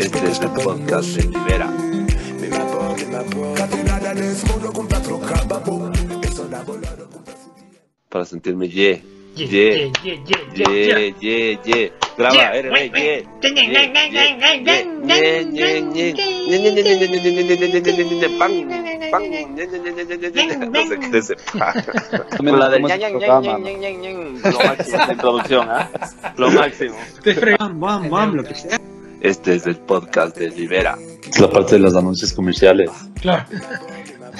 Este es el podcast de Libera. Para sentirme yeah. Yeah, Yeah, yeah, yeah, yeah, yeah, yeah. yeah, yeah. Graba. La del introducción, ¿ah? Lo máximo. Lo que sea. Este es el podcast de Libera. Es la parte de los anuncios comerciales. Claro.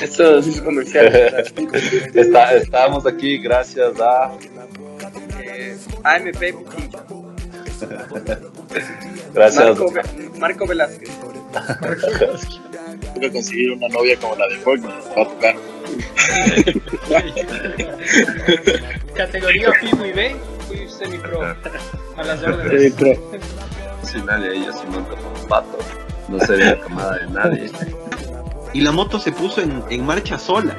Esto es comercial. Está, estamos aquí gracias a. eh, AMP Boutique. Gracias. Marco, Marco Velázquez. Tengo que conseguir una novia como la de Fortnite, va a tocar. Categoría y B, fui semi-pro. A las órdenes. Si nadie ella se monta como pato, no sería camada de nadie. Y la moto se puso en, en marcha sola.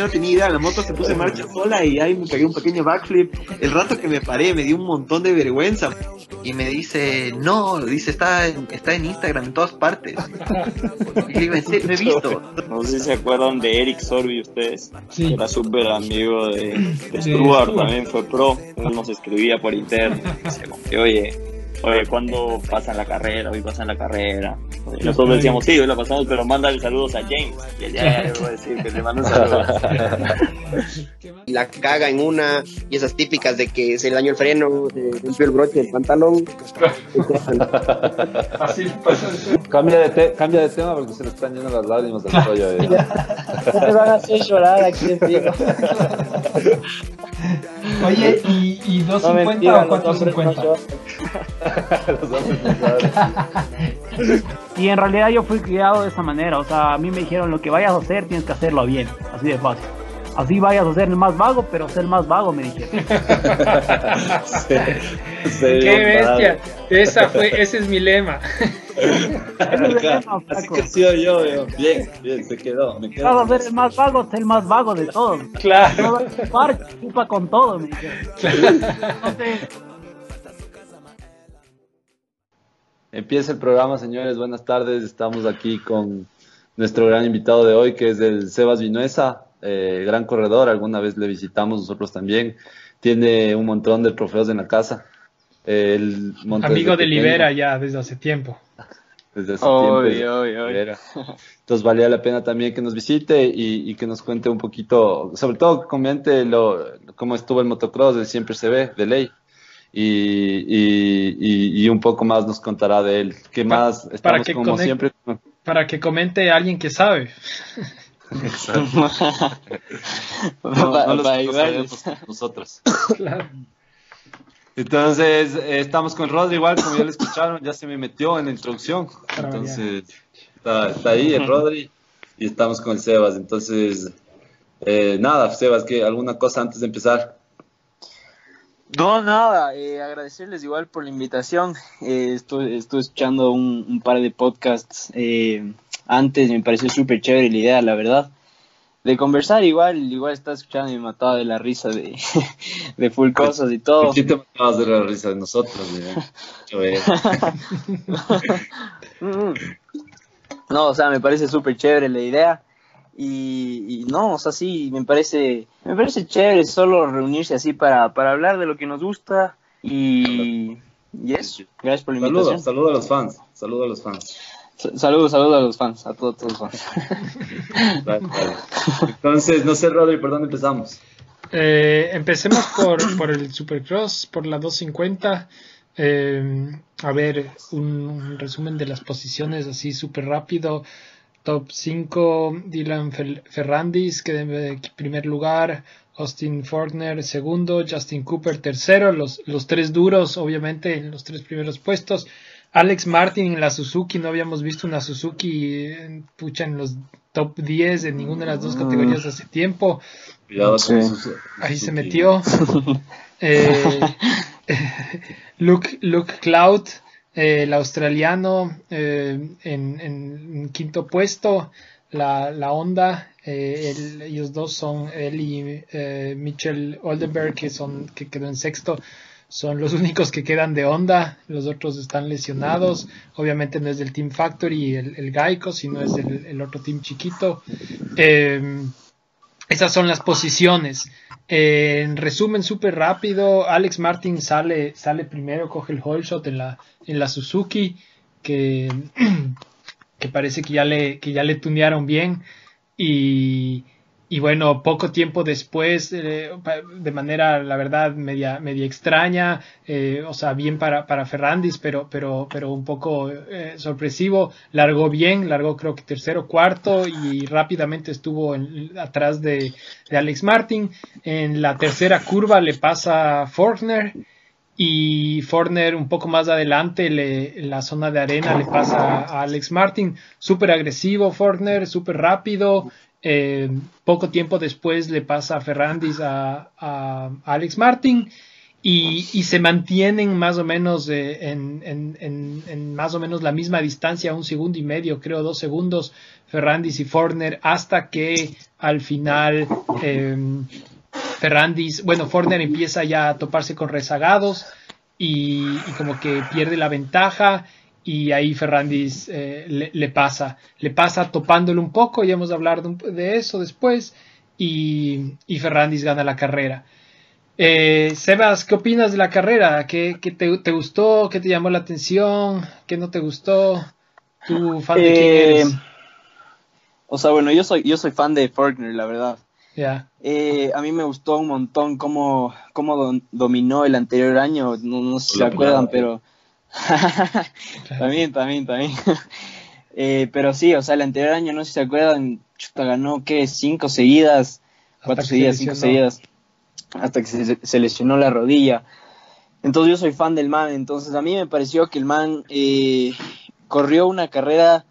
No tenía idea, la moto se puso en marcha sola y ahí me pegué un pequeño backflip. El rato que me paré me dio un montón de vergüenza. Y me dice, no, dice, está en, está en Instagram en todas partes. Y le digo, "¿En serio? no he visto. No sé si se acuerdan de Eric Sorby ustedes. Sí. Era súper amigo de, de Stuart, también fue pro. Él nos escribía por interno. Decía como que, oye, oye, ¿cuándo pasan la carrera? Hoy pasan la carrera. Y nosotros decíamos, sí, hoy la pasamos, pero mándale saludos a James. Y él, ya, ya, le voy a decir que le mando un saludo. y la caga en una y esas típicas de que se le dañó el freno, se rompió el broche del pantalón. Así pasa. Cambia de, te- cambia de tema porque se le están yendo las lágrimas del rollo. eh. No te van a hacer llorar aquí en vivo. Oye, ¿y, y No 250 mentira, o los hombres no 450? Los hombres no saben. Y en realidad yo fui criado de esa manera, o sea, a mí me dijeron lo que vayas a hacer tienes que hacerlo bien, así de fácil. Así vayas a ser el más vago, pero ser más vago, me dijeron. Sí, sí, ¡Qué bestia! claro. Esa fue, ese es mi lema. Así que sí, yo, yo, bien, bien, se quedó. Me Vas quedo. a ser el más vago, ser el más vago de todos. Claro. No vas chupar, chupa con todo, me dijeron. Entonces, Empieza el programa, señores. Buenas tardes. Estamos aquí con nuestro gran invitado de hoy, que es el Sebas Vinuesa, eh, gran corredor. Alguna vez le visitamos nosotros también. Tiene un montón de trofeos en la casa. El Amigo de Libera ya desde hace tiempo. Desde hace Oy, tiempo. oy, oy. Entonces valía la pena también que nos visite y, y que nos cuente un poquito, sobre todo que comente lo, cómo estuvo el motocross, el siempre se ve, de ley. Y, y, y, y un poco más nos contará de él. ¿Qué Pa- más? para Estamos que como siempre. Para que comente alguien que sabe. No, los- nosotros. Claro. Entonces, eh, estamos con Rodri, igual como ya lo escucharon, ya se me metió en la introducción. Para Entonces, está, está ahí el Rodri y estamos con el Sebas. Entonces, eh, nada, Sebas, que alguna cosa antes de empezar. No, nada, eh, agradecerles igual por la invitación. Eh, estuve, estuve escuchando un, un par de podcasts eh, antes, me pareció súper chévere la idea, la verdad. De conversar igual, igual estaba escuchando y me mataba de la risa de, de full cosas y todo. ¿Por qué te matabas de la risa de nosotros? eh? Eh, Mm. No, o sea, me parece súper chévere la idea. Y, y no, o sea, sí, me parece, me parece chévere solo reunirse así para, para hablar de lo que nos gusta y, y eso. Gracias por la invitación. Saludos, saludos a los fans. Saludos a los fans. Sa- Saludos, saludos a los fans, a todos, todos los fans. Entonces, no sé, Rodri, ¿por dónde empezamos? Eh, empecemos por, por el Supercross, por la 250. Eh, a ver, un, un resumen de las posiciones así súper rápido. Top 5, Dylan Ferrandis, que en primer lugar. Austin Fortner segundo, Justin Cooper tercero, los, los tres duros, obviamente, en los tres primeros puestos. Alex Martin en la Suzuki, no habíamos visto una Suzuki eh, pucha en los top 10 en ninguna de las dos categorías hace tiempo. Cuidado Sí. Ahí se metió. Eh, Luke, Luke Cloud, eh, el australiano, eh, en, en quinto puesto. la, la Honda. Eh, ellos dos son él y eh, Mitchell Oldenburg, que, son, que quedó en sexto. Son los únicos que quedan de Honda. Los otros están lesionados. Obviamente no es del Team Factory el, el Geico, sino es del el otro team chiquito. Eh, esas son las posiciones. Eh, en resumen, súper rápido, Alex Martin sale, sale primero, coge el hole shot en la, en la Suzuki, que, que parece que ya le, que ya le tunearon bien. Y, y bueno, poco tiempo después, eh, de manera, la verdad, media, media extraña, eh, o sea, bien para, para Ferrandis, pero, pero, pero un poco eh, sorpresivo, largó bien, largó creo que tercero, cuarto y rápidamente estuvo atrás de, Alex Martin. En la tercera curva le pasa Forkner y Forkner un poco más adelante, en la zona de arena, le pasa a Alex Martin, súper agresivo Forkner, súper rápido. Eh, poco tiempo después le pasa a Ferrandis a, Alex Martin y, se mantienen más o menos eh, en, más o menos la misma distancia, un segundo y medio, creo dos segundos, Ferrandis y Forner, hasta que al final eh, Ferrandis, bueno, Forner empieza ya a toparse con rezagados y como que pierde la ventaja y ahí Ferrandis eh, le, le, pasa, le pasa topándolo un poco, ya hemos hablado de, de eso después, y, y, Ferrandis gana la carrera. Eh, Sebas, ¿qué opinas de la carrera? ¿Qué, qué te, te, gustó? ¿Qué te llamó la atención? ¿Qué no te gustó? ¿Tú fan de eh, quién eres? O sea, bueno, yo soy, yo soy fan de Faulkner, la verdad. Yeah. Eh, a mí me gustó un montón cómo, cómo do, dominó el anterior año, no, no sé si se acuerdan, pero también, también, también. eh, pero sí, o sea, el anterior año, no sé si se acuerdan, chuta, ganó, ¿qué? Cinco seguidas, cuatro seguidas, cinco seguidas, hasta que se, se, lesionó la rodilla. Entonces yo soy fan del man, entonces a mí me pareció que el man eh, corrió una carrera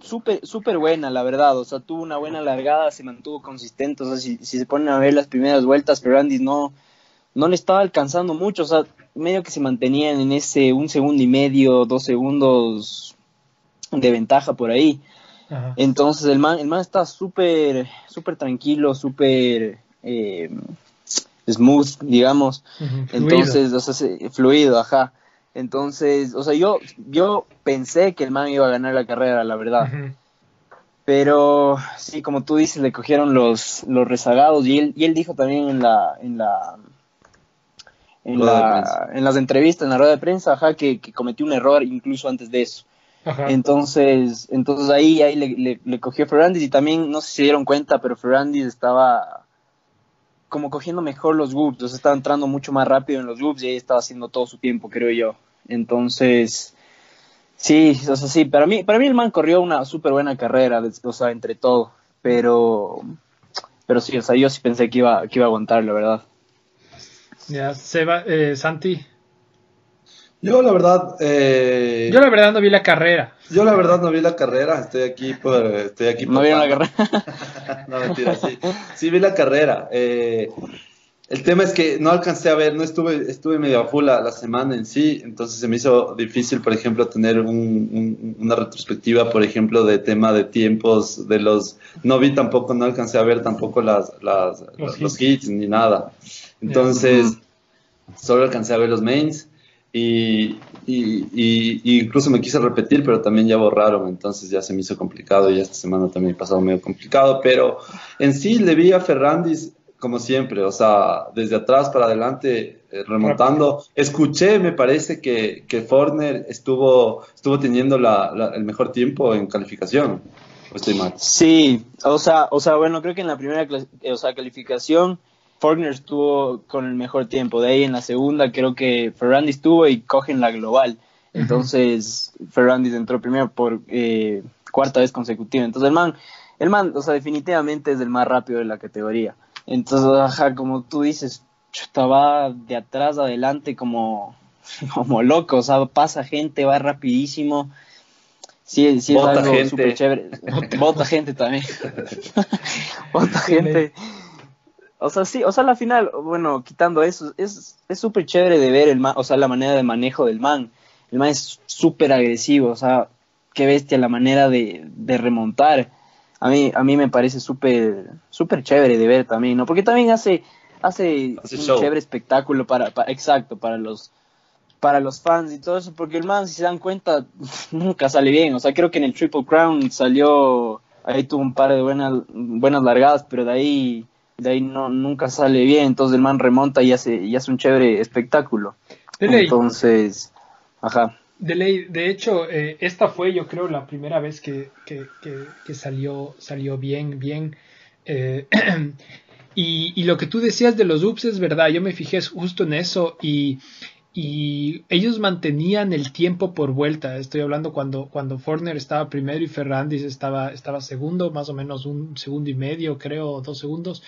súper super buena, la verdad, o sea, tuvo una buena largada, se mantuvo consistente, o sea, si, si se ponen a ver las primeras vueltas, Ferrandis no, no le estaba alcanzando mucho, o sea, medio que se mantenían en ese un segundo y medio, dos segundos de ventaja por ahí. Ajá. Entonces el man, el man está súper, súper tranquilo, súper eh, smooth, digamos. Uh -huh. Entonces, o sea, fluido, ajá. Entonces, o sea, yo, yo pensé que el man iba a ganar la carrera, la verdad. Uh -huh. Pero sí, como tú dices, le cogieron los, los rezagados y él, y él dijo también en la, en la, en, la, en, las entrevistas, en la rueda de prensa, ajá, que, que, cometió un error incluso antes de eso. Ajá. Entonces, entonces ahí, ahí le, le, le, cogió Ferrandis y también, no sé si se dieron cuenta, pero Ferrandis estaba como cogiendo mejor los whoops, o sea, estaba entrando mucho más rápido en los whoops y ahí estaba haciendo todo su tiempo, creo yo. Entonces, sí, o sea, sí, para mí, para mí el man corrió una súper buena carrera, o sea, entre todo, pero, pero sí, o sea, yo sí pensé que iba, que iba a aguantar, la verdad. Ya, Seba, eh, Santi. Yo la verdad, eh, yo la verdad no vi la carrera. Yo la verdad no vi la carrera. Estoy aquí por, estoy aquí. No vi la carrera. no mentira, sí, sí vi la carrera. Eh, el tema es que no alcancé a ver, no estuve, estuve medio a full la, la, semana en sí, entonces se me hizo difícil, por ejemplo, tener un, un, una retrospectiva, por ejemplo, de tema de tiempos, de los, no vi tampoco, no alcancé a ver tampoco las, las los, los hits. hits ni nada. Entonces, yeah. solo alcancé a ver los mains y, y, y, incluso me quise repetir, pero también ya borraron, entonces ya se me hizo complicado y esta semana también he pasado medio complicado, pero en sí le vi a Ferrandis como siempre, o sea, desde atrás para adelante, eh, remontando. Escuché, me parece que, que Forner estuvo, estuvo teniendo la, la, el mejor tiempo en calificación. ¿O estoy mal? Sí, o sea, o sea, bueno, creo que en la primera o sea, calificación Faulkner estuvo con el mejor tiempo. De ahí en la segunda creo que Ferrandis estuvo y cogen la global. Entonces uh -huh. Ferrandis entró primero por eh, cuarta vez consecutiva. Entonces el man, el man, o sea, definitivamente es el más rápido de la categoría. Entonces, ajá, como tú dices, estaba de atrás adelante como, como loco, o sea, pasa gente, va rapidísimo. Sí, sí Bota es algo súper chévere. Bota gente también. Bota gente. O sea, sí, o sea, la final, bueno, quitando eso, es súper chévere de ver el man, o sea, la manera de manejo del man. El man es súper agresivo, o sea, qué bestia la manera de, de remontar. A mí, a mí me parece súper, súper chévere de ver también, ¿no? Porque también hace, hace, Hace un show. chévere espectáculo para, para- exacto, para los, para los fans y todo eso, porque el man, si se dan cuenta, nunca sale bien. O sea, creo que en el Triple Crown salió, ahí tuvo un par de buenas, buenas largadas, pero de ahí, de ahí no, nunca sale bien. Entonces el man remonta y hace, y hace un chévere espectáculo. Entonces, ajá. De ley, de hecho, eh, esta fue yo creo la primera vez que, que, que- salió, salió bien, bien. eh, y, y lo que tú decías de los ups es verdad, yo me fijé justo en eso y, y ellos mantenían el tiempo por vuelta. Estoy hablando cuando, cuando Forner estaba primero y Ferrandis estaba, estaba segundo, más o menos un segundo y medio, creo, dos segundos.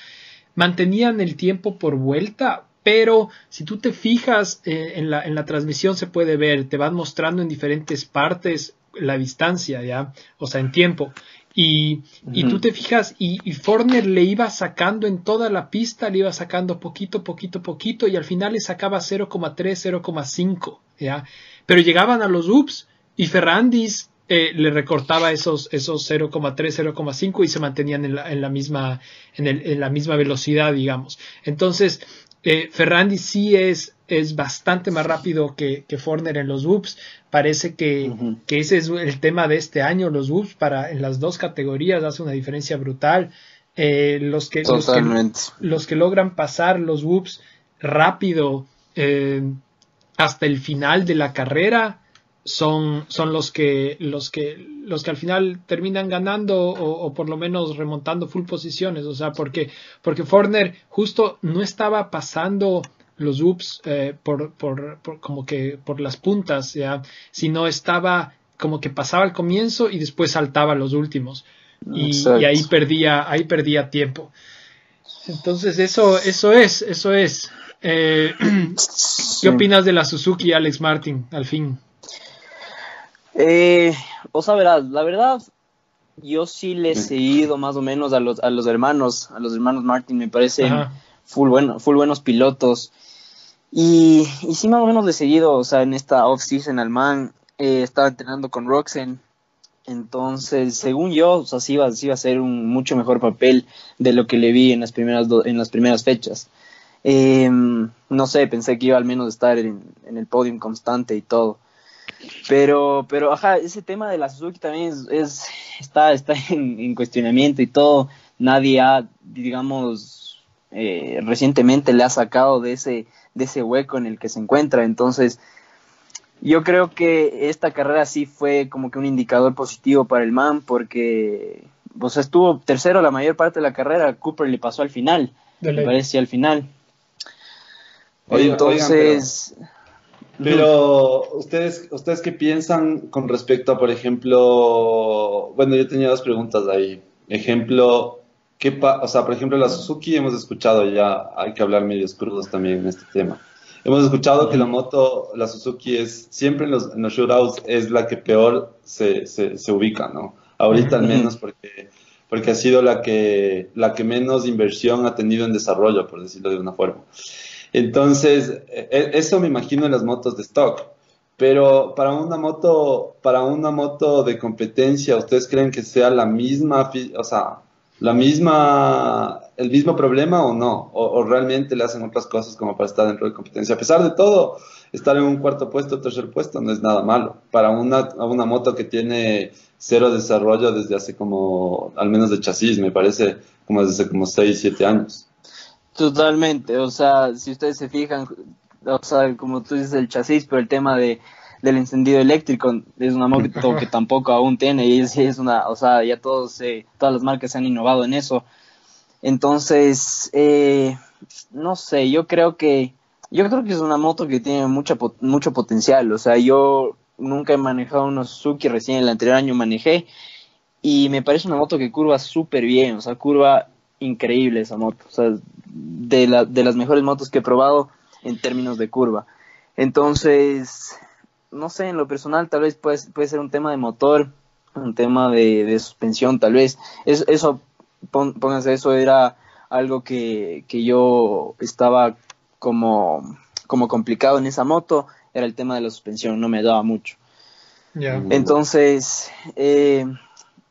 Mantenían el tiempo por vuelta, pero si tú te fijas eh, en, la, en la transmisión se puede ver, te van mostrando en diferentes partes la distancia, ¿ya? O sea, en tiempo. Y, y tú te fijas, y, y Forner le iba sacando en toda la pista, le iba sacando poquito, poquito, poquito, y al final le sacaba 0,3, 0,5, ¿ya? Pero llegaban a los ups y Ferrandis eh, le recortaba esos, esos 0,3, 0,5 y se mantenían en la, en la misma, en, el- en la misma velocidad, digamos. Entonces, eh, Ferrandis sí es, es bastante más rápido que, que Forner en los whoops. Parece que, que ese es el tema de este año. Los whoops para en las dos categorías hace una diferencia brutal. Eh, los, que, los, que, Totalmente. los que logran pasar los whoops rápido eh, hasta el final de la carrera son, son los que los que los que al final terminan ganando o, o por lo menos remontando full posiciones. O sea porque porque Forner justo no estaba pasando los ups eh, por, por, por como que por las puntas ya sino estaba como que pasaba al comienzo y después saltaba los últimos. Y ahí perdía ahí perdía tiempo. Entonces eso eso es eso es. Eh, ¿Qué opinas de la Suzuki Alex Martin al fin? Eh, o sea, verás, la verdad, yo sí le he seguido más o menos a los, a los hermanos, a los hermanos Martin, me parecen Ajá. full, bueno, full buenos pilotos. Y, y sí, más o menos le he seguido, o sea, en esta off-season al man, eh, estaba entrenando con Roxen. Entonces, según yo, o sea, sí iba, sí iba a ser un mucho mejor papel de lo que le vi en las primeras, do- en las primeras fechas. Eh, no sé, pensé que iba al menos estar en, en el podium constante y todo. Pero, pero, ajá, ese tema de la Suzuki también es, es- está, está en, en cuestionamiento y todo. Nadie ha, digamos, eh, recientemente le ha sacado de ese, de ese hueco en el que se encuentra. Entonces, yo creo que esta carrera sí fue como que un indicador positivo para el man porque, o sea, estuvo tercero la mayor parte de la carrera. Cooper le pasó al final, me parece al final. Entonces, Pero, ¿ustedes, ¿ustedes qué piensan con respecto a, por ejemplo, bueno, yo tenía dos preguntas ahí. Ejemplo, ¿qué pa- o sea, por ejemplo, la Suzuki hemos escuchado ya, hay que hablar medios crudos también en este tema. Hemos escuchado que la moto, la Suzuki es, siempre en los, en los shootouts es la que peor se, se, se ubica, ¿no? Ahorita al menos porque, porque ha sido la que, la que menos inversión ha tenido en desarrollo, por decirlo de una forma. Entonces, e- e- eso me imagino en las motos de stock. Pero para una moto, para una moto de competencia, ¿ustedes creen que sea la misma, o sea, la misma, el mismo problema o no? O, realmente le hacen otras cosas como para estar dentro de competencia? A pesar de todo, estar en un cuarto puesto, tercer puesto, no es nada malo. Para una, una moto que tiene cero desarrollo desde hace como, al menos de chasis, me parece, como desde como 6, 7 años. Totalmente, o sea, si ustedes se fijan, o sea, como tú dices el chasis, pero el tema de del encendido eléctrico es una moto que tampoco aún tiene y es, es una, o sea, ya todos, eh, todas las marcas se han innovado en eso. Entonces, eh, no sé, yo creo que, yo creo que es una moto que tiene mucha, mucho potencial, o sea, yo nunca he manejado una Suzuki, recién el anterior año manejé y me parece una moto que curva súper bien, o sea, curva increíble esa moto, o sea, de, la, de las mejores motos que he probado en términos de curva. Entonces, no sé, en lo personal tal vez puede, puede ser un tema de motor, un tema de, de suspensión tal vez. Es, eso, pon- pónganse, eso era algo que, que yo estaba como, como complicado en esa moto, era el tema de la suspensión, no me daba mucho. Entonces, eh,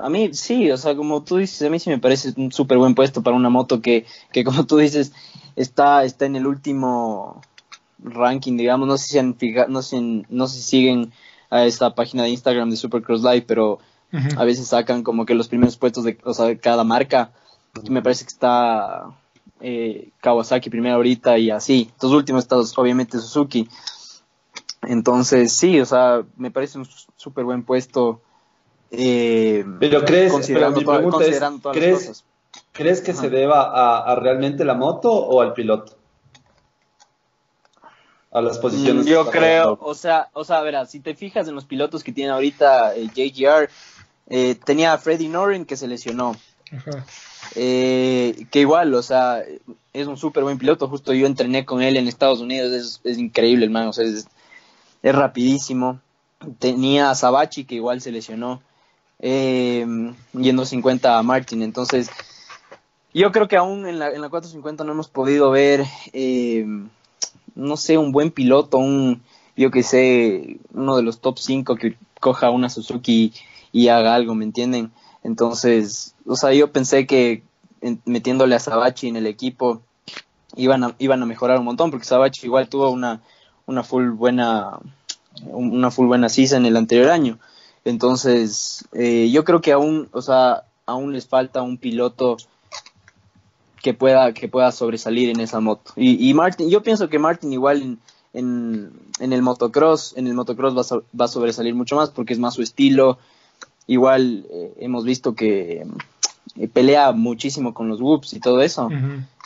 A mí sí, o sea, como tú dices, a mí sí me parece un súper buen puesto para una moto que, que como tú dices, está, está en el último ranking, digamos, no sé si han fija- no sé, si- no sé si siguen a esta página de Instagram de Supercross Live, pero a veces sacan como que los primeros puestos de, o sea, de cada marca, y me parece que está eh, Kawasaki primero ahorita y así. Los últimos está obviamente Suzuki. Entonces, sí, o sea, me parece un súper buen puesto. Eh, Pero crees, pero considerando, mi toda- pregunta considerando es, todas las ¿crees, cosas. ¿crees que se deba a, a realmente la moto o al piloto? A las posiciones. Mm, Yo que está creo, o sea, o sea, verás, si te fijas en los pilotos que tiene ahorita eh, JGR, eh, tenía a Freddy Noren que se lesionó. Ajá. Eh, que igual, o sea, es un súper buen piloto. Justo yo entrené con él en Estados Unidos, es, es increíble, hermano. O sea, es, es rapidísimo. Tenía a Sabachi que igual se lesionó, eh, yendo 50 a Martin. Entonces, yo creo que aún en la, en la 450 no hemos podido ver, eh, no sé, un buen piloto, un, yo que sé, uno de los top 5 que coja una Suzuki y haga algo, ¿me entienden? Entonces, o sea, yo pensé que metiéndole a Sabachi en el equipo iban a, iban a mejorar un montón, porque Sabachi igual tuvo una, una full buena una full buena season el anterior año. Entonces, eh, yo creo que aún, o sea, aún les falta un piloto que pueda, que pueda sobresalir en esa moto. Y, y Martin, yo pienso que Martin igual en, en, en el motocross, en el motocross va so- va a sobresalir mucho más porque es más su estilo. Igual eh, hemos visto que eh, pelea muchísimo con los whoops y todo eso.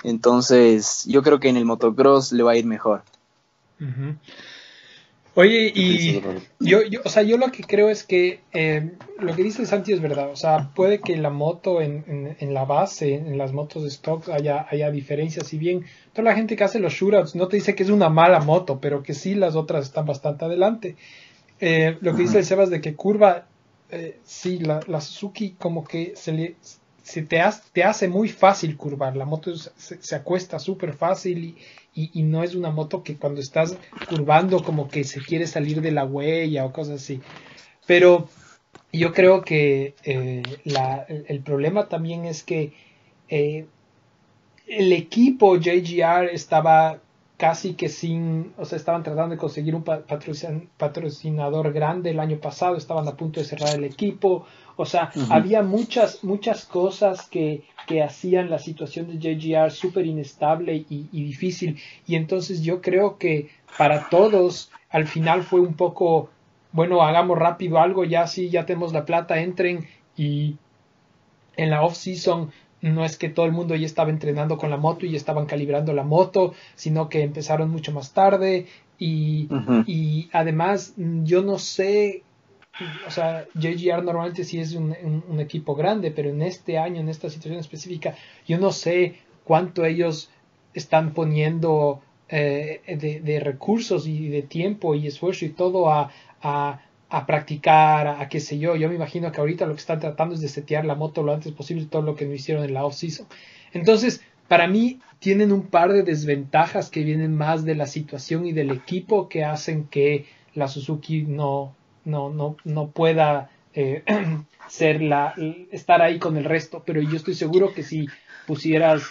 Entonces, yo creo que en el motocross le va a ir mejor. Oye, y yo, yo, o sea, yo lo que creo es que eh, lo que dice Santi es verdad. O sea, puede que la moto en, en, en la base, en las motos de stock, haya, haya diferencias. Si bien toda la gente que hace los shootouts no te dice que es una mala moto, pero que sí las otras están bastante adelante. Eh, lo que dice el Sebas de que curva, eh, sí, la, la Suzuki como que se le se te, hace, te hace muy fácil curvar. La moto se, se acuesta súper fácil y, y, no es una moto que cuando estás curvando como que se quiere salir de la huella o cosas así. Pero yo creo que eh, el, problema también es que eh, el equipo JGR estaba casi que sin, o sea, estaban tratando de conseguir un patrocin, patrocinador grande el año pasado, estaban a punto de cerrar el equipo, o sea, uh -huh. había muchas, muchas cosas que, que hacían la situación de JGR súper inestable y, y, difícil, y entonces yo creo que para todos al final fue un poco, bueno, hagamos rápido algo, ya sí, ya tenemos la plata, entren y en la off-season no es que todo el mundo ya estaba entrenando con la moto y ya estaban calibrando la moto, sino que empezaron mucho más tarde y, uh -huh. y además yo no sé, o sea, JGR normalmente sí es un, un, un, equipo grande, pero en este año, en esta situación específica, yo no sé cuánto ellos están poniendo eh, de, de, recursos y de tiempo y esfuerzo y todo a, a a practicar, a, qué sé yo. Yo me imagino que ahorita lo que están tratando es de setear la moto lo antes posible, todo lo que no hicieron en la off-season. Entonces, para mí, tienen un par de desventajas que vienen más de la situación y del equipo que hacen que la Suzuki no, no, no, no pueda eh, ser la, estar ahí con el resto. Pero yo estoy seguro que si pusieras,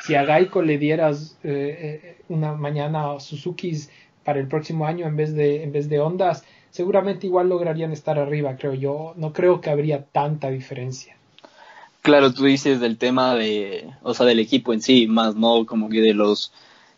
si a Gaico le dieras eh, una mañana a Suzuki's para el próximo año en vez de, en vez de Ondas, seguramente igual lograrían estar arriba, creo yo. No creo que habría tanta diferencia. Claro, tú dices del tema de, o sea, del equipo en sí, más no como que de los,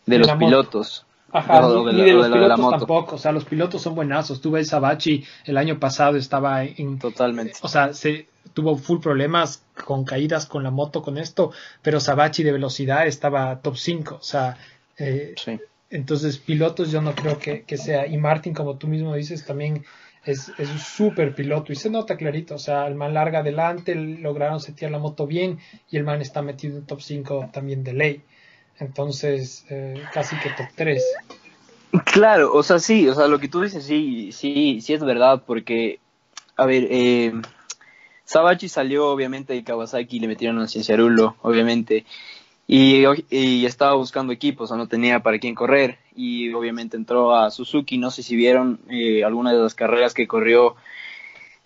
de, de los pilotos. Ajá, no, ni, de, ni de, los de pilotos la tampoco. O sea, los pilotos son buenazos. Tú ves Sabachi el año pasado estaba en. Totalmente. O sea, se tuvo full problemas con caídas con la moto, con esto, pero Sabachi de velocidad estaba top 5. O sea, eh, sí. Entonces, pilotos yo no creo que, que, sea. Y Martin, como tú mismo dices, también es, es un súper piloto. Y se nota clarito. O sea, el man larga adelante, lograron setear la moto bien. Y el man está metido en top 5 también de ley. Entonces, eh, casi que top 3. Claro, o sea, sí. O sea, lo que tú dices, sí, sí, sí es verdad. Porque, a ver, eh, Sabachi salió obviamente de Kawasaki y le metieron a Cienciarulo, obviamente. Y, y, estaba buscando equipos, o sea, no tenía para quién correr. Y obviamente entró a Suzuki. No sé si vieron eh, alguna de las carreras que corrió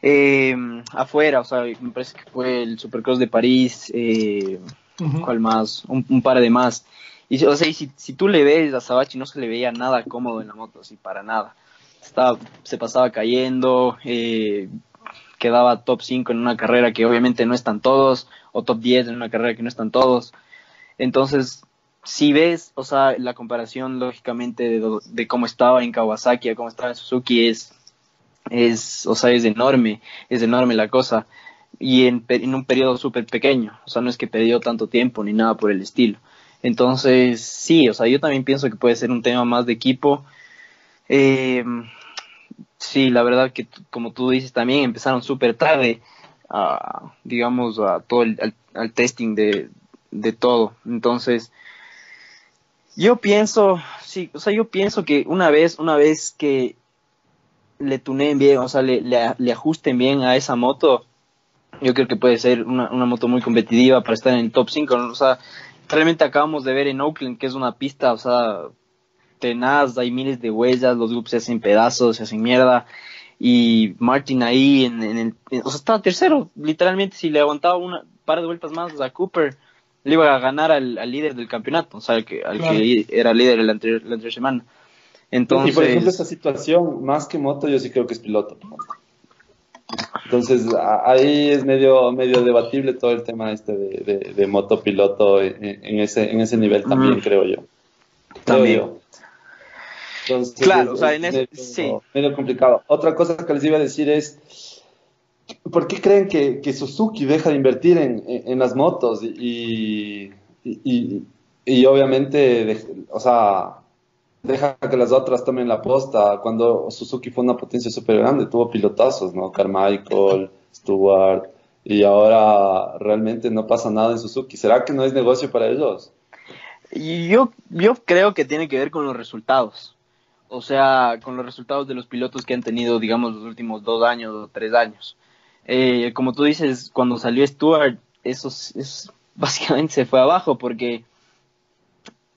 eh, afuera, o sea, me parece que fue el Supercross de París, eh, ¿cuál más? Un, un, par de más. Y, o sea, y si, si tú le ves a Sabachi, no se le veía nada cómodo en la moto, así para nada. Estaba, se pasaba cayendo, eh, quedaba top 5 en una carrera que obviamente no están todos, o top 10 en una carrera que no están todos. Entonces, si ves, o sea, la comparación lógicamente de, cómo estaba en Kawasaki a cómo estaba en Suzuki es, es o sea, es enorme, es enorme la cosa. Y en, en un periodo súper pequeño, o sea, no es que perdió tanto tiempo ni nada por el estilo. Entonces, sí, o sea, yo también pienso que puede ser un tema más de equipo. Eh, sí, la verdad que como tú dices también empezaron súper tarde, a, digamos, a todo el al testing de, de todo. Entonces, yo pienso, sí, o sea, yo pienso que una vez, una vez que le tuneen bien, o sea, le, le, ajusten bien a esa moto, yo creo que puede ser una, una moto muy competitiva para estar en el top 5, ¿no? o sea, realmente acabamos de ver en Oakland que es una pista, o sea, tenaz, hay miles de huellas, los grupos se hacen pedazos, se hacen mierda, y Martin ahí en, en el, o sea, estaba tercero, literalmente si le aguantaba una par de vueltas más a Cooper, le iba a ganar al, al líder del campeonato, o sea, al que, al claro. que era líder la anterior, la anterior semana. Entonces, y por ejemplo, esta situación, más que moto, yo sí creo que es piloto. Entonces, ahí es medio, medio debatible todo el tema este de, de, de moto piloto en, en, ese, en ese nivel también, mm. creo yo. También. Creo yo. Entonces, claro, es, o sea, en es ese, medio, sí. medio complicado. Otra cosa que les iba a decir es, ¿por qué creen que, Suzuki deja de invertir en, las motos? Y, y, y, obviamente, o sea, deja que las otras tomen la posta. Cuando Suzuki fue una potencia súper grande, tuvo pilotazos, ¿no? Carmichael, Stewart, y ahora realmente no pasa nada en Suzuki. ¿Será que no es negocio para ellos? Yo, yo creo que tiene que ver con los resultados. O sea, con los resultados de los pilotos que han tenido, digamos, los últimos dos años o tres años. Eh, como tú dices, cuando salió Stewart, eso, eso básicamente se fue abajo porque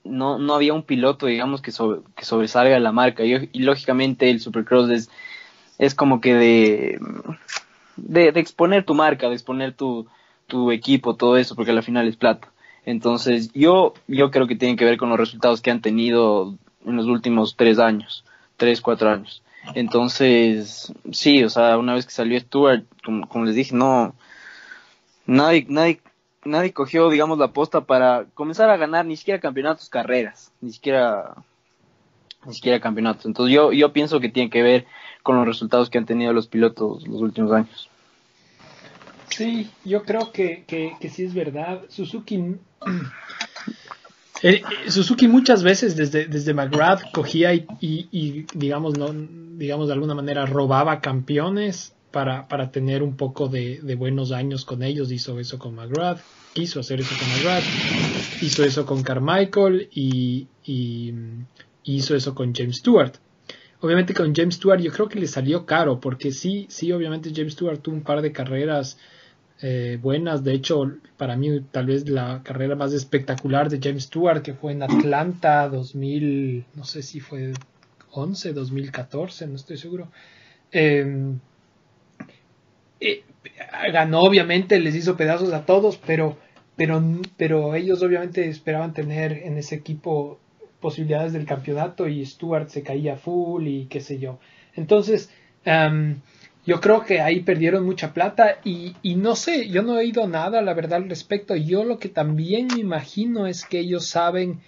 no, no había un piloto, digamos, que, sobre, que sobresalga la marca. Y, lógicamente el Supercross es, es como que de, de, de, exponer tu marca, de exponer tu, tu equipo, todo eso, porque al final es plata. Entonces, yo, yo creo que tiene que ver con los resultados que han tenido en los últimos tres años, tres, cuatro años. Entonces, sí, o sea, una vez que salió Stuart, como, como les dije, no, nadie, nadie nadie cogió, digamos, la posta para comenzar a ganar ni siquiera campeonatos, carreras, ni siquiera, ni siquiera campeonatos. Entonces yo, yo pienso que tiene que ver con los resultados que han tenido los pilotos los últimos años. Sí, yo creo que, que, que sí es verdad. Suzuki, eh, Suzuki muchas veces desde, desde McGrath cogía y, digamos, no, digamos de alguna manera robaba campeones para, para tener un poco de, buenos años con ellos. Hizo eso con McGrath, quiso hacer eso con McGrath, hizo eso con Carmichael y, y, y, hizo eso con James Stewart. Obviamente con James Stewart yo creo que le salió caro, porque sí, sí, obviamente James Stewart tuvo un par de carreras eh, buenas. De hecho, para mí tal vez la carrera más espectacular de James Stewart, que fue en Atlanta 2000, no sé si fue 11, 2014, no estoy seguro. Eh, eh, ganó obviamente, les hizo pedazos a todos, pero, pero, pero ellos obviamente esperaban tener en ese equipo posibilidades del campeonato y Stuart se caía full y qué sé yo. Entonces, um, yo creo que ahí perdieron mucha plata y, y, no sé, yo no he oído nada, la verdad, al respecto. Yo lo que también me imagino es que ellos saben,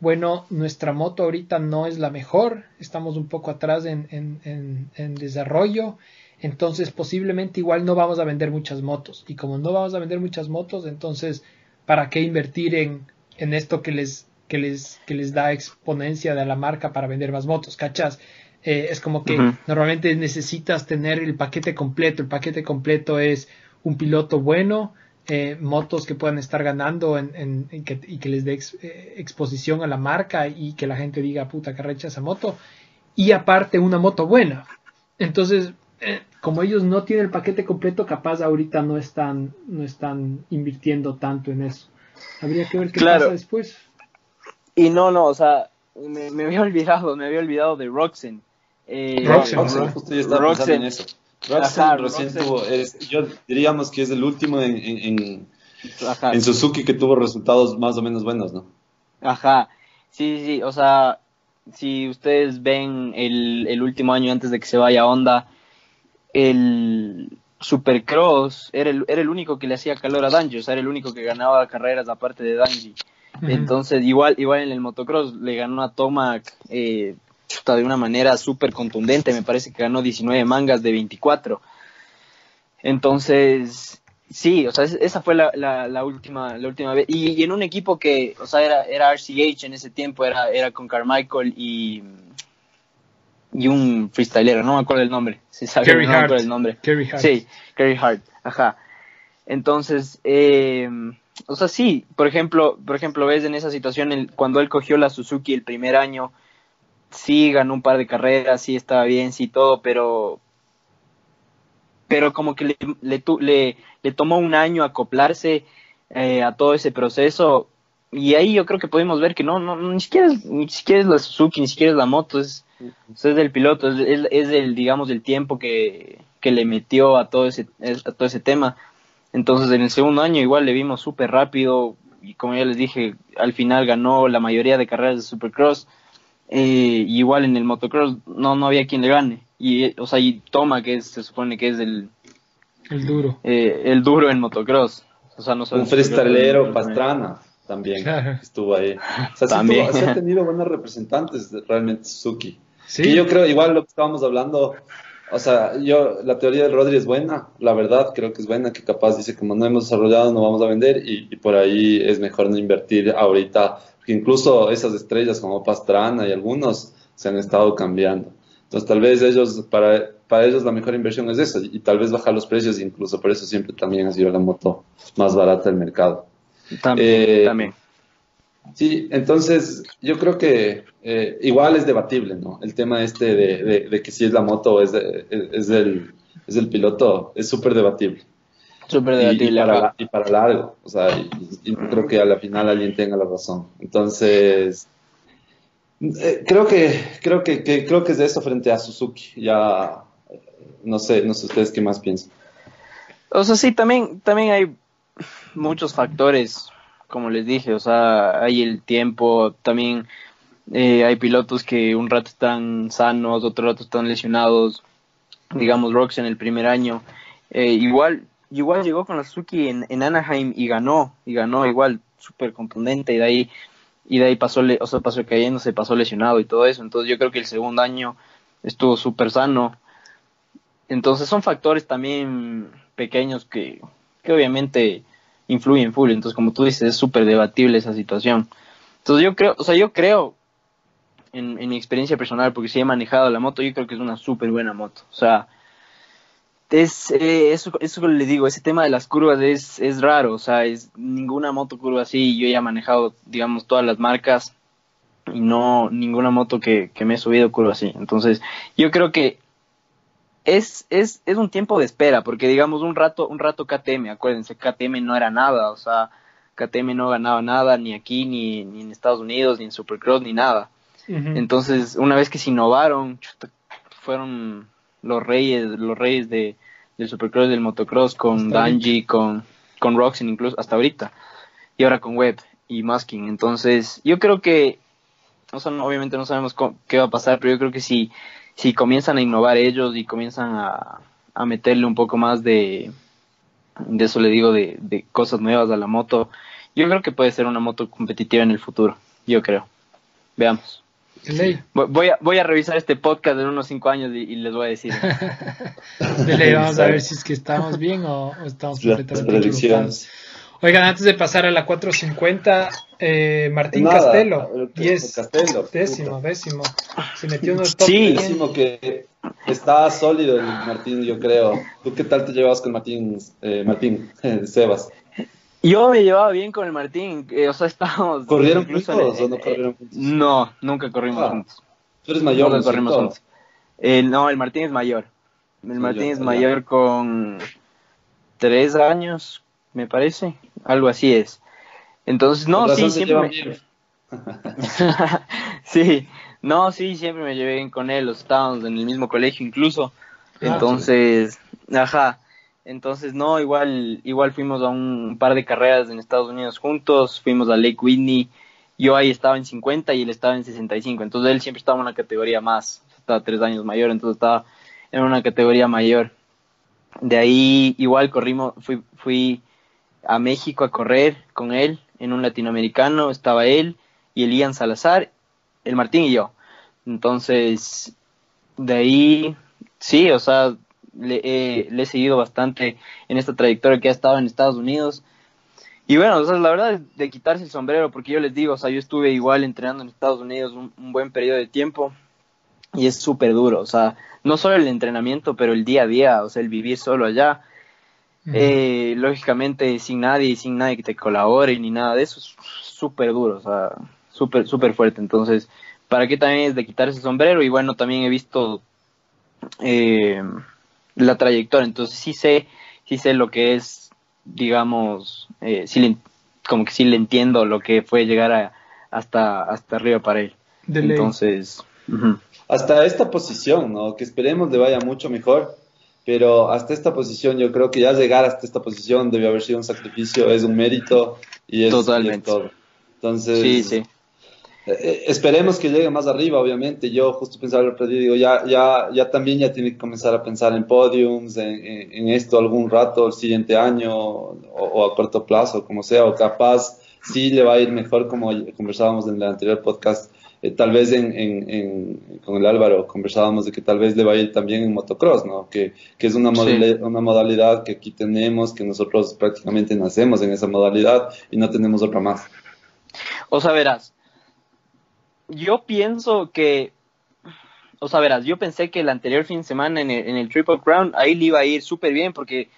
bueno, nuestra moto ahorita no es la mejor, estamos un poco atrás en, en, en, en desarrollo entonces posiblemente igual no vamos a vender muchas motos. Y como no vamos a vender muchas motos, entonces, ¿para qué invertir en, esto que les, que, les, que les da exponencia de la marca para vender más motos? ¿Cachas? Eh, es como que uh -huh. normalmente necesitas tener el paquete completo. El paquete completo es un piloto bueno, eh, motos que puedan estar ganando en, en, en que, y que les dé ex, eh, exposición a la marca y que la gente diga, puta, que recha esa moto. Y aparte una moto buena. Entonces, como ellos no tienen el paquete completo, capaz ahorita no están, no están invirtiendo tanto en eso. Habría que ver qué claro. pasa después. Y no, no, o sea, me, me había olvidado, me había olvidado de Roxen. Eh, Roxen, Roxen, justo yo estaba Roxen, en eso. Roxen recién tuvo, es, yo diríamos que es el último en, en, en, en, Suzuki que tuvo resultados más o menos buenos, ¿no? Ajá, sí, sí, o sea, si ustedes ven el, el último año antes de que se vaya Honda, el Supercross era el, era el único que le hacía calor a Danji, o sea, era el único que ganaba carreras aparte de Danji. Entonces, igual, igual en el motocross le ganó a Tomac eh, de una manera súper contundente, me parece que ganó 19 mangas de 24. Entonces, sí, o sea, esa fue la, la, última, la última vez. Y, en un equipo que, o sea, era, era RCH en ese tiempo, era, era con Carmichael y, y un freestylero, no me acuerdo el nombre. Si no me acuerdo el nombre. Hart. Sí, Kerry Hart, ajá. Entonces, eh, o sea, sí, por ejemplo, por ejemplo, ves en esa situación cuando él cogió la Suzuki el primer año, sí ganó un par de carreras, sí estaba bien, sí todo, pero pero como que le, le, le, tomó un año acoplarse eh, a todo ese proceso y ahí yo creo que podemos ver que no, no ni siquiera es, ni siquiera es la Suzuki, ni siquiera es la moto, es, es del piloto, es, es, es el, digamos, el tiempo que, que le metió a todo ese, a todo ese tema. Entonces en el segundo año igual le vimos súper rápido y como ya les dije, al final ganó la mayoría de carreras de Supercross. Eh, igual en el motocross no, no había quien le gane. Y, o sea, y Toma, que se supone que es el... El duro. Eh, el duro en motocross. O sea, no Un freestylero, Pastrana también estuvo ahí. O sea, también. Sí, ha tenido buenos representantes realmente Suzuki. Sí. Y yo creo, igual lo que estábamos hablando, o sea, yo, la teoría de Rodri es buena, la verdad, creo que es buena, que capaz dice, como no hemos desarrollado, no vamos a vender, y, por ahí es mejor no invertir ahorita, porque incluso esas estrellas como Pastrana y algunos se han estado cambiando. Entonces, tal vez ellos, para, para ellos la mejor inversión es eso, y, tal vez bajar los precios, incluso por eso siempre también ha sido la moto más barata del mercado. También, eh, también. Sí, entonces yo creo que eh, igual es debatible, ¿no? El tema este de, que si es la moto o es, es, el, es el piloto es súper debatible. Súper debatible. Y, para, largo, o sea, y, creo que a la final alguien tenga la razón. Entonces, eh, creo que creo que, creo que es de eso frente a Suzuki. Ya no sé, no sé ustedes qué más piensan. O sea, sí, también también hay muchos factores como les dije, o sea, hay el tiempo, también eh, hay pilotos que un rato están sanos, otro rato están lesionados, digamos Rox en el primer año, eh, igual, igual llegó con la Suzuki en, en Anaheim y ganó, y ganó igual súper contundente y de ahí y de ahí pasó, o sea, pasó cayendo, se pasó lesionado y todo eso, entonces yo creo que el segundo año estuvo súper sano, entonces son factores también pequeños que, que obviamente influyen full. Entonces, como tú dices, es súper debatible esa situación. Entonces, yo creo, o sea, yo creo, en, mi experiencia personal, porque si he manejado la moto, yo creo que es una súper buena moto. O sea, es, eh, eso, eso le digo, ese tema de las curvas es, es raro. O sea, es ninguna moto curva así. Yo ya he manejado, digamos, todas las marcas y no ninguna moto que, que me he subido curva así. Entonces, yo creo que es, es, es un tiempo de espera, porque digamos un rato, un rato KTM, acuérdense, KTM no era nada, o sea, KTM no ganaba nada ni aquí, ni, ni en Estados Unidos, ni en Supercross, ni nada. Entonces, una vez que se innovaron, fueron los reyes, los reyes de, del Supercross, del motocross, con Danji, con, con Roxen incluso, hasta ahorita, y ahora con Webb y Musking. Entonces, yo creo que, o sea, obviamente no sabemos qué va a pasar, pero yo creo que si si comienzan a innovar ellos y comienzan a, a meterle un poco más de, de eso le digo, de, de, cosas nuevas a la moto, yo creo que puede ser una moto competitiva en el futuro, yo creo. Veamos. Voy a, voy a revisar este podcast en unos cinco años y, les voy a decir. vamos a ver si es que estamos bien o, estamos completamente equivocados. Oigan, antes de pasar a la 450, eh, Martín Castelo, décimo, décimo. Se metió en el top. Sí, décimo que está sólido el Martín, yo creo. ¿Tú qué tal te llevabas con Martín, eh, Martín Sebas? Yo me llevaba bien con el Martín, o sea, estábamos... ¿Corrieron juntos o no corrieron juntos? No, nunca corrimos ah, juntos. ¿Tú eres mayor? Nunca corrimos juntos. Eh, no, el Martín es mayor. El Martín es mayor con tres años, me parece algo así es. Entonces, no, sí, siempre. sí, no, sí, siempre me llevé bien con él, estábamos en el mismo colegio incluso. Entonces, ajá. Entonces, no, igual, igual fuimos a un par de carreras en Estados Unidos juntos, fuimos a Lake Whitney, yo ahí estaba en 50 y él estaba en 65, entonces él siempre estaba en una categoría más, estaba tres años mayor, entonces estaba en una categoría mayor. De ahí igual corrimos, fui, fui a México a correr con él en un latinoamericano, estaba él y el Ian Salazar, el Martín y yo. Entonces, de ahí, sí, o sea, le, he seguido bastante en esta trayectoria que ha estado en Estados Unidos. Y bueno, o sea, la verdad es de quitarse el sombrero, porque yo les digo, o sea, yo estuve igual entrenando en Estados Unidos un, buen periodo de tiempo y es súper duro, o sea, no solo el entrenamiento, pero el día a día, o sea, el vivir solo allá, eh, lógicamente sin nadie, sin nadie que te colabore ni nada de eso, es súper duro, o sea, súper, súper fuerte. Entonces, ¿para qué también es de quitarse el sombrero? Y bueno, también he visto eh, la trayectoria, entonces sí sé, sí sé lo que es, digamos, eh, sí como que sí le entiendo lo que fue llegar a, hasta, hasta arriba para él. entonces, hasta esta posición, ¿no? Que esperemos le vaya mucho mejor, pero hasta esta posición yo creo que ya llegar hasta esta posición debe haber sido un sacrificio, es un mérito y es, Totalmente. todo. Entonces, sí, sí. Eh, esperemos que llegue más arriba, obviamente. Yo justo pensaba el digo, ya, ya, ya también ya tiene que comenzar a pensar en podiums, en, esto algún rato, el siguiente año, o, a corto plazo, como sea, o capaz sí le va a ir mejor, como conversábamos en el anterior podcast. Eh, tal vez en, con el Álvaro conversábamos de que tal vez le va a ir también en motocross, ¿no? Que, que es una, una modalidad que aquí tenemos, que nosotros prácticamente nacemos en esa modalidad y no tenemos otra más. O sea, verás, yo pienso que, o sea, verás, yo pensé que el anterior fin de semana en el, Triple Crown ahí le iba a ir súper bien porque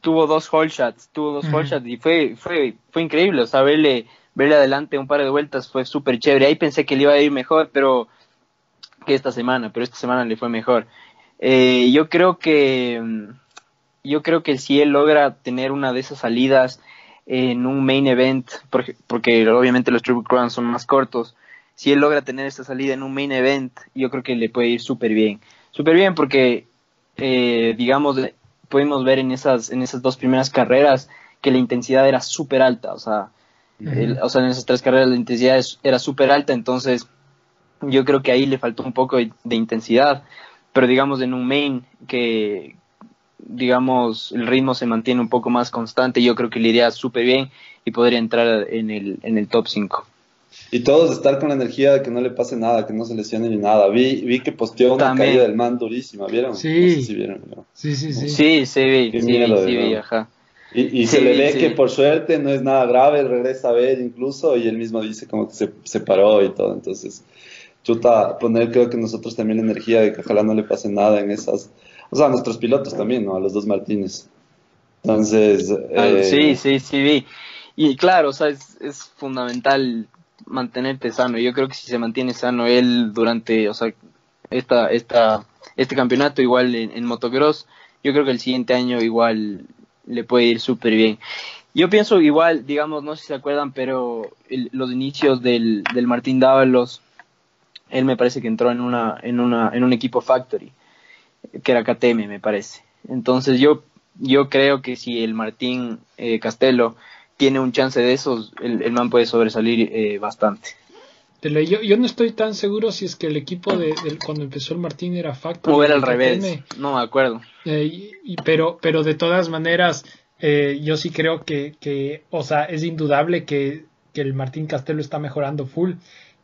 tuvo dos hole shots, tuvo dos hole shots y fue, fue, fue increíble, o sea, verle, verle adelante un par de vueltas fue súper chévere. Ahí pensé que le iba a ir mejor, pero que esta semana, pero esta semana le fue mejor. Eh, yo creo que, yo creo que si él logra tener una de esas salidas en un main event, porque, obviamente los Triple Crowns son más cortos, si él logra tener esta salida en un main event, yo creo que le puede ir súper bien. Súper bien porque, eh, digamos, pudimos ver en esas, en esas dos primeras carreras que la intensidad era súper alta, o sea, o sea, en esas tres carreras la intensidad era súper alta, entonces yo creo que ahí le faltó un poco de, intensidad, pero digamos en un main que, digamos, el ritmo se mantiene un poco más constante, yo creo que le iría súper bien y podría entrar en el, en el top 5. Y todos estar con la energía de que no le pase nada, que no se lesione ni nada. Vi, vi que posteó una caída del man durísima, ¿vieron? Sí. si vieron. Sí, sí, sí. Sí, sí, vi. sí, sí, vi, ajá. Y, y se le ve que por suerte no es nada grave, regresa a ver incluso y él mismo dice como que se, se paró y todo. Entonces, chuta, poner creo que nosotros también la energía de que ojalá no le pase nada en esas, o sea, a nuestros pilotos también, ¿no? A los dos Martínez. Entonces... Ah, eh... sí, sí, sí, vi. Y claro, o sea, es, es fundamental mantenerte sano. Yo creo que si se mantiene sano él durante, o sea, esta, esta, este campeonato igual en, motocross, yo creo que el siguiente año igual le puede ir súper bien. Yo pienso igual, digamos, no sé si se acuerdan, pero los inicios del, del Martín Dávalos, él me parece que entró en una, en una, en un equipo factory, que era KTM, me parece. Entonces yo, yo creo que si el Martín eh, Castelo tiene un chance de esos, el, man puede sobresalir eh, bastante. Yo, yo no estoy tan seguro si es que el equipo de, cuando empezó el Martín era Factor. O era al revés, no me acuerdo. Eh, y, pero, pero de todas maneras, eh, yo sí creo que, que, o sea, es indudable que, que el Martín Castelo está mejorando full.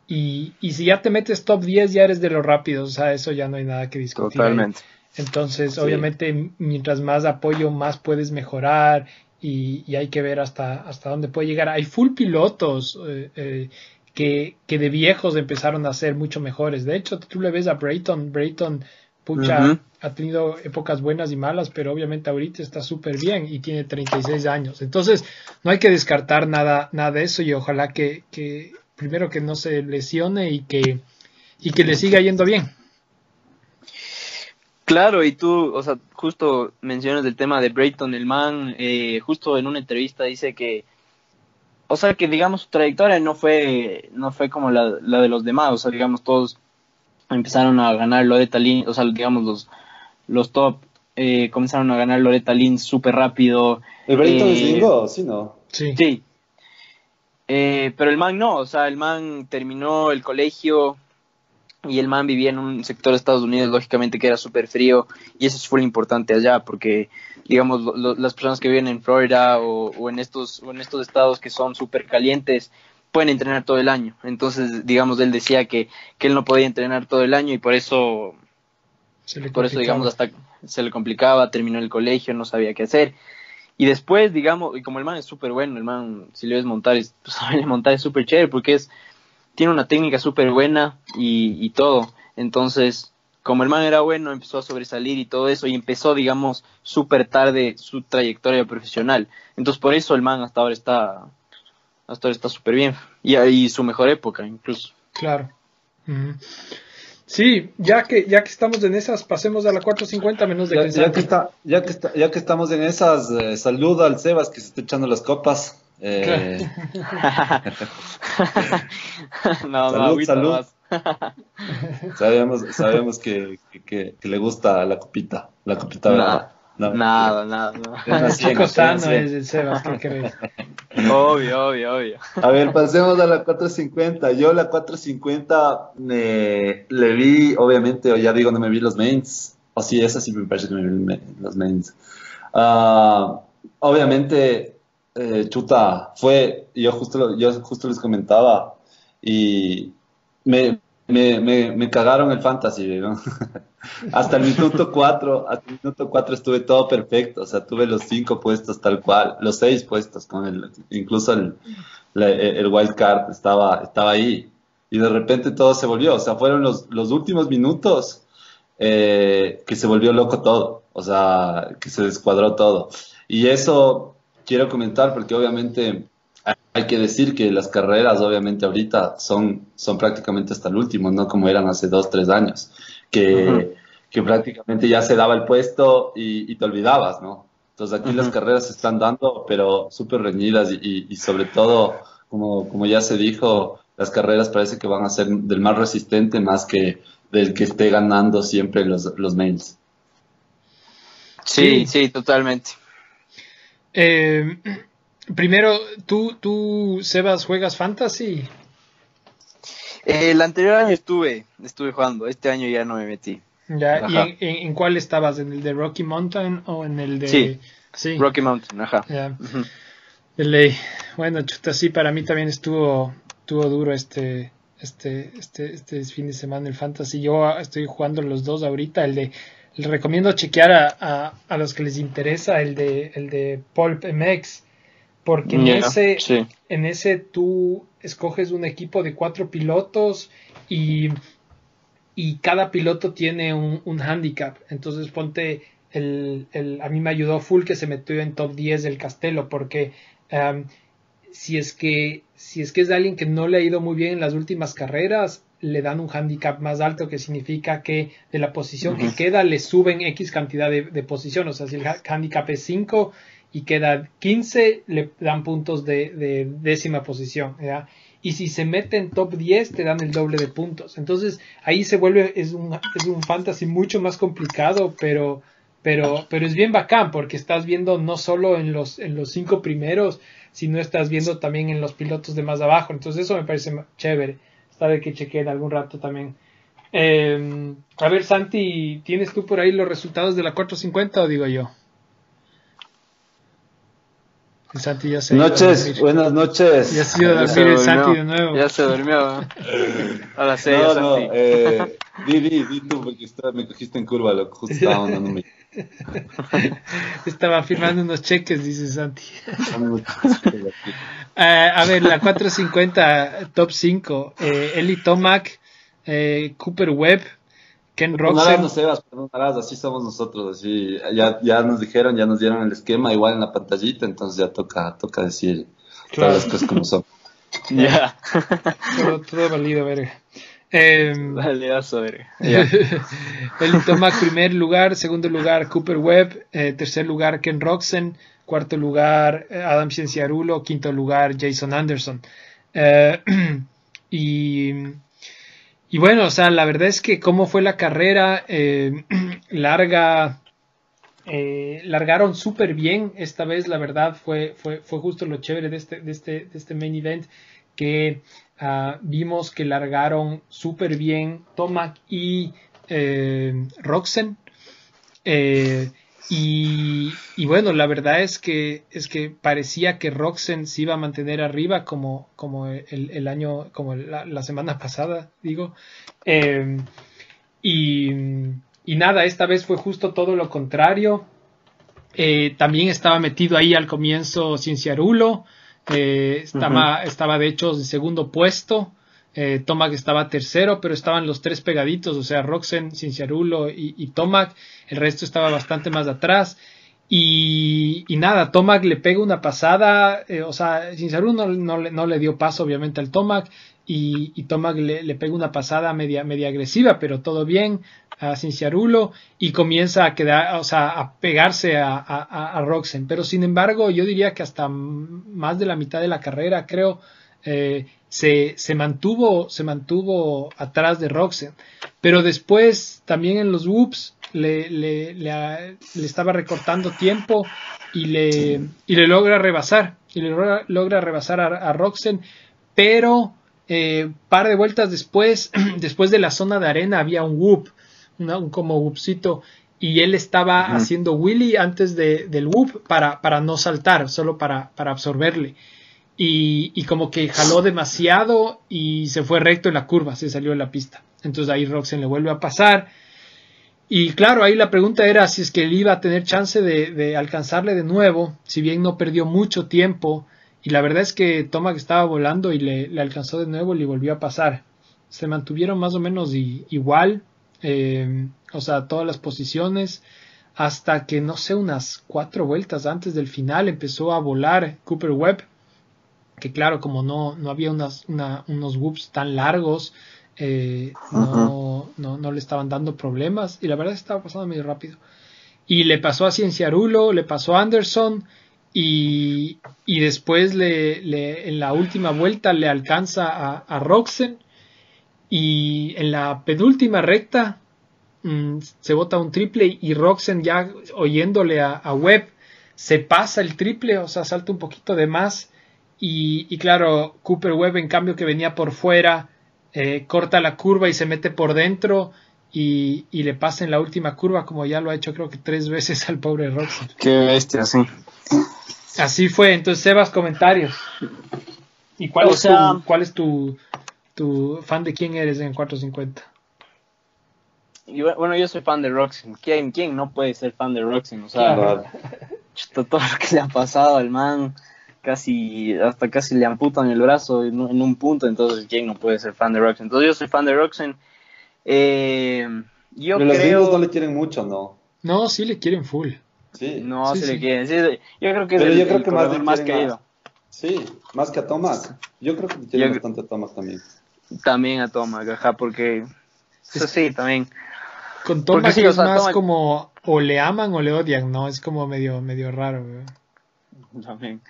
Y, y, si ya te metes top 10 ya eres de los rápidos, o sea, eso ya no hay nada que discutir. Totalmente. Entonces, obviamente, mientras más apoyo, más puedes mejorar y, hay que ver hasta, hasta dónde puede llegar. Hay full pilotos eh, eh, que, que, de viejos empezaron a ser mucho mejores. De hecho, tú le ves a Brayton, Brayton, pucha, ha tenido épocas buenas y malas, pero obviamente ahorita está súper bien y tiene 36 años. Entonces, no hay que descartar nada, nada de eso y ojalá que, que primero que no se lesione y que, y que le siga yendo bien. Claro, y tú, o sea, justo mencionas el tema de Brayton, el man, eh, justo en una entrevista dice que, o sea, que digamos su trayectoria no fue, no fue como la, la de los demás, o sea, digamos todos empezaron a ganar lo de Talín, o sea, digamos los, los top eh, comenzaron a ganar Loretta Lynn súper rápido. ¿El Brayton eh, es? Sí, no. Sí. Sí. Eh, pero el man no, o sea, el man terminó el colegio y el man vivía en un sector de Estados Unidos, lógicamente que era súper frío, y eso fue lo importante allá, porque, digamos, lo- las personas que viven en Florida o, o en, estos, o en estos estados que son súper calientes pueden entrenar todo el año. Entonces, digamos, él decía que, que él no podía entrenar todo el año y por eso Se le por eso, digamos, hasta se le complicaba, terminó el colegio, no sabía qué hacer. Y después, digamos, y como el man es súper bueno, el man, si le ves montar, es, pues, montar es súper chévere porque es, tiene una técnica súper buena y, y todo. Entonces, como el man era bueno, empezó a sobresalir y todo eso, y empezó, digamos, súper tarde su trayectoria profesional. Entonces, por eso el man hasta ahora está, hasta ahora está súper bien. Y, y su mejor época, incluso. Claro. Sí, ya que, ya que estamos en esas, pasemos a la 450 menos de Ya, que ya que está, ya, que está, ya que estamos en esas, eh, saludo al Sebas que se está echando las copas. Eh, no, no, Salud, agüita salud. nomás. sabemos sabemos que, que, le gusta la copita, la copita Nada, ¿verdad? No. Nada, nada, no. Es una cien, Chico es el Sebas, ¿qué crees? Obvio, obvio, obvio. A ver, pasemos a la 450. Yo la 450 eh, le vi, obviamente, o ya digo, no me vi los mains. O sí, esa sí me parece que me vi me- los mains. Ah, obviamente, eh, Chuta fue, yo justo, yo justo les comentaba, y me, me, me, cagaron el fantasy, hasta el minuto 4, hasta el minuto 4 estuve todo perfecto, o sea, tuve los cinco puestos tal cual, los seis puestos, con el, incluso el, la- el wild card estaba, estaba ahí, y de repente todo se volvió, o sea, fueron los, los últimos minutos eh, que se volvió loco todo, o sea, que se descuadró todo. Y eso quiero comentar porque obviamente hay- que decir que las carreras obviamente ahorita son, son prácticamente hasta el último, no como eran hace dos, tres años, que, que prácticamente ya se daba el puesto y, y te olvidabas, ¿no? Entonces aquí las carreras se están dando, pero súper reñidas y, y- y sobre todo, como, como ya se dijo, las carreras parece que van a ser del más resistente más que del que esté ganando siempre los, los mails. Sí, sí, totalmente. Eh, primero, ¿tú, tú, Sebas, juegas fantasy? Eh, el anterior año estuve, estuve jugando, este año ya no me metí. Ya, ¿Y en, en- en cuál estabas? ¿En el de Rocky Mountain o en el de...? Sí. Sí. Rocky Mountain, ajá. Ya, de ley. Bueno, chuta, sí, para mí también estuvo, estuvo duro este, este, este, este fin de semana el fantasy. Yo estoy jugando los dos ahorita. El de, les recomiendo chequear a, a, a los que les interesa el de, el de Pulp MX, porque en ese, sí. en ese tú escoges un equipo de cuatro pilotos y, y cada piloto tiene un, un handicap. Entonces ponte el, el- a mí me ayudó full que se metió en top 10 del Castelo porque um, si es que si es que es de alguien que no le ha ido muy bien en las últimas carreras le dan un handicap más alto que significa que de la posición que queda le suben X cantidad de, de posición o sea si el ha- handicap es 5 y queda 15 le dan puntos de, de décima posición ¿ya? y si se mete en top 10 te dan el doble de puntos entonces ahí se vuelve es un, es un fantasy mucho más complicado pero pero, pero es bien bacán porque estás viendo no solo en los, en los cinco primeros, sino estás viendo también en los pilotos de más abajo. Entonces eso me parece chévere. Está de que chequeen algún rato también. Eh, a ver, Santi, ¿tienes tú por ahí los resultados de la 450 o digo yo? El Santi ya se Noches, buenas noches. Ya se Ya se dormir el durmió. Santi de nuevo. Ya se durmió. Ahora sí, No, no, Santi. eh, di, di, di tú, porque está- me cogiste en curva, loco, justo estaba mandándome. Estaba firmando unos cheques, dice Santi. Eh, a ver, la 450 top 5. Eh, Eli Tomac, eh, Cooper Webb, Ken Perdonarás, Roxen. no Sebas, perdonarás, así somos nosotros, así, ya, ya nos dijeron, ya nos dieron el esquema igual en la pantallita, entonces ya toca, toca decir Claro. todas las cosas como son. Ya. Todo, todo valido, verga. Eh, Validazo, verga. Eli Tomac, primer lugar. Segundo lugar, Cooper Webb. Eh, tercer lugar, Ken Roxen. Cuarto lugar, eh, Adam Cienciarulo. Quinto lugar, Jason Anderson. Eh, y, y bueno, o sea, la verdad es que cómo fue la carrera, eh, larga, eh, largaron súper bien. Esta vez, la verdad, fue, fue, fue justo lo chévere de este, de este, de este main event que ah, vimos que largaron súper bien Tomac y eh, Roxen. Y, bueno, la verdad es que, es que parecía que Roxen se iba a mantener arriba como, como el, año, como la, semana pasada, digo. Eh, y, y, nada, esta vez fue justo todo lo contrario. Eh, también estaba metido ahí al comienzo Cienciarulo. Eh, estaba, estaba de hecho en segundo puesto. Eh, Tomac estaba tercero, pero estaban los tres pegaditos, o sea, Roxen, Cinciarulo y, y Tomac. El resto estaba bastante más atrás. Y, nada, Tomac le pega una pasada, eh, o sea, Cinciarulo no, le dio paso obviamente al Tomac y, y Tomac le, pega una pasada media, agresiva, pero todo bien a Cinciarulo y comienza a quedar, o sea, a pegarse a, a, a Roxen. Pero sin embargo, yo diría que hasta más de la mitad de la carrera, creo, eh, se, se, mantuvo, se mantuvo atrás de Roxen. Pero después, también en los whoops, le, le, le, estaba recortando tiempo y le, y le logra rebasar. Y le logra, rebasar a, Roxen. Pero, eh, par de vueltas después, después de la zona de arena, había un whoop, un como whoopcito y él estaba haciendo Willy antes de, del whoop para, para no saltar, solo para, para absorberle y, como que jaló demasiado y se fue recto en la curva, se salió de la pista. Entonces ahí Roxen le vuelve a pasar. Y claro, ahí la pregunta era si es que él iba a tener chance de, alcanzarle de nuevo, si bien no perdió mucho tiempo. Y la verdad es que Tomac estaba volando y le, alcanzó de nuevo y le volvió a pasar. Se mantuvieron más o menos igual, eh, o sea, todas las posiciones, hasta que no sé, unas cuatro vueltas antes del final empezó a volar Cooper Webb que claro, como no, no había unas, unos whoops tan largos, eh, no, no, le estaban dando problemas y la verdad estaba pasando medio rápido. Y le pasó a Cienciarulo, le pasó a Anderson y, y después le, le, en la última vuelta le alcanza a, a Roxen y en la penúltima recta mm, se bota un triple y Roxen ya oyéndole a, a Webb se pasa el triple, o sea, salta un poquito de más y, claro, Cooper Webb, en cambio, que venía por fuera, eh, corta la curva y se mete por dentro y, le pasa en la última curva, como ya lo ha hecho creo que tres veces al pobre Roxy. Qué bestia, sí. Así fue. Entonces, Sebas, comentarios. ¿Y cuál, es, tu, cuál es tu, tu fan de quién eres en 450? bueno, yo soy fan de Roxen. ¿Quién, ¿Quién no puede ser fan de Roxen? O sea, todo lo que le ha pasado al man casi, hasta casi le amputan el brazo en, un punto, entonces ¿quién no puede ser fan de Roxen? Entonces yo soy fan de Roxen. Eh, yo Pero creo... los no le quieren mucho, ¿no? No, sí le quieren full. Sí. No, sí, le quieren. yo creo que es el, yo creo que más, más querido. Sí, más que a Tomac. Yo creo que tiene bastante a Tomac también. También a Tomac, ajá, porque... Eso sí, también. Con Tomac es más como o le aman o le odian, ¿no? Es como medio, medio raro, También.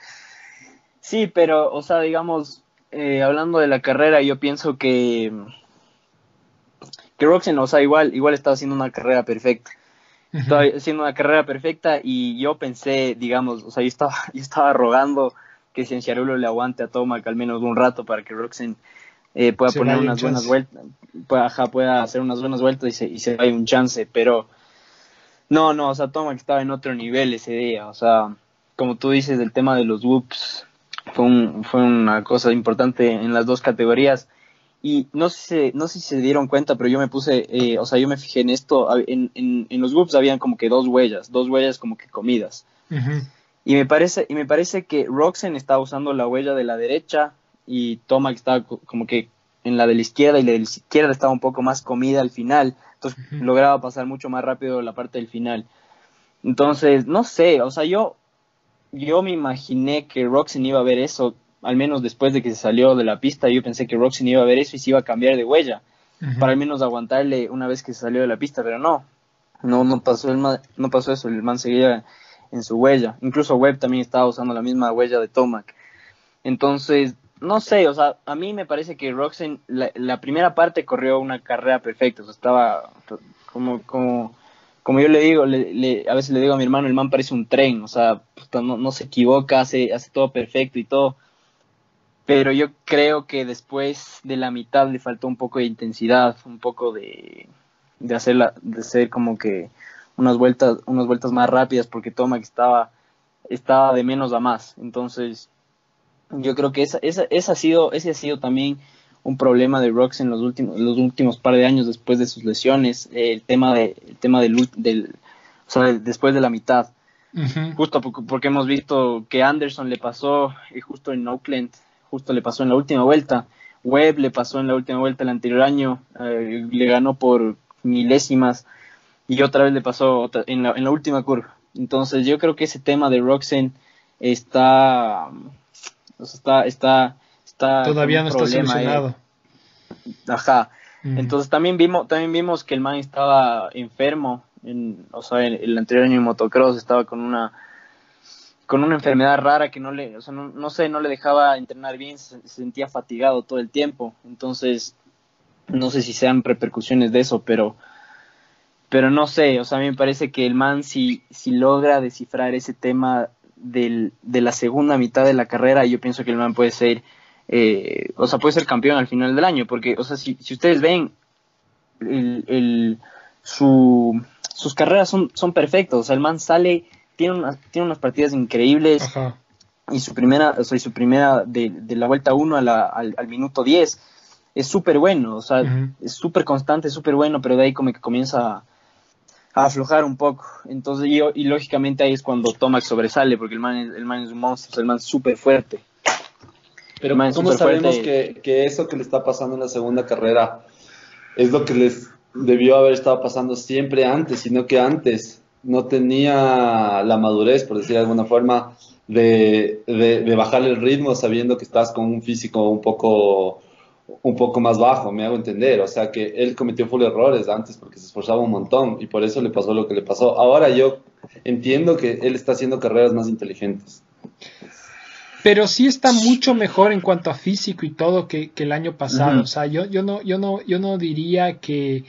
Sí, pero, o sea, digamos, eh, hablando de la carrera, yo pienso que, que Roxen, o sea, igual, igual estaba haciendo una carrera perfecta. Estaba haciendo una carrera perfecta y yo pensé, digamos, o sea, yo estaba, yo estaba rogando que Cienciarulo le aguante a Tomac al menos un rato para que Roxen eh, pueda poner unas buenas vueltas, pueda, pueda hacer unas buenas vueltas y se, y se vaya un chance, pero no, no, o sea, Tomac estaba en otro nivel ese día, o sea, como tú dices, del tema de los whoops, fue, un, fue una cosa importante en las dos categorías. Y no sé, no sé si se dieron cuenta, pero yo me puse, eh, o sea, yo me fijé en esto, en, en, en, los whoops habían como que dos huellas, dos huellas como que comidas. Y me parece, y me parece que Roxen estaba usando la huella de la derecha y Tomac estaba como que en la de la izquierda y la de la izquierda estaba un poco más comida al final, entonces lograba pasar mucho más rápido la parte del final. Entonces, no sé, o sea, yo yo me imaginé que Roxen iba a ver eso, al menos después de que se salió de la pista, yo pensé que Roxen iba a ver eso y se iba a cambiar de huella, para al menos aguantarle una vez que se salió de la pista, pero no, no, no pasó el no pasó eso, el man seguía en su huella, incluso Webb también estaba usando la misma huella de Tomac, entonces, no sé, o sea, a mí me parece que Roxen, la, la primera parte corrió una carrera perfecta, o sea, estaba como, como como yo le digo, le, a veces le digo a mi hermano, el man parece un tren, o sea, no, no, se equivoca, hace, hace todo perfecto y todo. Pero yo creo que después de la mitad le faltó un poco de intensidad, un poco de, de hacerla, de ser como que unas vueltas, unas vueltas más rápidas, porque Tomac estaba, estaba de menos a más. Entonces, yo creo que esa, esa, esa ha sido, ese ha sido también un problema de Rocks en los últimos, los últimos par de años después de sus lesiones, el tema de, el tema del, del o sea, después de la mitad. Justo porque hemos visto que Anderson le pasó y justo en Oakland, justo le pasó en la última vuelta. Webb le pasó en la última vuelta el anterior año, eh, le ganó por milésimas y otra vez le pasó en la, en la última curva. Entonces yo creo que ese tema de Roxen está, está, está, está todavía no está solucionado. Ajá. Entonces también vimos, también vimos que el man estaba enfermo, en, o sea, el anterior año en motocross estaba con una con una enfermedad rara que no le, o sea, no, no sé, no le dejaba entrenar bien, se, sentía fatigado todo el tiempo. Entonces, no sé si sean repercusiones de eso, pero pero no sé, o sea, a mí me parece que el man si, si logra descifrar ese tema del, de la segunda mitad de la carrera, yo pienso que el man puede ser, eh, o sea, puede ser campeón al final del año, porque, o sea, si, si ustedes ven, el, el, su, sus carreras son, son perfectas, o sea, el man sale, tiene, una, tiene unas partidas increíbles, y su primera, o sea, su primera de, de la vuelta 1 al, al minuto 10 es súper bueno, o sea, es súper constante, súper bueno, pero de ahí como que comienza a aflojar un poco. Entonces, y lógicamente ahí es cuando Tomac sobresale, porque el man, el man es un monstruo, el man es súper fuerte. Pero ¿cómo sabemos que, que, eso que le está pasando en la segunda carrera es lo que les debió haber estado pasando siempre antes, sino que antes no tenía la madurez, por decir de alguna forma, de, de, de bajar el ritmo sabiendo que estás con un físico un poco un poco más bajo, me hago entender. O sea que él cometió full errores antes porque se esforzaba un montón y por eso le pasó lo que le pasó. Ahora yo entiendo que él está haciendo carreras más inteligentes. Pero sí está mucho mejor en cuanto a físico y todo que, el año pasado. O sea, yo, yo no, yo no, yo no diría que,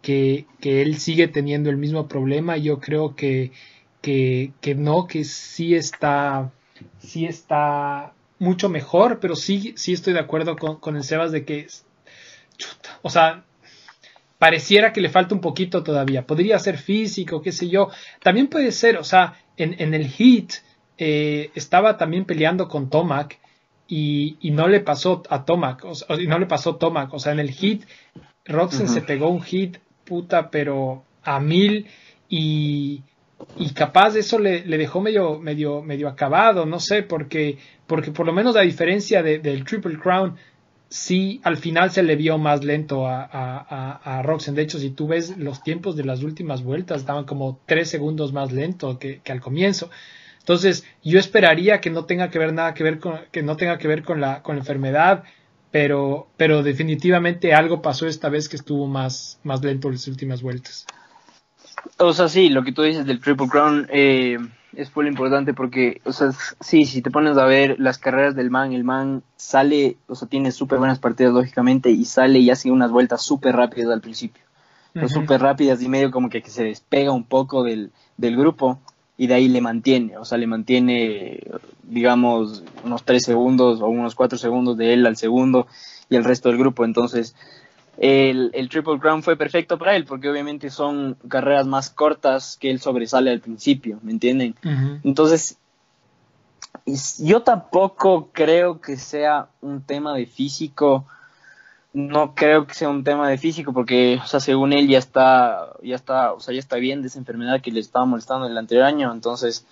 que, que, él sigue teniendo el mismo problema. Yo creo que, que, que no, que sí está, sí está mucho mejor, pero sí, sí estoy de acuerdo con, el Sebas de que, chuta, o sea, pareciera que le falta un poquito todavía. Podría ser físico, qué sé yo. También puede ser, o sea, en, en el hit eh, estaba también peleando con Tomac y, y, no le pasó a Tomac, o sea, y no le pasó Tomac, o sea, en el hit Roxen se pegó un hit puta, pero a mil y, y capaz eso le, le, dejó medio, medio, medio acabado, no sé, porque, porque por lo menos a diferencia de, del Triple Crown, sí al final se le vio más lento a, a, a, Roxen. De hecho, si tú ves los tiempos de las últimas vueltas, estaban como tres segundos más lento que, que, al comienzo. Entonces, yo esperaría que no tenga que ver nada que ver con, que no tenga que ver con la, con la enfermedad, pero, pero definitivamente algo pasó esta vez que estuvo más, más lento en las últimas vueltas. O sea, sí, lo que tú dices del Triple Crown eh, es muy importante porque, o sea, sí, si te pones a ver las carreras del man, el man sale, o sea, tiene súper buenas partidas lógicamente y sale y hace unas vueltas súper rápidas al principio. Súper rápidas y medio como que, que, se despega un poco del, del grupo y de ahí le mantiene, o sea, le mantiene, digamos, unos tres segundos o unos cuatro segundos de él al segundo y el resto del grupo. Entonces, el, el, Triple Crown fue perfecto para él, porque obviamente son carreras más cortas que él sobresale al principio, ¿me entienden? Entonces, yo tampoco creo que sea un tema de físico, no creo que sea un tema de físico, porque, o sea, según él ya está, ya está, o sea, ya está bien de esa enfermedad que le estaba molestando el anterior año, entonces,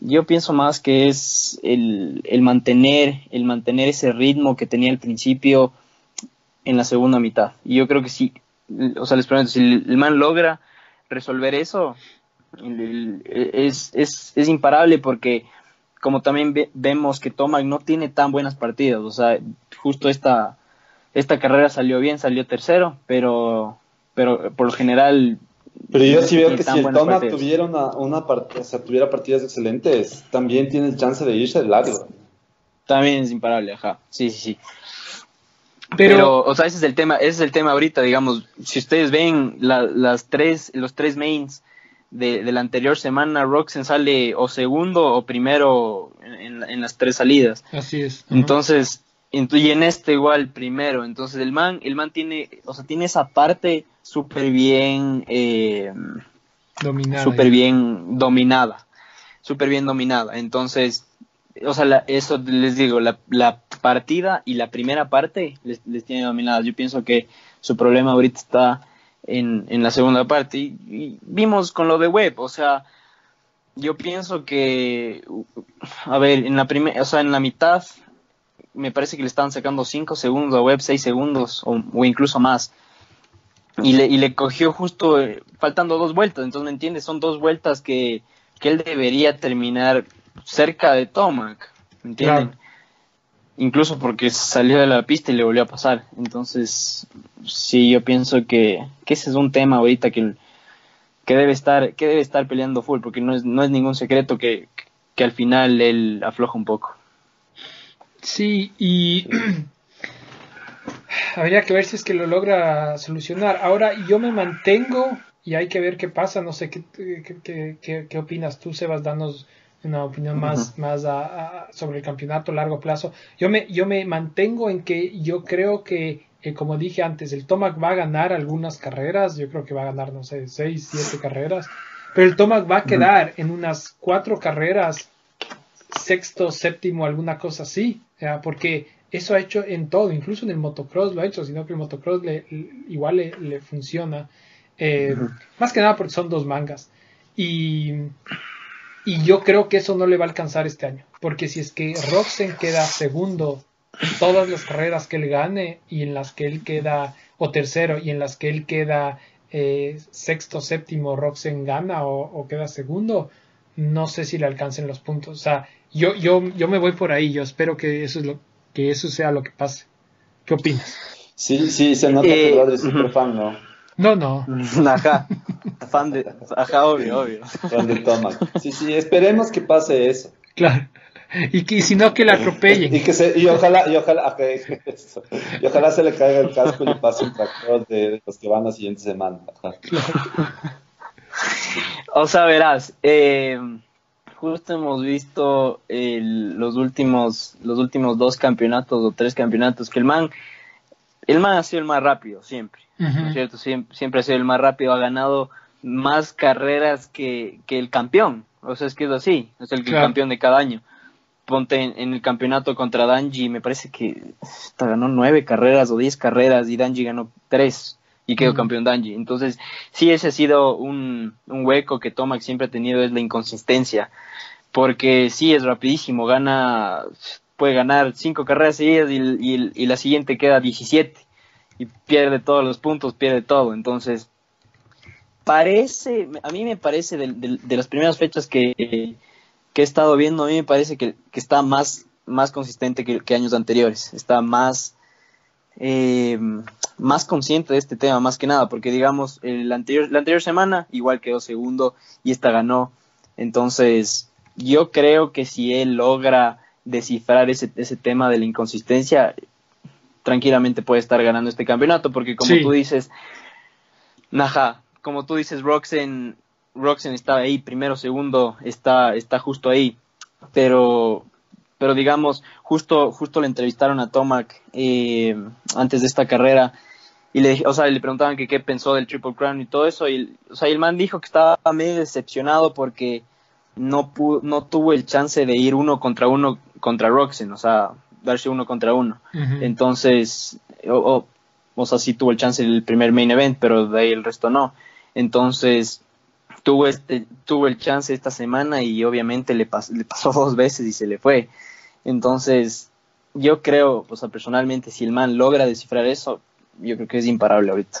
yo pienso más que es el, el mantener, el mantener ese ritmo que tenía al principio, en la segunda mitad. Y yo creo que sí, o sea, les pregunto, si el man logra resolver eso, es, es, es imparable porque como también vemos que Tomac no tiene tan buenas partidas, o sea, justo esta, esta carrera salió bien, salió tercero, pero, pero por lo general... Pero yo sí veo que si el Tomac tuviera, una, una o sea, tuviera partidas excelentes, también tiene el chance de irse de largo. También es imparable, ajá, sí, sí, sí. Pero, o sea, ese es el tema, ese es el tema ahorita, digamos, si ustedes ven las tres, los tres mains de, la anterior semana, Roxen sale o segundo o primero en, las tres salidas. Así es. Entonces, y en este igual primero. Entonces el man, el man tiene, o sea, tiene esa parte súper bien eh, dominada. Súper bien dominada. Súper bien dominada. Entonces, o sea, eso les digo, la, la, partida y la primera parte les, tiene dominadas. Yo pienso que su problema ahorita está en, en la segunda parte. Y, vimos con lo de Web, o sea, yo pienso que, a ver, en la primera, o sea, en la mitad, me parece que le estaban sacando 5 segundos a Web, 6 segundos o, o, incluso más. Y le, y le cogió justo eh, faltando dos vueltas. Entonces, ¿me entiendes? Son dos vueltas que, que él debería terminar cerca de Tomac, ¿me entienden? Incluso porque salió de la pista y le volvió a pasar. Entonces, sí, yo pienso que, ese es un tema ahorita que, que, debe estar, que debe estar peleando full, porque no es, no es ningún secreto que, que al final él afloja un poco. Sí, y habría que ver si es que lo logra solucionar. Ahora, yo me mantengo y hay que ver qué pasa. No sé qué, qué, qué, qué opinas tú, Sebas. Danos una opinión más, más sobre el campeonato a largo plazo. Yo me, yo me mantengo en que yo creo que, eh, como dije antes, el Tomac va a ganar algunas carreras. Yo creo que va a ganar, no sé, seis, siete carreras. Pero el Tomac va a quedar en unas cuatro carreras, sexto, séptimo, alguna cosa así. porque eso ha hecho en todo, incluso en el motocross lo ha hecho, sino que el motocross le, igual le, funciona. Eh, más que nada porque son dos mangas. Y y yo creo que eso no le va a alcanzar este año. Porque si es que Roxen queda segundo en todas las carreras que él gane y en las que él queda, o tercero, y en las que él queda eh, sexto, séptimo, Roxen gana o, queda segundo, no sé si le alcancen los puntos. O sea, yo, yo, yo me voy por ahí, yo espero que eso, es lo, que eso sea lo que pase. ¿Qué opinas? Sí, sí, se nota que eh, es super fan, ¿no? No, no. Ajá. Fan de. Ajá, obvio, obvio. Fan de Tomac. Sí, sí, esperemos que pase eso. Claro. Y, que, si no, que la atropellen. Y, que se, y ojalá, y ojalá, y ojalá se le caiga el casco y le pase un tractor de, los que van la siguiente semana. O sea, verás, eh, justo hemos visto los últimos, los últimos dos campeonatos o tres campeonatos que el man, el man ha sido el más rápido siempre cierto? Siempre, ha sido el más rápido, ha ganado más carreras que, que el campeón. O sea, es que es así, es el campeón de cada año. Ponte en, el campeonato contra Danji, me parece que ganó nueve carreras o diez carreras y Danji ganó tres y quedó campeón Danji. Entonces, sí, ese ha sido un, un hueco que Tomac siempre ha tenido, es la inconsistencia. Porque sí, es rapidísimo, gana, puede ganar cinco carreras seguidas y, y, y la siguiente queda 17 y pierde todos los puntos, pierde todo. Entonces, parece, a mí me parece de, las primeras fechas que, he estado viendo, a mí me parece que, está más, más consistente que, años anteriores, está más, eh, más consciente de este tema, más que nada, porque digamos, el anterior, la anterior semana igual quedó segundo y esta ganó. Entonces, yo creo que si él logra descifrar ese, ese tema de la inconsistencia, tranquilamente puede estar ganando este campeonato, porque como tú dices, Naja, como tú dices, Roxen, Roxen está ahí, primero, segundo, está, está justo ahí, pero, pero digamos, justo, justo le entrevistaron a Tomac eh, antes de esta carrera y le, o sea, le preguntaban que qué pensó del Triple Crown y todo eso, y o sea, el man dijo que estaba medio decepcionado porque no, no tuvo el chance de ir uno contra uno contra Roxen, o sea, darse uno contra uno. Entonces, o, o, sea, sí tuvo el chance el primer main event, pero de ahí el resto no. Entonces, tuvo, este, tuvo el chance esta semana y obviamente le, le pasó dos veces y se le fue. Entonces, yo creo, o sea, personalmente, si el man logra descifrar eso, yo creo que es imparable ahorita.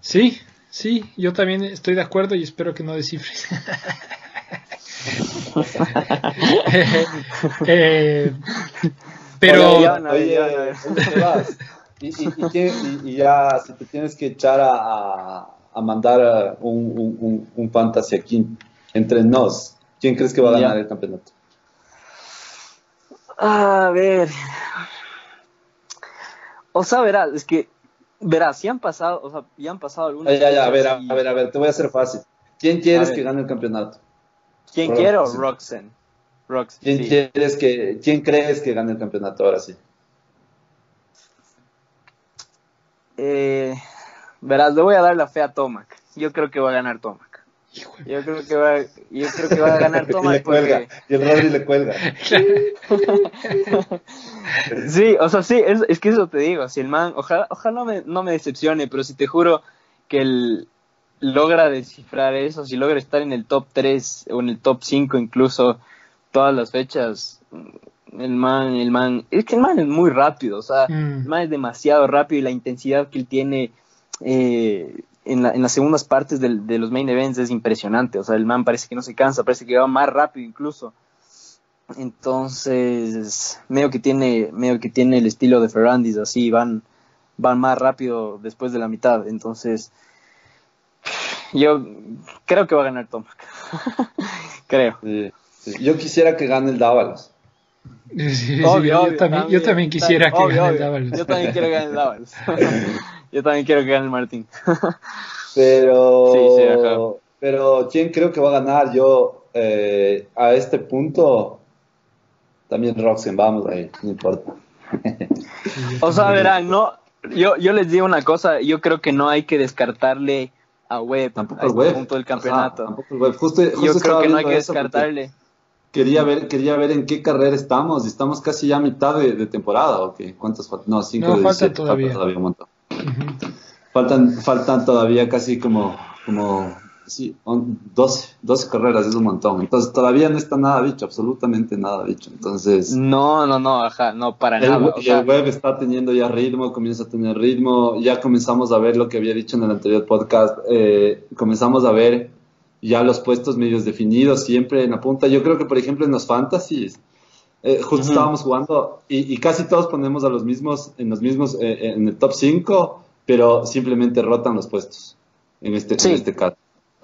Sí, sí, yo también estoy de acuerdo y espero que no descifres. eh, pero. Oye, y, y, ya, si te tienes que echar a, a mandar un, un, un, fantasy aquí entre nos, ¿quién crees que va a ganar el campeonato? A ver. O sea, verás, es que, verás, si han pasado, o sea, ya han pasado algunos. Ya, ya, a ver, a, ver, a ver, te voy a hacer fácil. ¿Quién quieres que gane el campeonato? ¿Quién quiero? Roxen. Roxen. ¿Quién quieres que, quién crees que gane el campeonato ahora sí? Eh, verás, le voy a dar la fe a Tomac. Yo creo que va a ganar Tomac. Yo creo que va, yo creo que va a ganar Tomac. y, le cuelga, y el Rodri le cuelga. sí, o sea, sí, es, es, que eso te digo. Si el man, ojalá, ojalá no, me, no me decepcione, pero si te juro que él logra descifrar eso, si logra estar en el top 3 o en el top 5 incluso todas las fechas, el man, el man, es que el man es muy rápido, o sea, mm. el man es demasiado rápido y la intensidad que él tiene eh, en, la, en, las segundas partes de, de, los main events es impresionante, o sea, el man parece que no se cansa, parece que va más rápido incluso. Entonces, medio que tiene, medio que tiene el estilo de Ferrandis, así van, van más rápido después de la mitad. Entonces, yo creo que va a ganar Tomac. creo. Yo quisiera que gane el Dávalos. obvio, yo, también, yo, también, quisiera que gane el Dávalos. Yo también quiero que gane el Dávalos. yo también quiero que gane el Martín. pero, pero ¿quién creo que va a ganar? Yo eh, a este punto también Roxen, vamos ahí, no importa. o sea, verán, no, yo, yo les digo una cosa, yo creo que no hay que descartarle a Web tampoco a este punto del campeonato. tampoco web. Justo, yo creo que no hay que descartarle. Quería ver, quería ver en qué carrera estamos. Estamos casi ya a mitad de, temporada, ¿o qué? ¿Cuántos faltan? No, cinco no, de faltan todavía. Falta todavía un montón. Faltan, faltan todavía casi como, como sí, 12, 12 carreras es un montón. Entonces todavía no está nada dicho, absolutamente nada dicho. Entonces. No, no, no, ajá, no, para nada. y el web está teniendo ya ritmo, comienza a tener ritmo. Ya comenzamos a ver lo que había dicho en el anterior podcast. Eh, comenzamos a ver ya los puestos medios definidos, siempre en la punta. Yo creo que, por ejemplo, en los fantasies. Eh, justo estábamos jugando y, casi todos ponemos a los mismos en los mismos eh, en el top 5 pero simplemente rotan los puestos en este, en este caso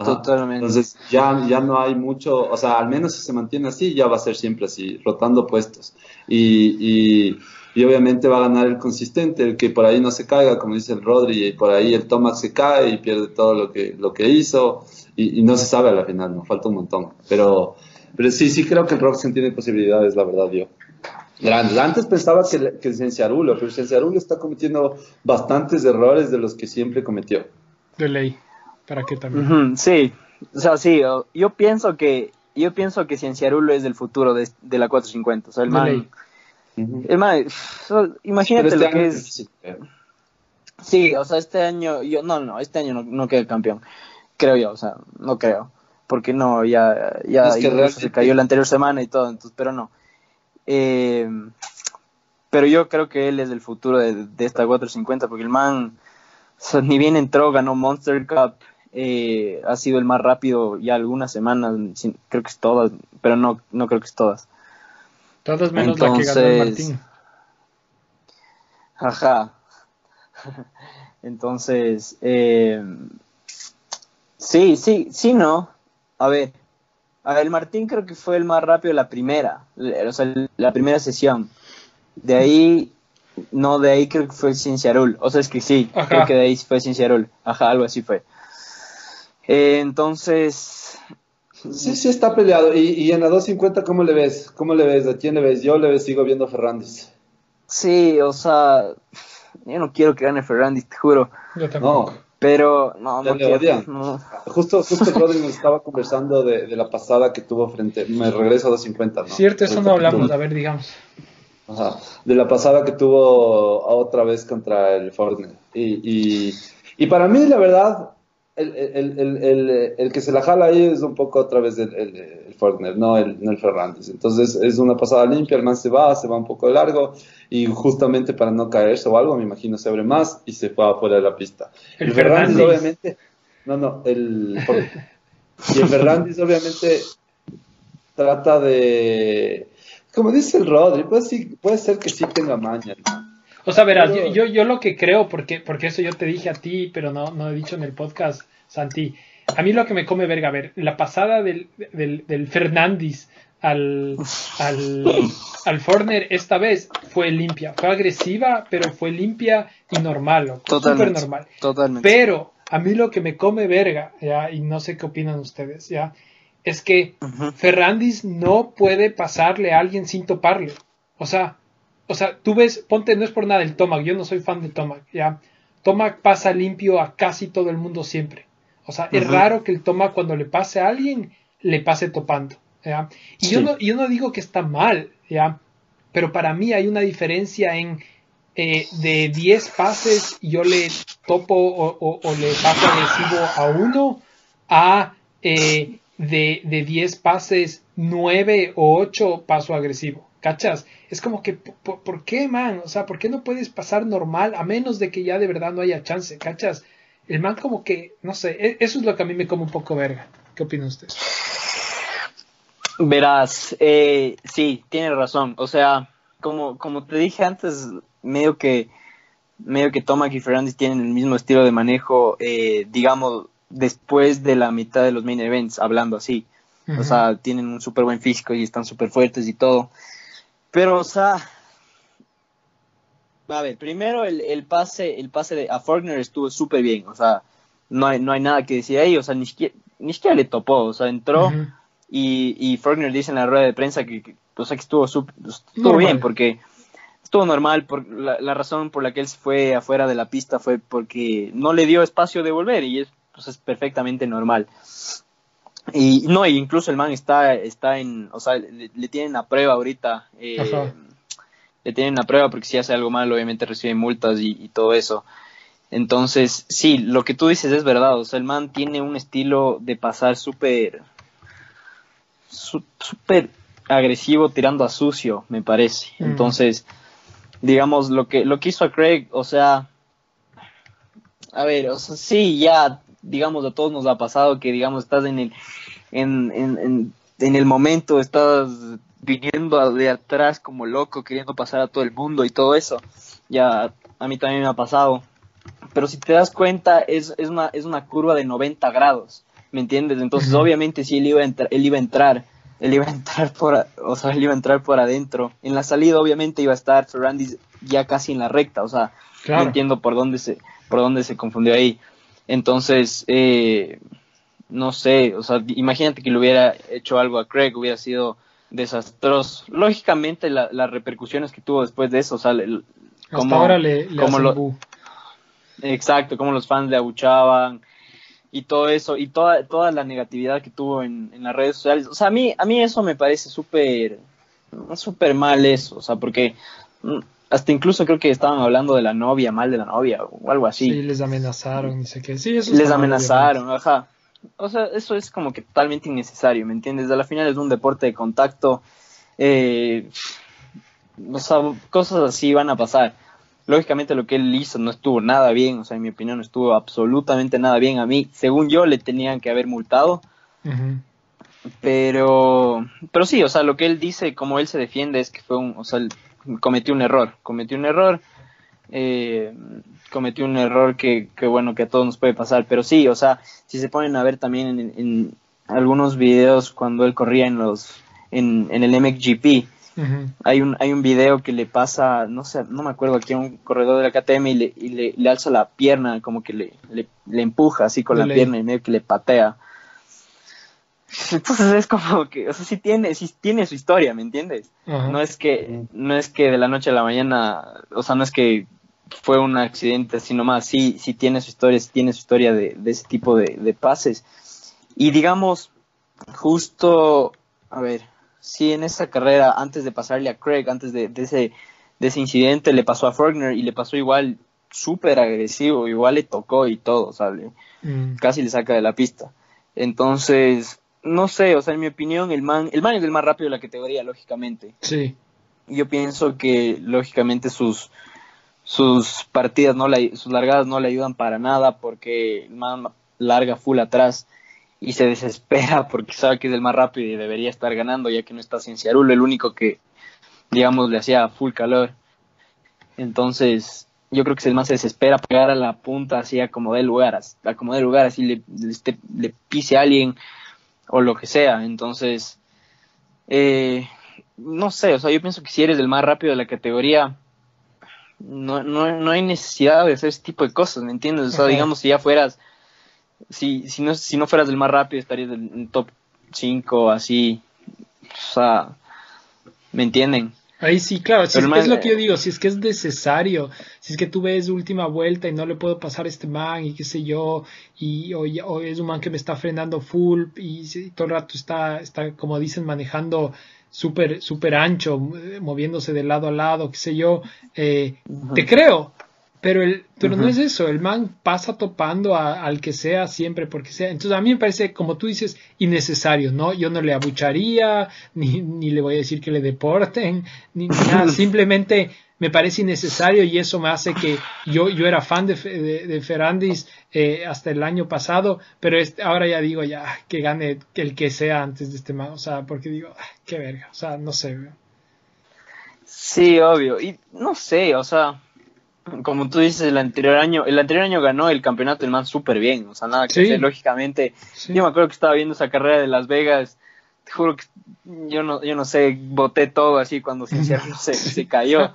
Totalmente. Entonces ya, ya no hay mucho, o sea, al menos si se mantiene así, ya va a ser siempre así, rotando puestos. Y, y, obviamente va a ganar el consistente, el que por ahí no se caiga, como dice el Rodri, y por ahí el Thomas se cae y pierde todo lo que, lo que hizo, y, no se sabe a la final, no falta un montón. Pero, pero sí, sí creo que el Roxen tiene posibilidades, la verdad, yo. Antes pensaba que, que el Cienciarulo, pero el Cienciarulo está cometiendo bastantes errores de los que siempre cometió. De ley para que también. sí, o sea, sí, yo pienso que yo pienso que Cienciarulo es el futuro de, de la 450, o sea, el man, el man, imagínate este lo que es. Sí, o sea, este año, yo, no, no, este año no, no queda campeón, creo yo, o sea, no creo, porque no, ya, ya, se cayó la anterior semana y todo, entonces, pero no. Eh, pero yo creo que él es el futuro de, de esta 450, porque el man, ni bien entró, ganó Monster Cup, eh, ha sido el más rápido ya algunas semanas, creo que es todas, pero no, no creo que es todas. Todas menos la que ganó Martín. Ajá. Entonces, eh, sí, sí, sí, no. A ver, a ver, el Martín creo que fue el más rápido la primera, o sea, la primera sesión. De ahí, no, de ahí creo que fue Cienciarul. O sea, es que sí, creo que de ahí fue Cienciarul. Ajá, algo así fue. Eh, entonces. Sí, sí está peleado. ¿Y, y en la 250 cómo le ves? ¿Cómo le ves? ¿A quién le ves? Yo le sigo viendo a Ferrandis. Sí, o sea, yo no quiero que gane Ferrandis, te juro. Yo No. Pero, no, no, quiero, no. Justo, justo Rodri nos estaba conversando de, de, la pasada que tuvo frente. Me regreso a 250, ¿no? Cierto, eso no hablamos, a ver, digamos. Ajá. De la pasada que tuvo otra vez contra el Fortnite. Y, y, y para mí, la verdad, el, el, el, el, que se la jala ahí es un poco otra vez el, el, Fortner, no el, no el Ferrantes. Entonces es una pasada limpia, el man se va, se va un poco largo y justamente para no caerse o algo, me imagino se abre más y se fue afuera de la pista. El, Ferrantes obviamente, no, no, el... y el Ferrantes obviamente trata de... Como dice el Rodri, puede, sí, puede ser que sí tenga maña, o sea, verás, yo, yo, lo que creo, porque, porque eso yo te dije a ti, pero no, no he dicho en el podcast, Santi. A mí lo que me come verga, a ver, la pasada del, del, del Fernández al, al, al Forner esta vez fue limpia. Fue agresiva, pero fue limpia y normal, Súper normal. Totalmente. Pero a mí lo que me come verga, ya, y no sé qué opinan ustedes, ya, es que Ferrandis no puede pasarle a alguien sin toparle. O sea, o sea, tú ves, ponte, no es por nada el Tomac, yo no soy fan de Tomac, ya. Tomac pasa limpio a casi todo el mundo siempre. O sea, es raro que el Tomac cuando le pase a alguien, le pase topando. ¿ya? Y yo, no, yo no digo que está mal, ¿ya? pero para mí hay una diferencia en eh, de 10 pases yo le topo o, le paso agresivo a uno a eh, de, de 10 pases 9 o 8 paso agresivo. ¿Cachas? Es como que, ¿por, qué, man? O sea, ¿por qué no puedes pasar normal a menos de que ya de verdad no haya chance? ¿Cachas? El man como que, no sé, e, eso es lo que a mí me come un poco verga. ¿Qué opina usted? Verás, eh, sí, tiene razón. O sea, como, como te dije antes, medio que medio que Tomac y Fernández tienen el mismo estilo de manejo, eh, digamos, después de la mitad de los main events, hablando así. O sea, tienen un súper buen físico y están súper fuertes y todo. Pero, o sea, a ver, primero el, el pase, el pase de a Faulkner estuvo súper bien, o sea, no hay, no hay nada que decir ahí, o sea, ni siquiera, ni siquiera le topó, o sea, entró y, y Faulkner dice en la rueda de prensa que, o sea, que estuvo, estuvo bien, porque estuvo normal, por la, la, razón por la que él se fue afuera de la pista fue porque no le dio espacio de volver y es, pues, es perfectamente normal. Y no, incluso el man está, está en, o sea, le, tienen a prueba ahorita. Eh, le tienen a prueba porque si hace algo mal, obviamente recibe multas y, todo eso. Entonces, sí, lo que tú dices es verdad. O sea, el man tiene un estilo de pasar súper, súper agresivo tirando a sucio, me parece. Mm. Entonces, digamos, lo que, lo que hizo a Craig, o sea, a ver, o sea, sí, ya digamos, a todos nos ha pasado que, digamos, estás en el, en, en, en, el momento, estás viniendo de atrás como loco, queriendo pasar a todo el mundo y todo eso. Ya a mí también me ha pasado. Pero si te das cuenta, es, es, una, es una curva de 90 grados, ¿me entiendes? Entonces, obviamente, si él iba a, entrar, él iba a entrar, él iba a entrar por, o sea, él iba a entrar por adentro. En la salida, obviamente, iba a estar Ferrandis ya casi en la recta, o sea, no entiendo por dónde se, por dónde se confundió ahí. Entonces, eh, no sé, o sea, imagínate que le hubiera hecho algo a Craig, hubiera sido desastroso. Lógicamente, las repercusiones que tuvo después de eso, o sea, como, ahora le, como lo, Exacto, como los fans le abuchaban y todo eso, y toda, toda la negatividad que tuvo en, en las redes sociales. O sea, a mí, a mí eso me parece súper, súper mal eso, o sea, porque hasta incluso creo que estaban hablando de la novia, mal de la novia o algo así. Sí, les amenazaron, sé qué. Sí, eso Les amenazaron, ajá. O sea, eso es como que totalmente innecesario, ¿me entiendes? A la final es un deporte de contacto. Eh, o sea, cosas así van a pasar. Lógicamente lo que él hizo no estuvo nada bien, o sea, en mi opinión no estuvo absolutamente nada bien. A mí, según yo, le tenían que haber multado. Pero, pero sí, o sea, lo que él dice, como él se defiende, es que fue un, o sea, cometió un error, cometió un error, eh, cometió un error que, que, bueno, que a todos nos puede pasar, pero sí, o sea, si se ponen a ver también en, algunos videos cuando él corría en los, en, en el MXGP, hay un, hay un video que le pasa, no sé, no me acuerdo aquí a un corredor de la KTM y le, y le, le alza la pierna, como que le, le, le empuja así con la pierna y medio que le patea. Entonces es como que, o sea, sí tiene, sí tiene su historia, ¿me entiendes? No es que, no es que de la noche a la mañana, o sea, no es que fue un accidente, sino más, sí, sí tiene su historia, sí tiene su historia de, de ese tipo de, de, pases. Y digamos, justo, a ver, sí en esa carrera, antes de pasarle a Craig, antes de, de ese, de ese incidente, le pasó a Faulkner y le pasó igual súper agresivo, igual le tocó y todo, ¿sabes? Mm. Casi le saca de la pista. Entonces, no sé, o sea, en mi opinión, el man, el man es el más rápido de la categoría, lógicamente. Sí. Yo pienso que, lógicamente, sus, sus partidas, no sus largadas no le ayudan para nada porque el man larga full atrás y se desespera porque sabe que es el más rápido y debería estar ganando ya que no está Cienciarulo, el único que, digamos, le hacía full calor. Entonces, yo creo que si el man se desespera pegar a la punta así a como de lugar, a como de lugar, así le, le, le pise a alguien o lo que sea. Entonces, eh, no sé, o sea, yo pienso que si eres el más rápido de la categoría, no, no, no hay necesidad de hacer ese tipo de cosas, ¿me entiendes? O sea, Ajá. digamos, si ya fueras, si, si, no, si no fueras el más rápido, estarías en el top 5, así, o sea, ¿me entienden? Ahí sí, claro, si Pero es, man, es lo que yo eh, digo, si es que es necesario, si es que tú ves última vuelta y no le puedo pasar a este man y qué sé yo, y o, es un man que me está frenando full y, todo el rato está, está como dicen, manejando súper súper ancho, eh, moviéndose de lado a lado, qué sé yo, eh, te creo, pero el pero no es eso, el man pasa topando a- al que sea siempre porque sea. Entonces a mí me parece, como tú dices, innecesario, ¿no? Yo no le abucharía, ni, ni le voy a decir que le deporten, ni, ni nada, simplemente me parece innecesario y eso me hace que yo, yo era fan de, Fe- de, de Ferrandis eh, hasta el año pasado, pero este, ahora ya digo ya que gane el que sea antes de este man, o sea, porque digo, ah, qué verga, o sea, no sé. Sí, obvio. Y no sé, o sea, como tú dices, el anterior año, el anterior año ganó el campeonato el man súper bien, o sea, nada que Sí. hacer, lógicamente. Sí. Yo me acuerdo que estaba viendo esa carrera de Las Vegas, te juro que yo no, yo no sé, boté todo así cuando sinceramente se, se cayó.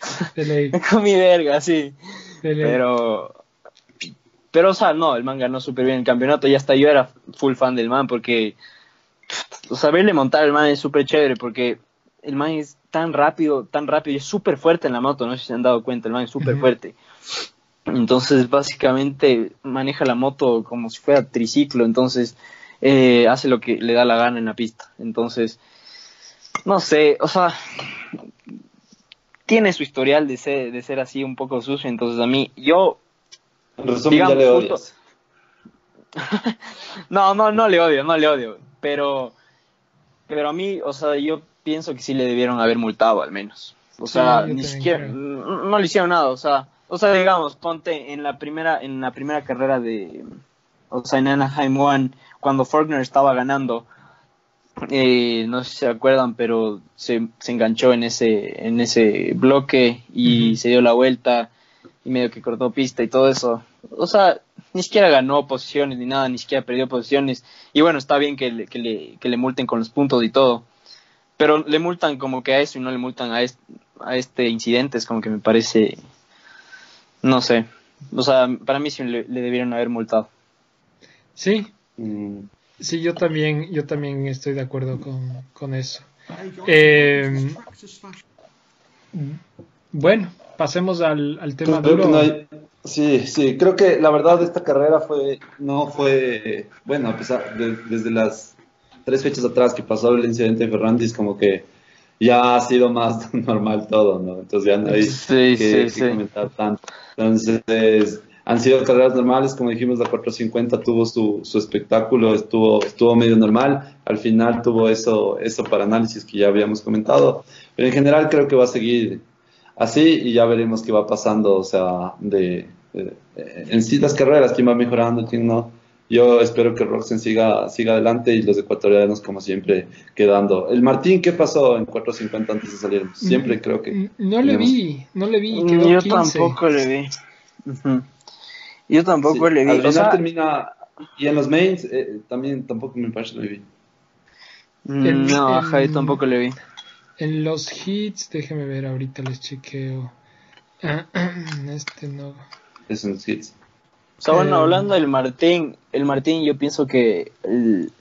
Con mi verga, sí. Pero, pero, o sea, no, el man ganó súper bien el campeonato y hasta yo era full fan del man porque, o sea, verle montar al man es súper chévere porque el man es tan rápido, tan rápido y es súper fuerte en la moto, no sé si se han dado cuenta, el man es súper fuerte. Entonces, básicamente, maneja la moto como si fuera triciclo, entonces eh, hace lo que le da la gana en la pista. Entonces, no sé, o sea, tiene su historial de ser, de ser así un poco sucio, entonces a mí, yo En resumen, Digamos, ya le justo- odias. No, no, no le odio, no le odio. Pero, pero a mí, o sea, yo pienso que sí le debieron haber multado al menos. O Sí, sea, ni siquiera, no, le hicieron nada. O sea, o sea, digamos, ponte en la primera, en la primera carrera de, o sea, en Anaheim One, cuando Faulkner estaba ganando, eh, no sé si se acuerdan, pero se, se enganchó en ese, en ese bloque y se dio la vuelta y medio que cortó pista y todo eso. O sea, ni siquiera ganó posiciones ni nada, ni siquiera perdió posiciones. Y bueno, está bien que le, que le, que le multen con los puntos y todo. Pero le multan como que a eso y no le multan a este, a este incidente. Es como que me parece, no sé. O sea, para mí sí le, le debieron haber multado. Sí, Mm. sí, yo también, yo también estoy de acuerdo con, con eso. Eh, bueno, pasemos al, al tema Creo que duro. no hay- Sí, sí, creo que la verdad esta carrera fue, no fue, bueno, a pesar de, desde las tres fechas atrás que pasó el incidente de Ferrandis, como que ya ha sido más normal todo, ¿no? Entonces ya no hay Sí, que, sí, que sí. comentar tanto. Entonces, han sido carreras normales, como dijimos, la 450 tuvo su, su espectáculo, estuvo, estuvo medio normal, al final tuvo eso, eso para análisis que ya habíamos comentado, pero en general creo que va a seguir así y ya veremos qué va pasando, o sea, de, de- en sí las carreras, quién va mejorando, quién no. Yo espero que Roxen siga, siga adelante y los ecuatorianos, como siempre, quedando. El Martín, ¿qué pasó en 450 antes de salir? Siempre creo que. N- No le tenemos- vi, no le vi, quedó Yo 15. tampoco le vi. Yo tampoco Sí, le vi. Al O final sea, termina. Y en los mains eh, también tampoco me parece le vi. No, ajá, yo tampoco le vi. En los hits, déjeme ver, ahorita les chequeo. Este no. Es en los hits. O sea, bueno, Eh, hablando del Martín, el Martín yo pienso que el-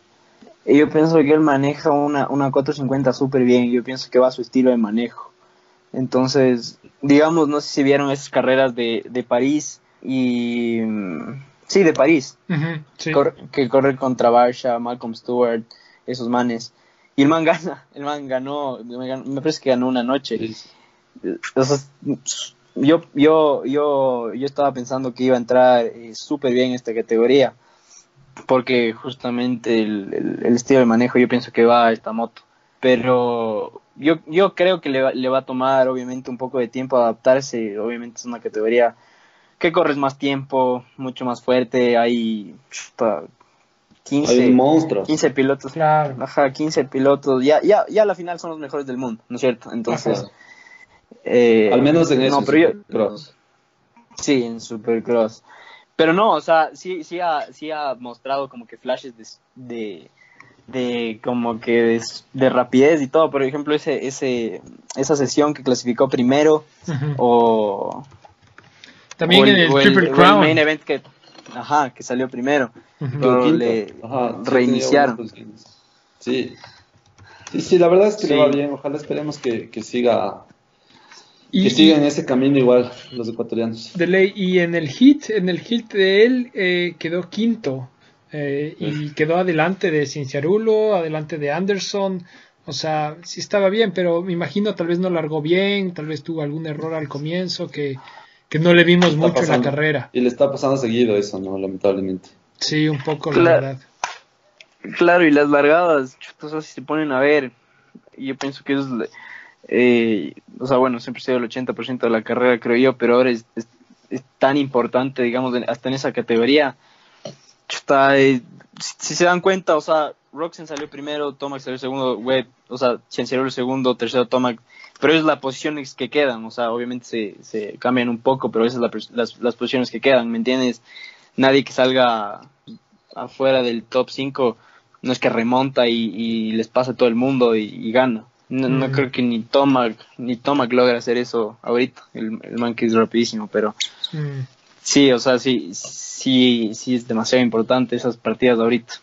yo pienso que él maneja una, una 450 súper bien, yo pienso que va a su estilo de manejo. Entonces, digamos, no sé si vieron esas carreras de, de París y... mm, Sí, de París, sí. cor- que corre contra Barsha, Malcolm Stewart, esos manes. Y el man gana, el man ganó, me, me parece que ganó una noche. O sea, yo, yo, yo, yo estaba pensando que iba a entrar eh, súper bien en esta categoría, porque justamente el, el- el estilo de manejo yo pienso que va a esta moto. Pero yo, yo creo que le va, le va a tomar obviamente un poco de tiempo adaptarse, obviamente es una categoría que corres más tiempo, mucho más fuerte, hay chuta, 15, Hay monstruos. 15 pilotos. Claro. Ajá, 15 pilotos. Ya, ya, ya a la final son los mejores del mundo, ¿no es cierto? Entonces, Ajá. Eh, Al menos en eso. No, pero yo, Supercross. sí, en Supercross. Pero no, o sea, sí, sí ha, sí ha mostrado como que flashes de, de, de como que de, de rapidez y todo. Por ejemplo, ese, ese, esa sesión que clasificó primero o También o en el o Triple o el Crown. main event que, ajá, que salió primero. Pero le Ajá, reiniciaron. Sí. Sí, sí, la verdad es que Sí. le va bien. Ojalá esperemos que, que siga Y, que siga en ese camino igual los ecuatorianos. de ley, y en el hit, en el hit de él eh, quedó quinto. eh, y quedó adelante de Cinciarulo, adelante de Anderson. O sea, sí estaba bien, pero me imagino tal vez no largó bien, tal vez tuvo algún error al comienzo que, que no le vimos Está mucho en la pasando. carrera. Y le está pasando seguido eso, ¿no? Lamentablemente. Sí, un poco, la Claro. verdad. Claro, y las largadas, chuta, o sea, si se ponen a ver, yo pienso que es, eh, o sea, bueno, siempre ha sido el 80% de la carrera, creo yo, pero ahora es, es- es tan importante, digamos, hasta en esa categoría. Chuta, eh, si, se dan cuenta, o sea, Roxen salió primero, Tomac salió segundo, Webb, o sea, Cianciarulo segundo, tercero Tomac, pero es las posiciones que quedan, o sea, obviamente se, se cambian un poco, pero esas son las, las, posiciones que quedan, ¿me entiendes? Nadie que salga afuera del top 5 no es que remonta y, les pasa a todo el mundo y gana. No, no creo que ni Tomac ni Tomac logra hacer eso ahorita, el, el man que es rapidísimo, pero Mm. sí, o sea, sí, sí, sí es demasiado importante esas partidas de ahorita.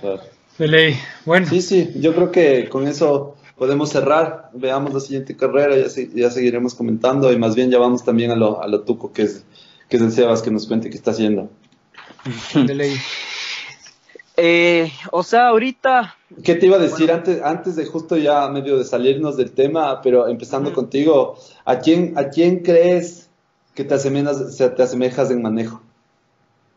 Claro. De ley. Bueno, Sí, sí, yo creo que con eso podemos cerrar. Veamos la siguiente carrera, ya, se- ya seguiremos comentando y más bien ya vamos también a lo, a lo tuco que es, que es el Sebas que nos cuente qué está haciendo. de ley. Eh, o sea, ahorita, ¿Qué te iba a decir antes, antes de justo ya medio de salirnos del tema, pero empezando contigo, ¿a quién, ¿a quién crees que te asemejas, se- te asemejas en manejo?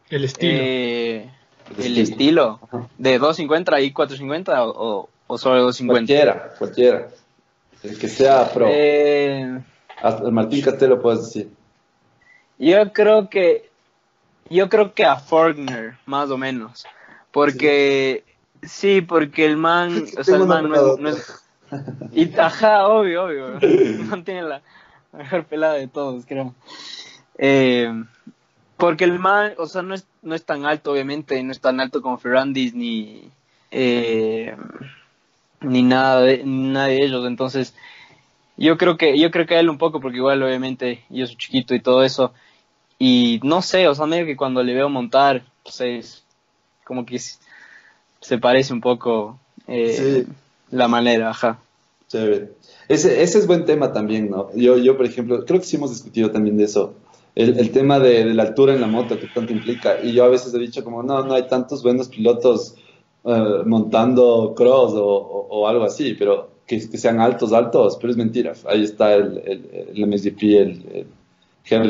El estilo. eh, El estilo. estilo de 250 y 450 o, o, solo 250. Cualquiera, cualquiera. El que sea pro. Eh, Hasta el Martín Castelo puedes decir. Yo creo que yo creo que a Faulkner, más o menos. Porque sí, porque el man, o sea, el man no es- y ajá, obvio, obvio. El man tiene la mejor pelada de todos, creo. Eh, porque el man, o sea, no es no es tan alto, obviamente, no es tan alto como Ferrandis ni eh, ni nada de nada de ellos, entonces yo creo que yo creo que a él un poco porque igual obviamente yo soy chiquito y todo eso y no sé, o sea, medio que cuando le veo montar, pues es como que se parece un poco eh, Sí. la manera, ajá. Chévere. Ese, ese es buen tema también, ¿no? Yo, yo, por ejemplo, creo que sí hemos discutido también de eso. El, el tema de, de la altura en la moto, que tanto implica. Y yo a veces he dicho como, no, no hay tantos buenos pilotos eh, montando cross o, o- o algo así, pero que, que sean altos, altos, pero es mentira. Ahí está el, el, el MSGP, el,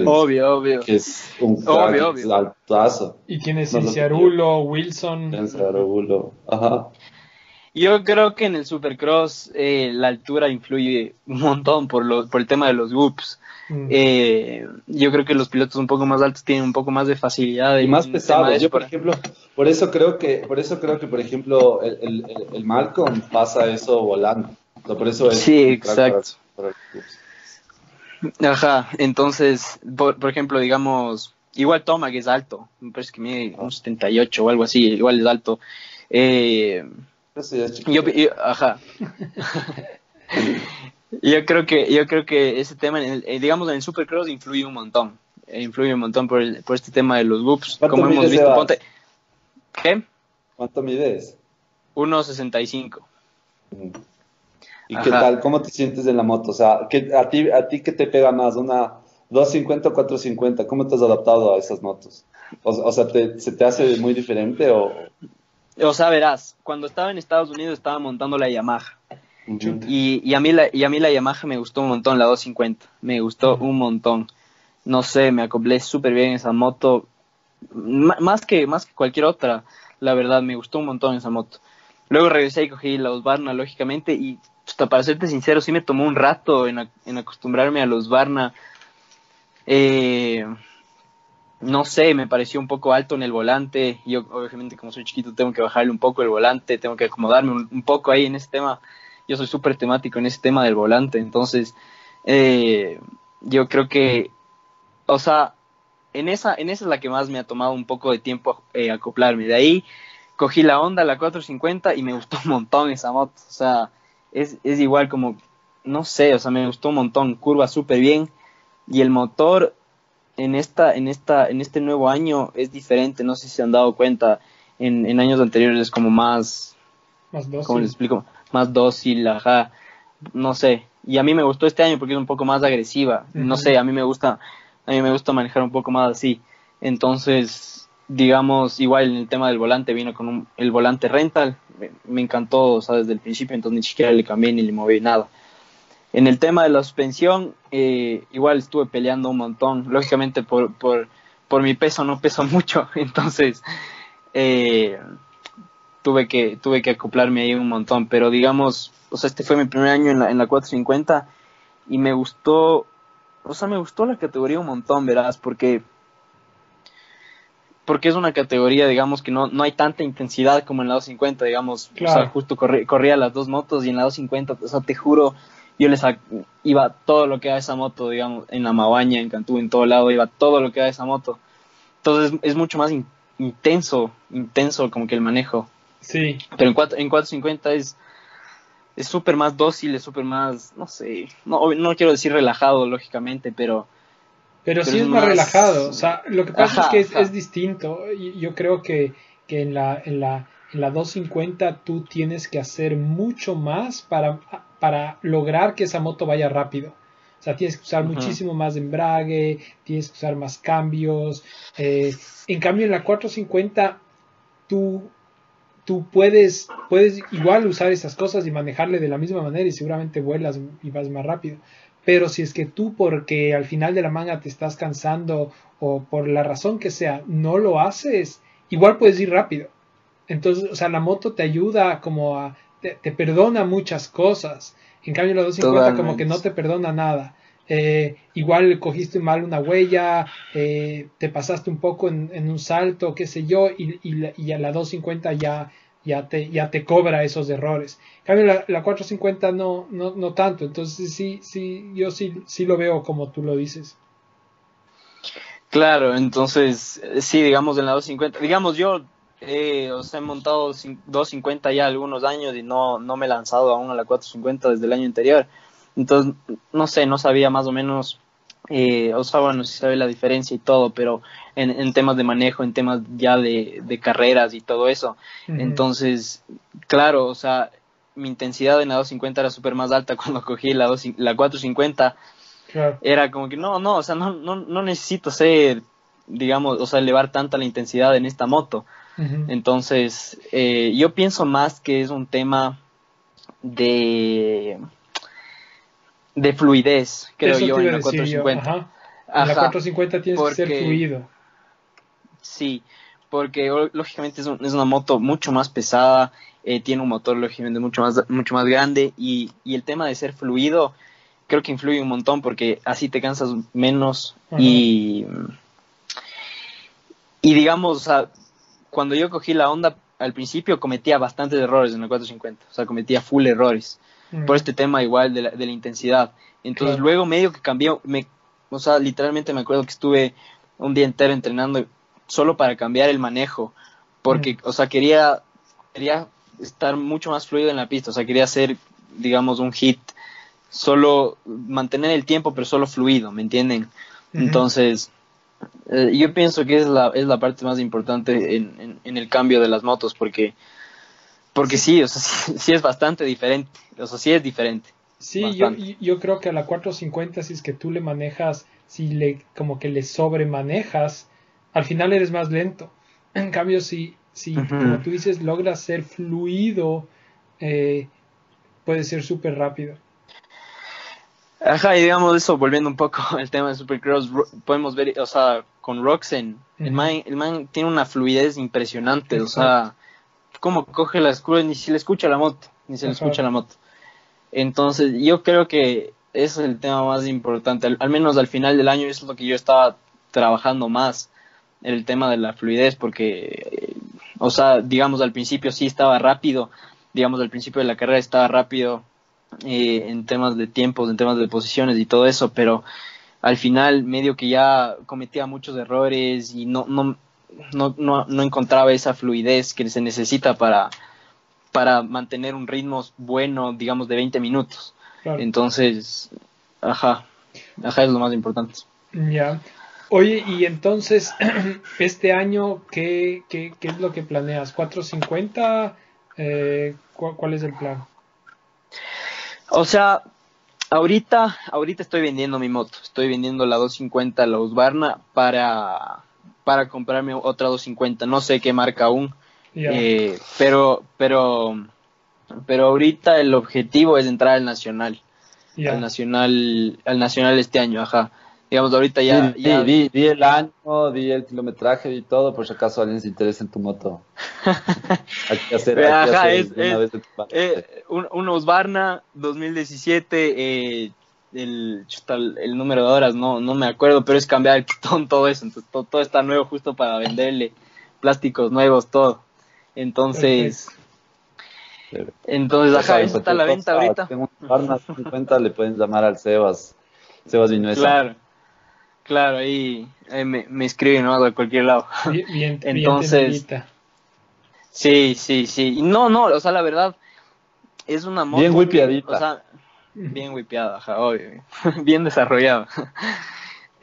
Obvio, obvio. que es un Obvio, obvio. altazo. Y tiene No, Wilson. Ajá. Yo creo que en el Supercross eh, la altura influye un montón por, lo, por el tema de los whoops. Mm. Eh, yo creo que los pilotos un poco más altos tienen un poco más de facilidad. y más pesados. Yo, por ejemplo, por eso creo que, por eso creo que, por ejemplo, el, el, el- Malcolm pasa eso volando. O sea, por eso es Sí, para- exacto. para. Ajá, entonces, por, por ejemplo, digamos, igual Tomac es alto, me parece que mide un 78 o algo así, igual es alto. Eh, Eso ya es chiquito. yo, yo- ajá. yo creo que yo creo que ese tema, en el- eh, digamos, en el Supercross influye un montón, eh, influye un montón por, el- por este tema de los ¿Cuánto como hemos visto. Ponte, ¿Qué? ¿Cuánto mides? 1.65. ¿Y Ajá. qué tal? ¿Cómo te sientes en la moto? O sea, ¿qué, a, ti, ¿a ti qué te pega más? ¿Una 250 o 450? ¿Cómo te has adaptado a esas motos? O, o sea, ¿te, ¿se te hace muy diferente o...? O sea, verás, cuando estaba en Estados Unidos estaba montando la Yamaha. Y, y, a mí la, y a mí la Yamaha me gustó un montón, la 250. Me gustó un montón. No sé, me acoplé súper bien esa moto. M- más, que, más que cualquier otra, la verdad, me gustó un montón esa moto. Luego regresé y cogí la Husqvarna, lógicamente, y hasta para serte sincero, sí me tomó un rato en, ac- en acostumbrarme a los Husqvarna. Eh, no sé, me pareció un poco alto en el volante. Yo, obviamente, como soy chiquito, tengo que bajarle un poco el volante, tengo que acomodarme un, un poco ahí en ese tema. Yo soy súper temático en ese tema del volante, entonces eh, yo creo que, o sea, en esa, en esa es la que más me ha tomado un poco de tiempo eh, acoplarme. De ahí, cogí la Honda, la 450 y me gustó un montón esa moto. O sea, es, es igual como, no sé, o sea, me gustó un montón, curva súper bien y el motor en esta, en esta, en este nuevo año es diferente, no sé si se han dado cuenta, en, en años anteriores es como más, Más dócil. ¿cómo les explico? Más dócil, ajá, no sé. Y a mí me gustó este año porque es un poco más agresiva. No sé, a mí me gusta, a mí me gusta manejar un poco más así. Entonces, digamos, igual en el tema del volante vino con un- el volante rental. Me, encantó, o sea, desde el principio, entonces ni siquiera le cambié ni le moví nada. En el tema de la suspensión, eh, igual estuve peleando un montón. Lógicamente, por, por, por mi peso no peso mucho, entonces eh, tuve, que, tuve que acoplarme ahí un montón. Pero digamos, o sea, este fue mi primer año en la, en la 450 y me gustó, o sea, me gustó la categoría un montón, verás, porque porque es una categoría, digamos, que no, no hay tanta intensidad como en la 250, digamos, o sea, justo corrí- corría las dos motos y en la 250, o sea, te juro, yo les iba todo lo que da esa moto, digamos, en la Mabaña, en Cantú, en todo lado, iba todo lo que da esa moto. Entonces es mucho más in- intenso, intenso como que el manejo. Sí, Pero en, cuatro, en 450 es es súper más dócil, es súper más, no sé, no, no quiero decir relajado, lógicamente, pero pero, Pero sí es más, más- relajado. O sea, lo que pasa Ajá, es que es, distinto. Yo creo que, que en, la, en, la, en la 250 tú tienes que hacer mucho más para, para lograr que esa moto vaya rápido. O sea, tienes que usar muchísimo más embrague, tienes que usar más cambios. eh, en cambio, en la 450 tú, tú puedes, puedes igual usar esas cosas y manejarle de la misma manera y seguramente vuelas y vas más rápido. Pero si es que tú porque al final de la manga te estás cansando o por la razón que sea no lo haces, igual puedes ir rápido. Entonces, o sea, la moto te ayuda como a, te, te perdona muchas cosas. En cambio, la 250 como que no te perdona nada. Eh, igual cogiste mal una huella, eh, te pasaste un poco en, en un salto, qué sé yo, y, y a la 250 ya, ya, te, ya te cobra esos errores. En cambio, la, la 450 no, no, no tanto. Entonces, sí, sí, yo sí, sí lo veo como tú lo dices. Claro, entonces, sí, digamos en la 250, digamos yo, eh, o sea, he montado cin- 250 ya algunos años y no, no me he lanzado aún a la 450 desde el año anterior. Entonces, no sé, no sabía más o menos, eh, o sea, bueno, sí sabía la diferencia y todo, pero en, en temas de manejo, en temas ya de, de carreras y todo eso. Entonces, claro, o sea, mi intensidad en la 250 era súper más alta cuando cogí la, 2, la 450 Claro. era como que no, no, o sea, no, no, no necesito ser, digamos, o sea, elevar tanta la intensidad en esta moto. Entonces, eh, yo pienso más que es un tema de de fluidez, creo Eso yo, en la decir yo, 450. ajá. En la Ajá, 450 tienes que ser porque- fluido. Sí, porque lógicamente es, un- es una moto mucho más pesada, eh, tiene un motor lógicamente mucho más, mucho más grande y, y el tema de ser fluido creo que influye un montón porque así te cansas menos Ajá. y, y digamos, o sea, cuando yo cogí la onda al principio cometía bastantes errores en la 450, o sea, cometía full errores Por este tema igual de la, de la intensidad. Entonces Claro. luego medio que cambió, me, o sea, literalmente me acuerdo que estuve un día entero entrenando solo para cambiar el manejo, porque, o sea, quería, quería estar mucho más fluido en la pista, o sea, quería hacer, digamos, un hit, solo mantener el tiempo, pero solo fluido, ¿me entienden? Entonces, eh, yo pienso que es la, es la parte más importante en, en, en el cambio de las motos, porque, porque sí, o sea, sí, sí es bastante diferente, o sea, sí es diferente. Sí, yo, yo creo que a la 450 si es que tú le manejas, si le como que le sobremanejas, al final eres más lento. En cambio, si, si como tú dices, logras ser fluido, eh, puede ser súper rápido. Ajá, y digamos eso, volviendo un poco al tema de Supercross, Ro- podemos ver, o sea, con Roxen, el, man, el man tiene una fluidez impresionante, o sea, como coge las curvas, ni se le escucha la moto, ni se le Ajá. escucha la moto. Entonces, yo creo que ese es el tema más importante, al, al menos al final del año, eso es lo que yo estaba trabajando más, el tema de la fluidez, porque, eh, o sea, digamos, al principio sí estaba rápido, digamos, al principio de la carrera estaba rápido, eh, en temas de tiempos, en temas de posiciones y todo eso, pero al final medio que ya cometía muchos errores y no, no, no, no, no encontraba esa fluidez que se necesita para, para mantener un ritmo bueno, digamos, de 20 minutos. Claro. Entonces, ajá, ajá es lo más importante. Ya. Oye, y entonces, este año, ¿qué, qué, qué es lo que planeas? ¿450? Eh, ¿cu- ¿Cuál es el plan? O sea, ahorita, ahorita estoy vendiendo mi moto. Estoy vendiendo la 250, la Husqvarna, para, para comprarme otra 250. No sé qué marca aún. Eh, pero, pero, pero ahorita el objetivo es entrar al nacional. Al nacional, al nacional este año, ajá. Digamos, ahorita ya, di, ya- di, di el año, di el kilometraje y todo, por si acaso alguien se interesa en tu moto. Hay que hacer, hay que Ajá, hacer es- de una es- vez plan. eh, un, un Husqvarna 2017, eh, el, el, el número de horas, no, no me acuerdo, pero es cambiar el pitón, todo eso. Entonces, todo, todo está nuevo justo para venderle plásticos nuevos, todo. Entonces, entonces, ajá, eso está a la venta ahorita. Tengo un Barna 50, le pueden llamar al Sebas, Sebas Vinuesa. Claro, claro, ahí, ahí me, me escriben ¿no? de cualquier lado. Bien, bien, bien Entonces, tenidita. Sí, sí, sí. No, no, o sea, la verdad, es una moto. Bien que, whipeadita. O sea, bien whipeada, ajá, obvio. bien desarrollada.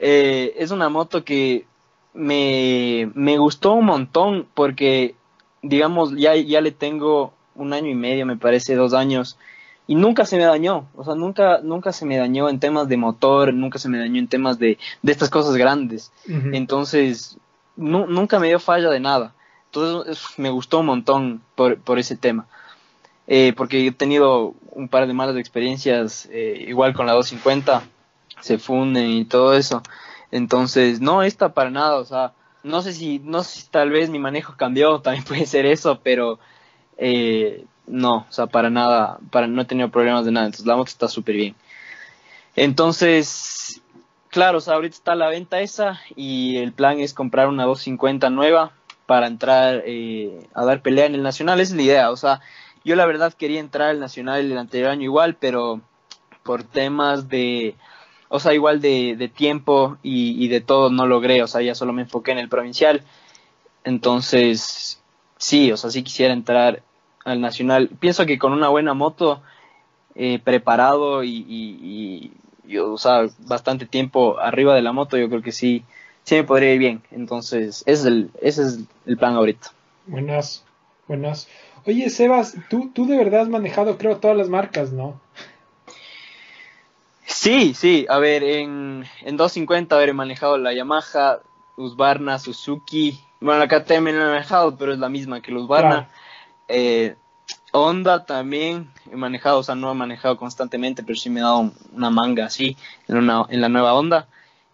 Eh, es una moto que me, me gustó un montón porque, digamos, ya, ya le tengo un año y medio, me parece, dos años. Y nunca se me dañó, o sea, nunca, nunca se me dañó en temas de motor, nunca se me dañó en temas de, de estas cosas grandes. Entonces, nu- nunca me dio falla de nada. Entonces, es- me gustó un montón por, por ese tema. Eh, porque he tenido un par de malas experiencias, eh, igual con la 250, se funden y todo eso. Entonces, no, esta para nada, o sea, no sé si, no sé si tal vez mi manejo cambió, también puede ser eso, pero eh, no, o sea, para nada, para no he tenido problemas de nada, entonces la moto está súper bien. Entonces, claro, o sea, ahorita está la venta esa y el plan es comprar una 250 nueva para entrar eh, a dar pelea en el Nacional, esa es la idea, o sea, yo la verdad quería entrar al Nacional el anterior año igual, pero por temas de, o sea, igual de, de tiempo y, y de todo no logré, o sea, ya solo me enfoqué en el provincial, entonces, sí, o sea, sí quisiera entrar al Nacional, pienso que con una buena moto, eh, preparado y, y, o sea, bastante tiempo arriba de la moto, yo creo que sí, sí me podría ir bien. Entonces, ese es el, ese es el plan ahorita. Buenas, buenas. Oye, Sebas, tú, tú de verdad has manejado, creo, todas las marcas, ¿no? Sí, sí, a ver, en, en 250 haber manejado la Yamaha, Husqvarna, Suzuki, bueno, la KTM no he manejado, pero es la misma que la Husqvarna. Claro. Eh, Honda también he manejado, o sea, no he manejado constantemente, pero sí me he dado una manga así en, una, en la nueva Honda.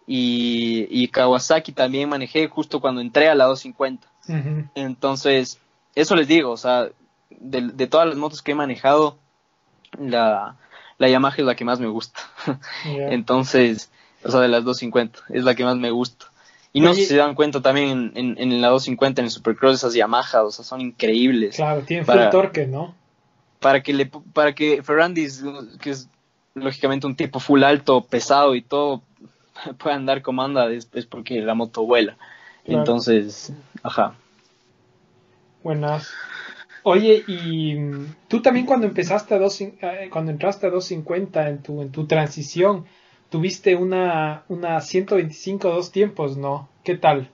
Y, y Kawasaki también manejé justo cuando entré a la 250. Ujú. Entonces, eso les digo, o sea, de, de todas las motos que he manejado, la, la Yamaha es la que más me gusta. Entonces, o sea, de las 250, es la que más me gusta. Y no sé si se dan cuenta también en, en, en la 250, en el Supercross, esas Yamaha, o sea, son increíbles. Claro, tiene full torque, ¿no? Para que le, para que Ferrandis, que es lógicamente un tipo full alto, pesado y todo, pueda andar como anda, es, es porque la moto vuela. Claro. Entonces, ajá. Buenas. Oye, y mm, tú también cuando empezaste a dos, eh, cuando entraste a 250 en tu, en tu transición, tuviste una, una 125 dos tiempos, ¿no? ¿Qué tal?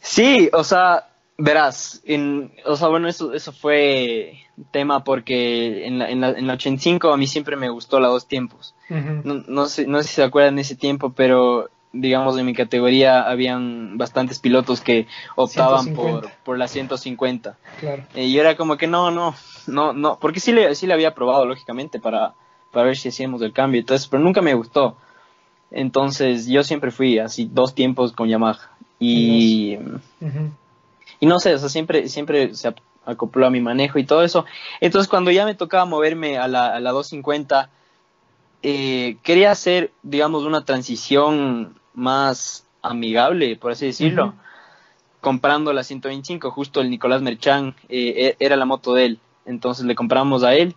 Sí, o sea, verás, en, o sea, bueno, eso, eso fue tema porque en la, en, la, en la 85 a mí siempre me gustó la dos tiempos. No, no, sé, no sé si se acuerdan de ese tiempo, pero digamos en mi categoría habían bastantes pilotos que optaban 150. por, por la 150. Claro. Y yo era como que no, no, no, no, porque sí le, sí le había probado, lógicamente, para, para ver si hacíamos el cambio y todo eso, pero nunca me gustó. Entonces yo siempre fui así, dos tiempos con Yamaha. Y, y no sé, o sea, siempre, siempre se acopló a mi manejo y todo eso. Entonces cuando ya me tocaba moverme a la, a la 250, eh, quería hacer, digamos, una transición más amigable, por así decirlo. Comprando la 125, justo el Nicolás Merchan eh, e- era la moto de él. Entonces le compramos a él.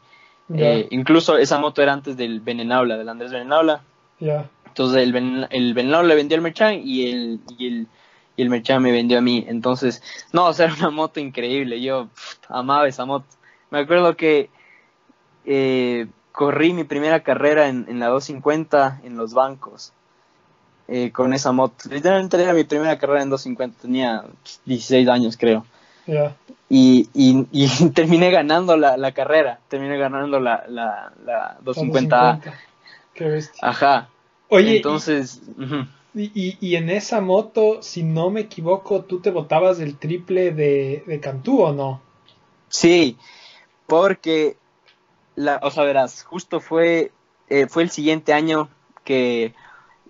Eh, incluso esa moto era antes del Benenaula, del Andrés Benenaula. ya. Entonces el, Ven- el Benenaula le vendió al Merchan y el, y el, y el Merchan me vendió a mí. Entonces, no, o sea, era una moto increíble. Yo pff, amaba esa moto. Me acuerdo que eh, corrí mi primera carrera en, en la 250 en los bancos eh, con esa moto. Literalmente era mi primera carrera en 250, tenía 16 años creo. Y, y, y terminé ganando la, la carrera, terminé ganando la, la, la 250A. 250. Qué bestia. Ajá. Oye, y- Entonces, y, y en esa moto, si no me equivoco, tú te botabas el triple de, de Cantú o no? Sí, porque, la, o sea, verás, justo fue, eh, fue el siguiente año que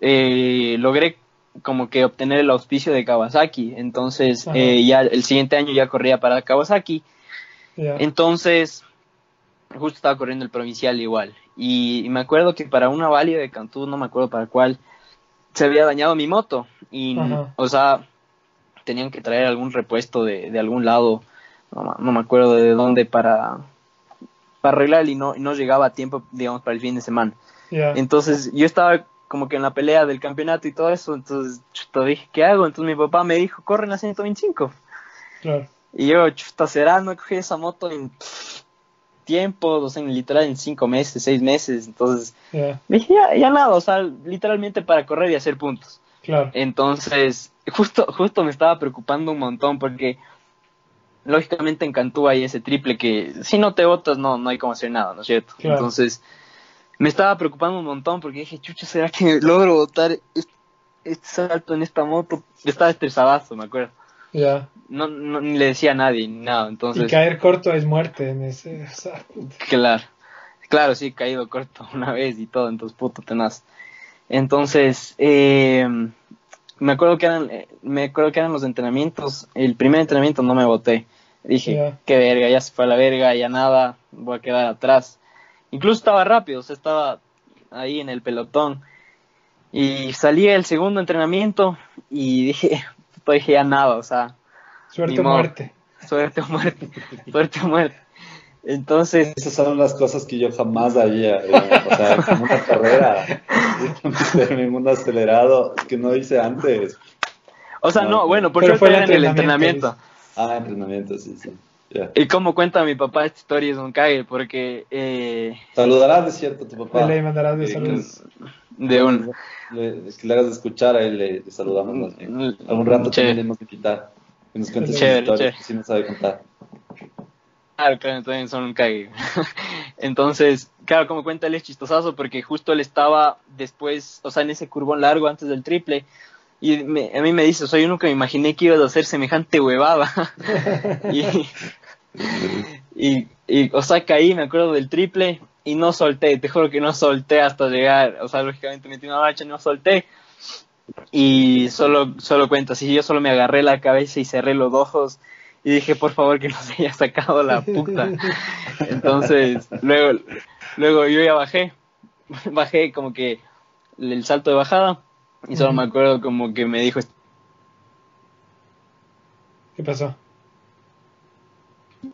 eh, logré como que obtener el auspicio de Kawasaki. Entonces, eh, ya el siguiente año ya corría para Kawasaki. Entonces, justo estaba corriendo el provincial igual. Y, y me acuerdo que para una válida de Cantú, no me acuerdo para cuál, se había dañado mi moto. Y, Ajá. o sea, tenían que traer algún repuesto de, de algún lado, no, me acuerdo de dónde, para, para arreglar y no, no llegaba a tiempo, digamos, para el fin de semana. Entonces, yo estaba como que en la pelea del campeonato y todo eso, entonces, chuta, dije, ¿qué hago? Entonces mi papá me dijo, corre en la 125. Claro. Y yo, chuta, será, no cogí esa moto en pff, tiempo, o sea, en literal en cinco meses, seis meses. Entonces, dije, ya, ya nada, o sea, literalmente para correr y hacer puntos. Claro. Entonces, justo, justo me estaba preocupando un montón porque, lógicamente, en Cantú hay ese triple que si no te botas, no, no hay como hacer nada, ¿no es cierto? Claro. Entonces, me estaba preocupando un montón porque dije, chucha, ¿será que logro botar este, este salto en esta moto? Estaba estresadazo, me acuerdo. Ya. No, no, ni le decía a nadie, ni nada. Entonces, Y caer corto es muerte en ese. o sea, puta. Claro, claro, sí, he caído corto una vez y todo, entonces puto tenaz. Entonces, eh, me acuerdo que eran, eh, me acuerdo que eran los entrenamientos. El primer entrenamiento no me boté. Dije, Ya. qué verga, ya se fue a la verga, ya nada, voy a quedar atrás. Incluso estaba rápido, o sea, estaba ahí en el pelotón. Y salí el segundo entrenamiento y dije, puta, dije ya nada, o sea, Suerte o muerte. suerte o muerte, suerte o muerte. Entonces, Esas son las cosas que yo jamás haría. eh, O sea, como una carrera, en un acelerado que no hice antes. O sea, No, no, bueno, por pero suerte fue en el entrenamiento, entrenamiento. Ah, entrenamiento, sí, sí. Ya. Y como cuenta mi papá, esta historia es un cague, porque eh, Saludarás, de cierto, a tu papá. Le mandarás de Eh, saludos. de un... le- que le hagas escuchar, a él le, le saludamos más bien. Algún rato Chévere. también le hemos de invitar. Que nos cuente sus Chévere, historias, chévere. que sí nos sabe contar. Claro, claro, también son un cague. Entonces, claro, como cuenta él es chistosazo, porque justo él estaba después, o sea, en ese curvón largo antes del triple, y me- a mí me dice, o sea, yo nunca me imaginé que ibas a hacer semejante huevada. y, y, y, o sea, caí, me acuerdo del triple, y no solté, te juro que no solté hasta llegar, o sea, lógicamente metí una marcha y no solté. Y solo, solo cuento así, yo solo me agarré la cabeza y cerré los ojos y dije, por favor, que no se haya sacado la puta. Entonces, luego, luego yo ya bajé, bajé como que el salto de bajada y solo me acuerdo como que me dijo, ¿Qué pasó?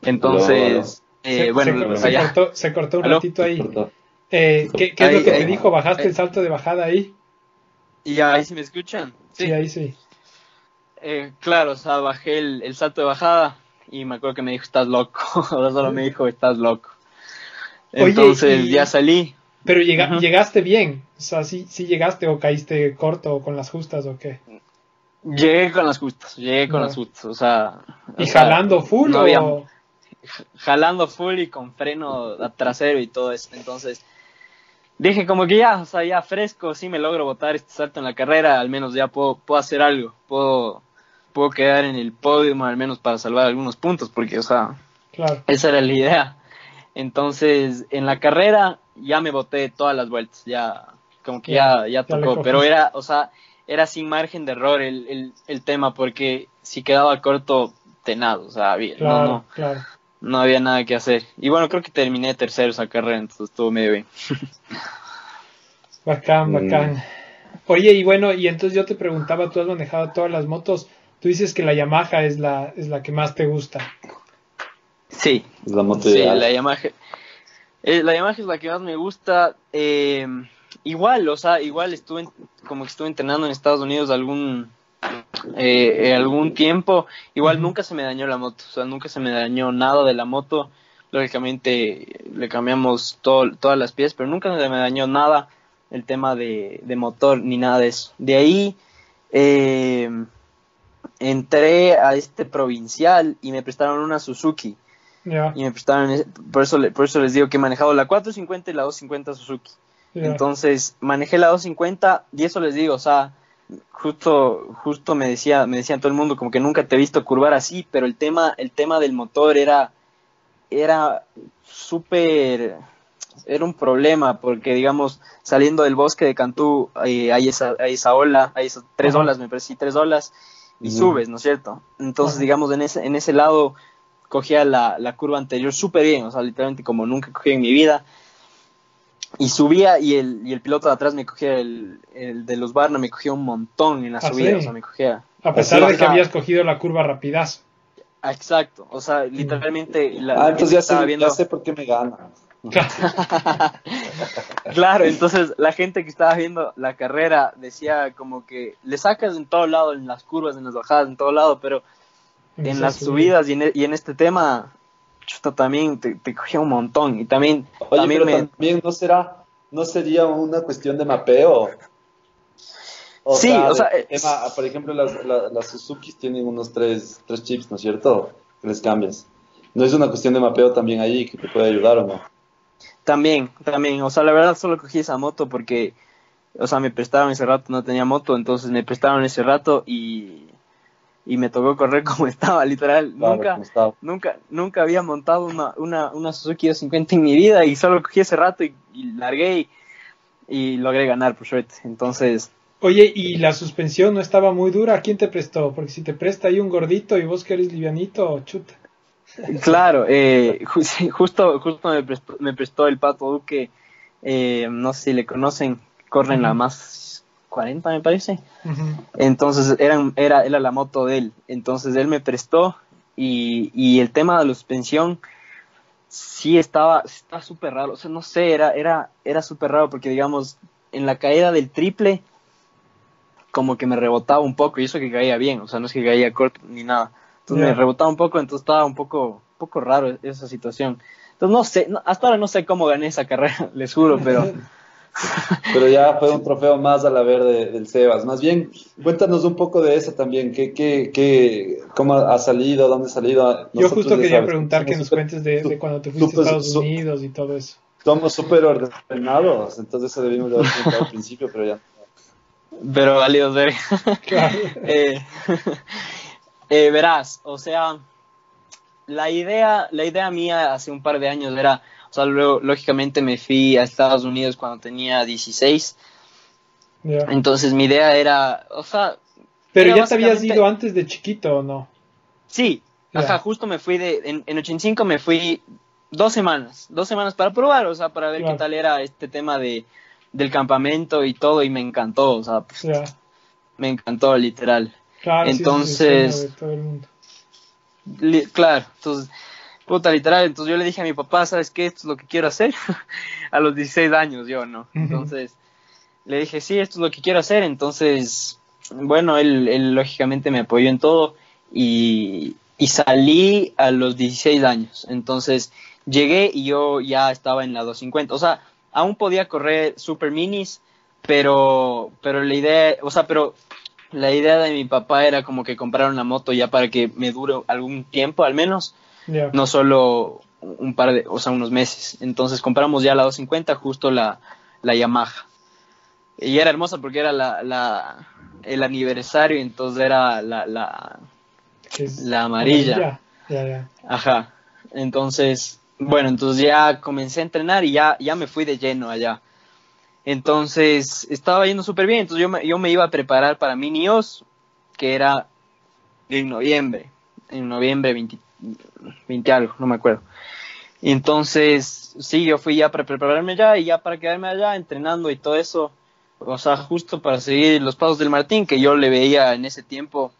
Entonces, eh, se, bueno, se- cortó, se cortó un ¿Aló? ratito ahí. Eh, ¿qué, qué es lo que te ahí. dijo? ¿Bajaste Ahí. el salto de bajada ahí? Y ahí sí me escuchan. Sí, ahí sí. Eh, claro, o sea, bajé el, el salto de bajada y me acuerdo que me dijo, estás loco. Ahora solo me dijo, estás loco. Oye, Entonces y- ya salí. Pero llega- llegaste bien. O sea, sí, sí llegaste o caíste corto o con las justas o qué. Llegué con las justas, llegué con Ya. las justas, o sea... o ¿Y sea, jalando full no o...? había- jalando full y con freno a trasero y todo eso. Entonces dije como que ya, o sea, ya fresco, sí me logro botar este salto en la carrera, al menos ya puedo, puedo hacer algo, puedo, puedo quedar en el podio al menos para salvar algunos puntos, porque, o sea, Claro. esa era la idea. Entonces, en la carrera ya me boté todas las vueltas, ya como que ya, ya tocó, pero era, o sea, era sin margen de error el, el, el tema, porque si quedaba corto, tenado, o sea, bien, Claro, no, no, claro. No había nada que hacer. Y bueno, creo que terminé tercero esa carrera, entonces estuvo medio bien. Bacán, Mm. bacán. Oye, y bueno, y entonces yo te preguntaba, tú has manejado todas las motos, tú dices que la Yamaha es la, es la que más te gusta. Sí, Es la moto Sí, ideal. la Yamaha. eh, la Yamaha es la que más me gusta. eh, igual, o sea, igual estuve en- como que estuve entrenando en Estados Unidos algún eh, algún tiempo. Igual nunca se me dañó la moto, o sea, nunca se me dañó nada de la moto. Lógicamente le cambiamos todo, todas las piezas, pero nunca se me dañó nada el tema de, de motor ni nada de eso. De ahí eh, entré a este provincial y me prestaron una Suzuki. Y me prestaron, por eso, por eso les digo que he manejado la 450 y la 250 Suzuki. Entonces manejé la 250 y eso les digo, o sea, justo, justo me decía, me decían todo el mundo como que nunca te he visto curvar así, pero el tema, el tema del motor era, era súper, era un problema porque digamos saliendo del bosque de Cantú hay, esa, hay esa ola, hay esas tres olas, me parece, tres olas y subes, ¿no es cierto? Entonces digamos en ese, en ese lado cogía la, la curva anterior súper bien, o sea, literalmente como nunca cogí en mi vida y subía y el, y el piloto de atrás me cogía el, el de los Barna me cogía un montón en la ¿Ah, subida, sí? o sea, me cogía. A pesar de que habías cogido la curva rapidazo. Ah, Exacto, o sea, literalmente la, Ah, entonces ya estaba sé, viendo. ya sé por qué me gana. claro, entonces la gente que estaba viendo la carrera decía como que le sacas en todo lado, en las curvas, en las bajadas, en todo lado, pero en las subida. subidas y en, e- y en este tema, chuta, también te, te cogía un montón. Y también, Oye, también pero me, también no será, no sería una cuestión de mapeo. Sí, o sea, es- por ejemplo, las, la- las Suzuki tienen unos tres, tres chips, ¿no es cierto? Que les cambias. No es una cuestión de mapeo también ahí que te puede ayudar o no. También, también, o sea, la verdad solo cogí esa moto porque, o sea, me prestaron ese rato, no tenía moto, entonces me prestaron ese rato y, y me tocó correr como estaba, literal. Claro, nunca, como estaba. nunca, nunca había montado una, una, una Suzuki 250 en mi vida y solo cogí ese rato y, y largué y, y logré ganar, por suerte. Entonces, Oye, ¿y la suspensión no estaba muy dura? ¿Quién te prestó? Porque si te presta ahí un gordito y vos que eres livianito, chuta. Claro, eh, justo, justo me prestó, me prestó el Pato Duque, eh, no sé si le conocen, corren la más 40 me parece. Entonces eran, era, era la moto de él. Entonces él me prestó y, y el tema de la suspensión sí estaba estaba súper raro. O sea, no sé, era, era, era súper raro porque digamos, en la caída del triple como que me rebotaba un poco y eso que caía bien, o sea, no es que caía corto ni nada. Entonces me rebotaba un poco, entonces estaba un poco, poco raro esa situación. Entonces no sé, no- hasta ahora no sé cómo gané esa carrera, les juro, pero Pero ya fue un trofeo más a la verde del Sebas. Más bien, cuéntanos un poco de eso también. ¿Qué, qué, qué, ¿Cómo ha salido? ¿Dónde ha salido? Yo justo quería sabes, preguntar que nos cuentes de, de cuando te fuiste a Estados Unidos y todo eso. Somos súper ordenados, entonces eso debimos de haber preguntado al principio, pero ya. pero válido ver. Claro. Eh, eh, verás, o sea, la idea, la idea mía hace un par de años era, o sea, luego, lógicamente me fui a Estados Unidos cuando tenía 16, Ya. entonces mi idea era, o sea, Pero ya te habías ido antes de chiquito o no? Sí, Ya. ajá, justo me fui de, en, en 85 me fui dos semanas, dos semanas para probar, o sea, para ver qué tal era este tema de, del campamento y todo, y me encantó, o sea, pues, me encantó literal. Claro, sí, Entonces- todo el mundo. Li- claro, entonces, puta, literal, entonces yo le dije a mi papá, ¿sabes qué? Esto es lo que quiero hacer. a los 16 años yo, ¿no? Entonces, le dije, sí, esto es lo que quiero hacer. Entonces, bueno, él, él lógicamente me apoyó en todo y, y salí a los 16 años. Entonces, llegué y yo ya estaba en la 250. O sea, aún podía correr super minis, pero, pero la idea, o sea, pero la idea de mi papá era como que comprar una moto ya para que me dure algún tiempo al menos, No solo un par de, o sea, unos meses. Entonces compramos ya la 250, justo la, la Yamaha. Y era hermosa porque era la, la, el aniversario, entonces era la, la, la amarilla. Ajá. Entonces, bueno, entonces ya comencé a entrenar y ya, ya me fui de lleno allá. Entonces, estaba yendo súper bien. Entonces, yo me, yo me iba a preparar para Minios, que era en noviembre. En noviembre 20, 20 algo, no me acuerdo. Entonces, sí, yo fui ya para prepararme ya y ya para quedarme allá entrenando y todo eso. O sea, justo para seguir los pasos del Martín, que yo le veía en ese tiempo.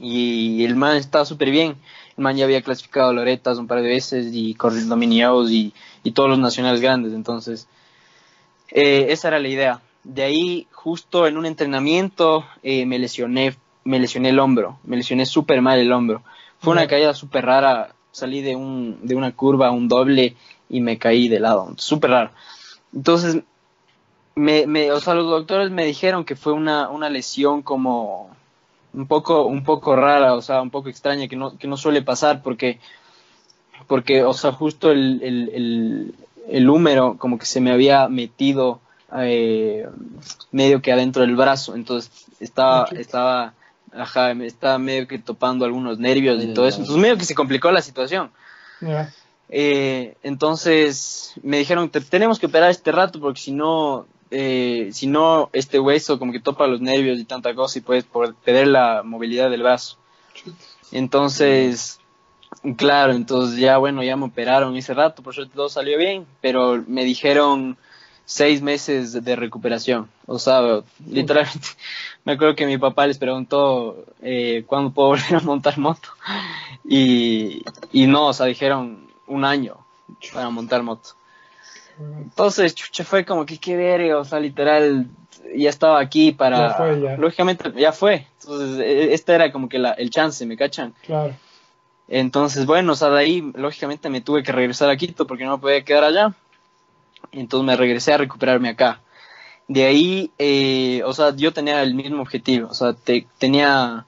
Y el man estaba súper bien. El man ya había clasificado a Loretas un par de veces y corriendo miniados y, y todos los nacionales grandes. Entonces, eh, esa era la idea. De ahí, justo en un entrenamiento, eh, me lesioné me lesioné el hombro, me lesioné súper mal el hombro. Fue una caída súper rara, salí de, un, de una curva, un doble, y me caí de lado, súper raro. Entonces, me, me, o sea, los doctores me dijeron que fue una, una lesión como un poco, un poco rara, o sea, un poco extraña, que no, que no suele pasar porque, porque, o sea, justo el, el, el, el húmero como que se me había metido eh, medio que adentro del brazo, entonces estaba, estaba, ajá, me estaba medio que topando algunos nervios y todo eso, entonces medio que se complicó la situación. Eh, entonces me dijeron, te, tenemos que operar este rato porque si no, eh, si no, este hueso como que topa los nervios y tanta cosa y puedes perder la movilidad del brazo. Entonces, claro, entonces ya bueno, ya me operaron ese rato, por suerte todo salió bien, pero me dijeron seis meses de recuperación. O sea, literalmente, me acuerdo que mi papá les preguntó eh, cuándo puedo volver a montar moto. Y, y no, o sea, dijeron un año para montar moto. Entonces, chucha, fue como que qué verga, o sea, literal, ya estaba aquí para... Ya fue, ya. Lógicamente, ya fue. Entonces, este era como que la, el chance, ¿me cachan? Claro. Entonces, bueno, o sea, de ahí, lógicamente, me tuve que regresar a Quito porque no me podía quedar allá. Entonces me regresé a recuperarme acá. De ahí, eh, o sea, yo tenía el mismo objetivo, o sea, te, tenía,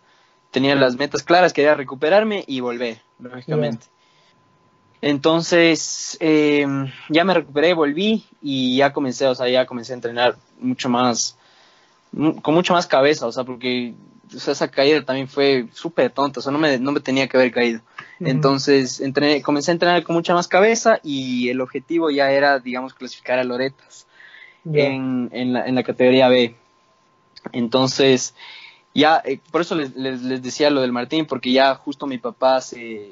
tenía las metas claras, quería recuperarme y volver, lógicamente. Entonces, eh, ya me recuperé, volví y ya comencé, o sea, ya comencé a entrenar mucho más, con mucho más cabeza, o sea, porque o sea, esa caída también fue súper tonta, o sea, no me, no me tenía que haber caído. Entonces, entrené, comencé a entrenar con mucha más cabeza y el objetivo ya era, digamos, clasificar a Loretas en, en, la, en la categoría B. Entonces, ya, eh, por eso les, les, les decía lo del Martín, porque ya justo mi papá se,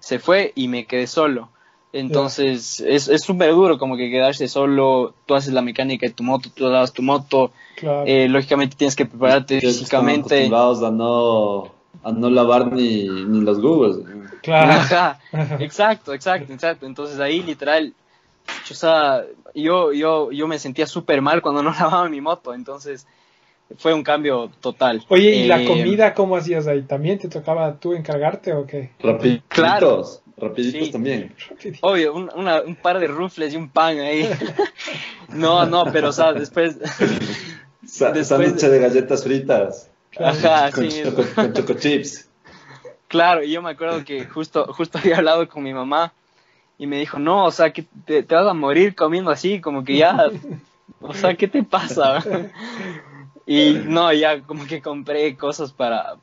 se fue y me quedé solo. Entonces, es es súper duro como que quedarse solo, tú haces la mecánica de tu moto, tú lavas tu moto, Claro. eh, lógicamente tienes que prepararte están físicamente. acostumbrados a no, a no lavar ni, ni los Googles. Claro. Ajá, exacto, exacto, exacto. Entonces ahí literal, o sea, yo, yo, yo me sentía súper mal cuando no lavaba mi moto, entonces fue un cambio total. Oye, ¿y la Eh, comida cómo hacías ahí? ¿También te tocaba tú encargarte o qué? Rapiditos, Claro. rapiditos Sí. también. Obvio, un, una- un par de rufles y un pan ahí. no, no, pero o sea, después... Sa- Después- Sándwich de galletas fritas. Ajá, con, sí. con choco chips. Claro, y yo me acuerdo que justo, justo había hablado con mi mamá y me dijo, no, o sea, que te, te vas a morir comiendo así, como que ya, o sea, ¿qué te pasa? Y no, ya como que compré cosas para,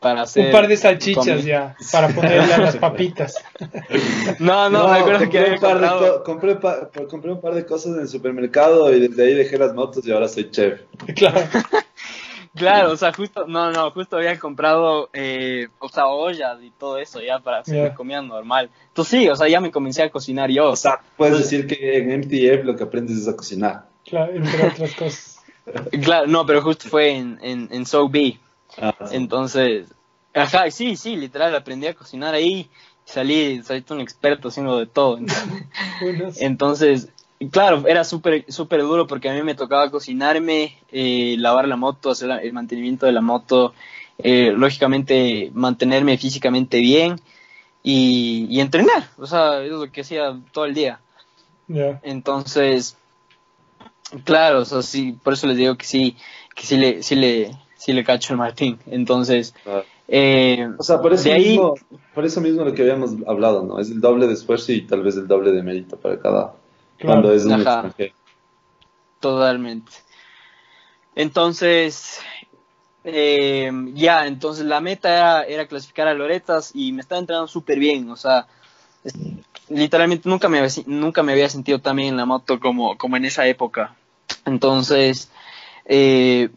para hacer... Un par de salchichas ya, para ponerle a las papitas. No, no, me acuerdo que compré, había un par de compré, pa- compré un par de cosas en el supermercado y desde ahí dejé las motos y ahora soy chef. Claro. Claro, o sea, justo, no, no, justo había comprado, eh, o sea, ollas y todo eso ya para hacer Ya. mi comida normal. Entonces sí, o sea, ya me comencé a cocinar yo. O sea, puedes decir que en MTF lo que aprendes es a cocinar. Claro, entre otras cosas. Claro, no, pero justo fue en, en, en So Be. Ah, sí. Entonces, ajá, sí, sí, literal, aprendí a cocinar ahí. Salí, salí un experto haciendo de todo. Entonces, claro, era súper súper duro porque a mí me tocaba cocinarme, eh, lavar la moto, hacer la- el mantenimiento de la moto, eh, lógicamente mantenerme físicamente bien y, y entrenar. O sea, es lo que hacía todo el día. ya. Entonces, claro, o sea, sí, por eso les digo que sí, que sí le, sí le, sí le cacho el Martín. Entonces, Ah. eh, O sea, por eso, ahí, mismo, por eso mismo lo que habíamos hablado, ¿no? Es el doble de esfuerzo y tal vez el doble de mérito para cada. Claro. Cuando es un Ajá. extranjero. totalmente. Entonces, eh, ya, entonces la meta era, era clasificar a Loretas y me estaba entrenando súper bien, o sea, es- literalmente nunca me, había, nunca me había sentido tan bien en la moto como, como en esa época. Entonces, eh,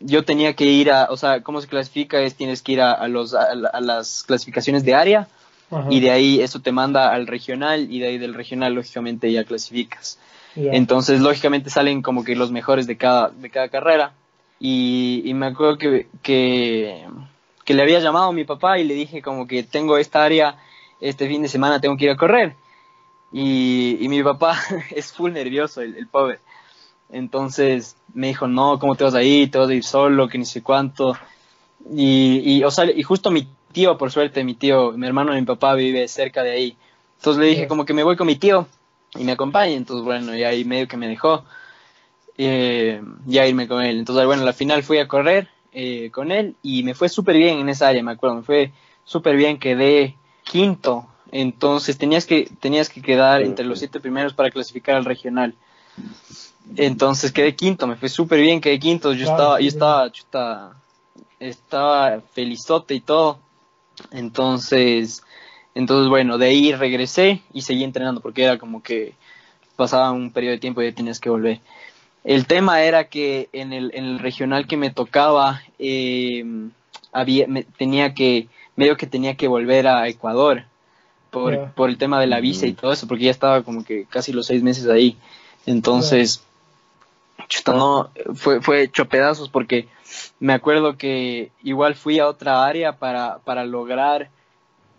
yo tenía que ir a, o sea, ¿cómo se clasifica? Es tienes que ir a, a los, a las clasificaciones de área Ajá. y de ahí eso te manda al regional y de ahí del regional lógicamente ya clasificas. Ya. Entonces, lógicamente salen como que los mejores de cada, de cada carrera. Y, y me acuerdo que, que, que le había llamado a mi papá y le dije como que tengo esta área, este fin de semana tengo que ir a correr. Y, y mi papá es full nervioso, el, el pobre. Entonces me dijo, no, ¿cómo te vas a ir? Te vas a ir solo, que ni sé cuánto. Y, y, o sea, y justo mi tío, por suerte, mi tío, mi hermano de mi papá vive cerca de ahí. Entonces le dije como que me voy con mi tío y me acompañe. Entonces, bueno, y ahí medio que me dejó eh, ya irme con él. Entonces, bueno, la final fui a correr eh, con él y me fue súper bien en esa área, me acuerdo, me fue súper bien, quedé quinto. Entonces tenías que, tenías que quedar entre los siete primeros para clasificar al regional. Entonces quedé quinto, me fue súper bien, quedé quinto. Yo estaba, yo estaba, estaba, estaba felizote y todo. Entonces, entonces bueno, de ahí regresé y seguí entrenando porque era como que pasaba un periodo de tiempo y ya tenías que volver. El tema era que en el, en el regional que me tocaba, eh, había, tenía que, medio que tenía que volver a Ecuador por, por el tema de la visa y todo eso, porque ya estaba como que casi los seis meses ahí. Entonces, no, fue, fue hecho pedazos porque me acuerdo que igual fui a otra área para, para lograr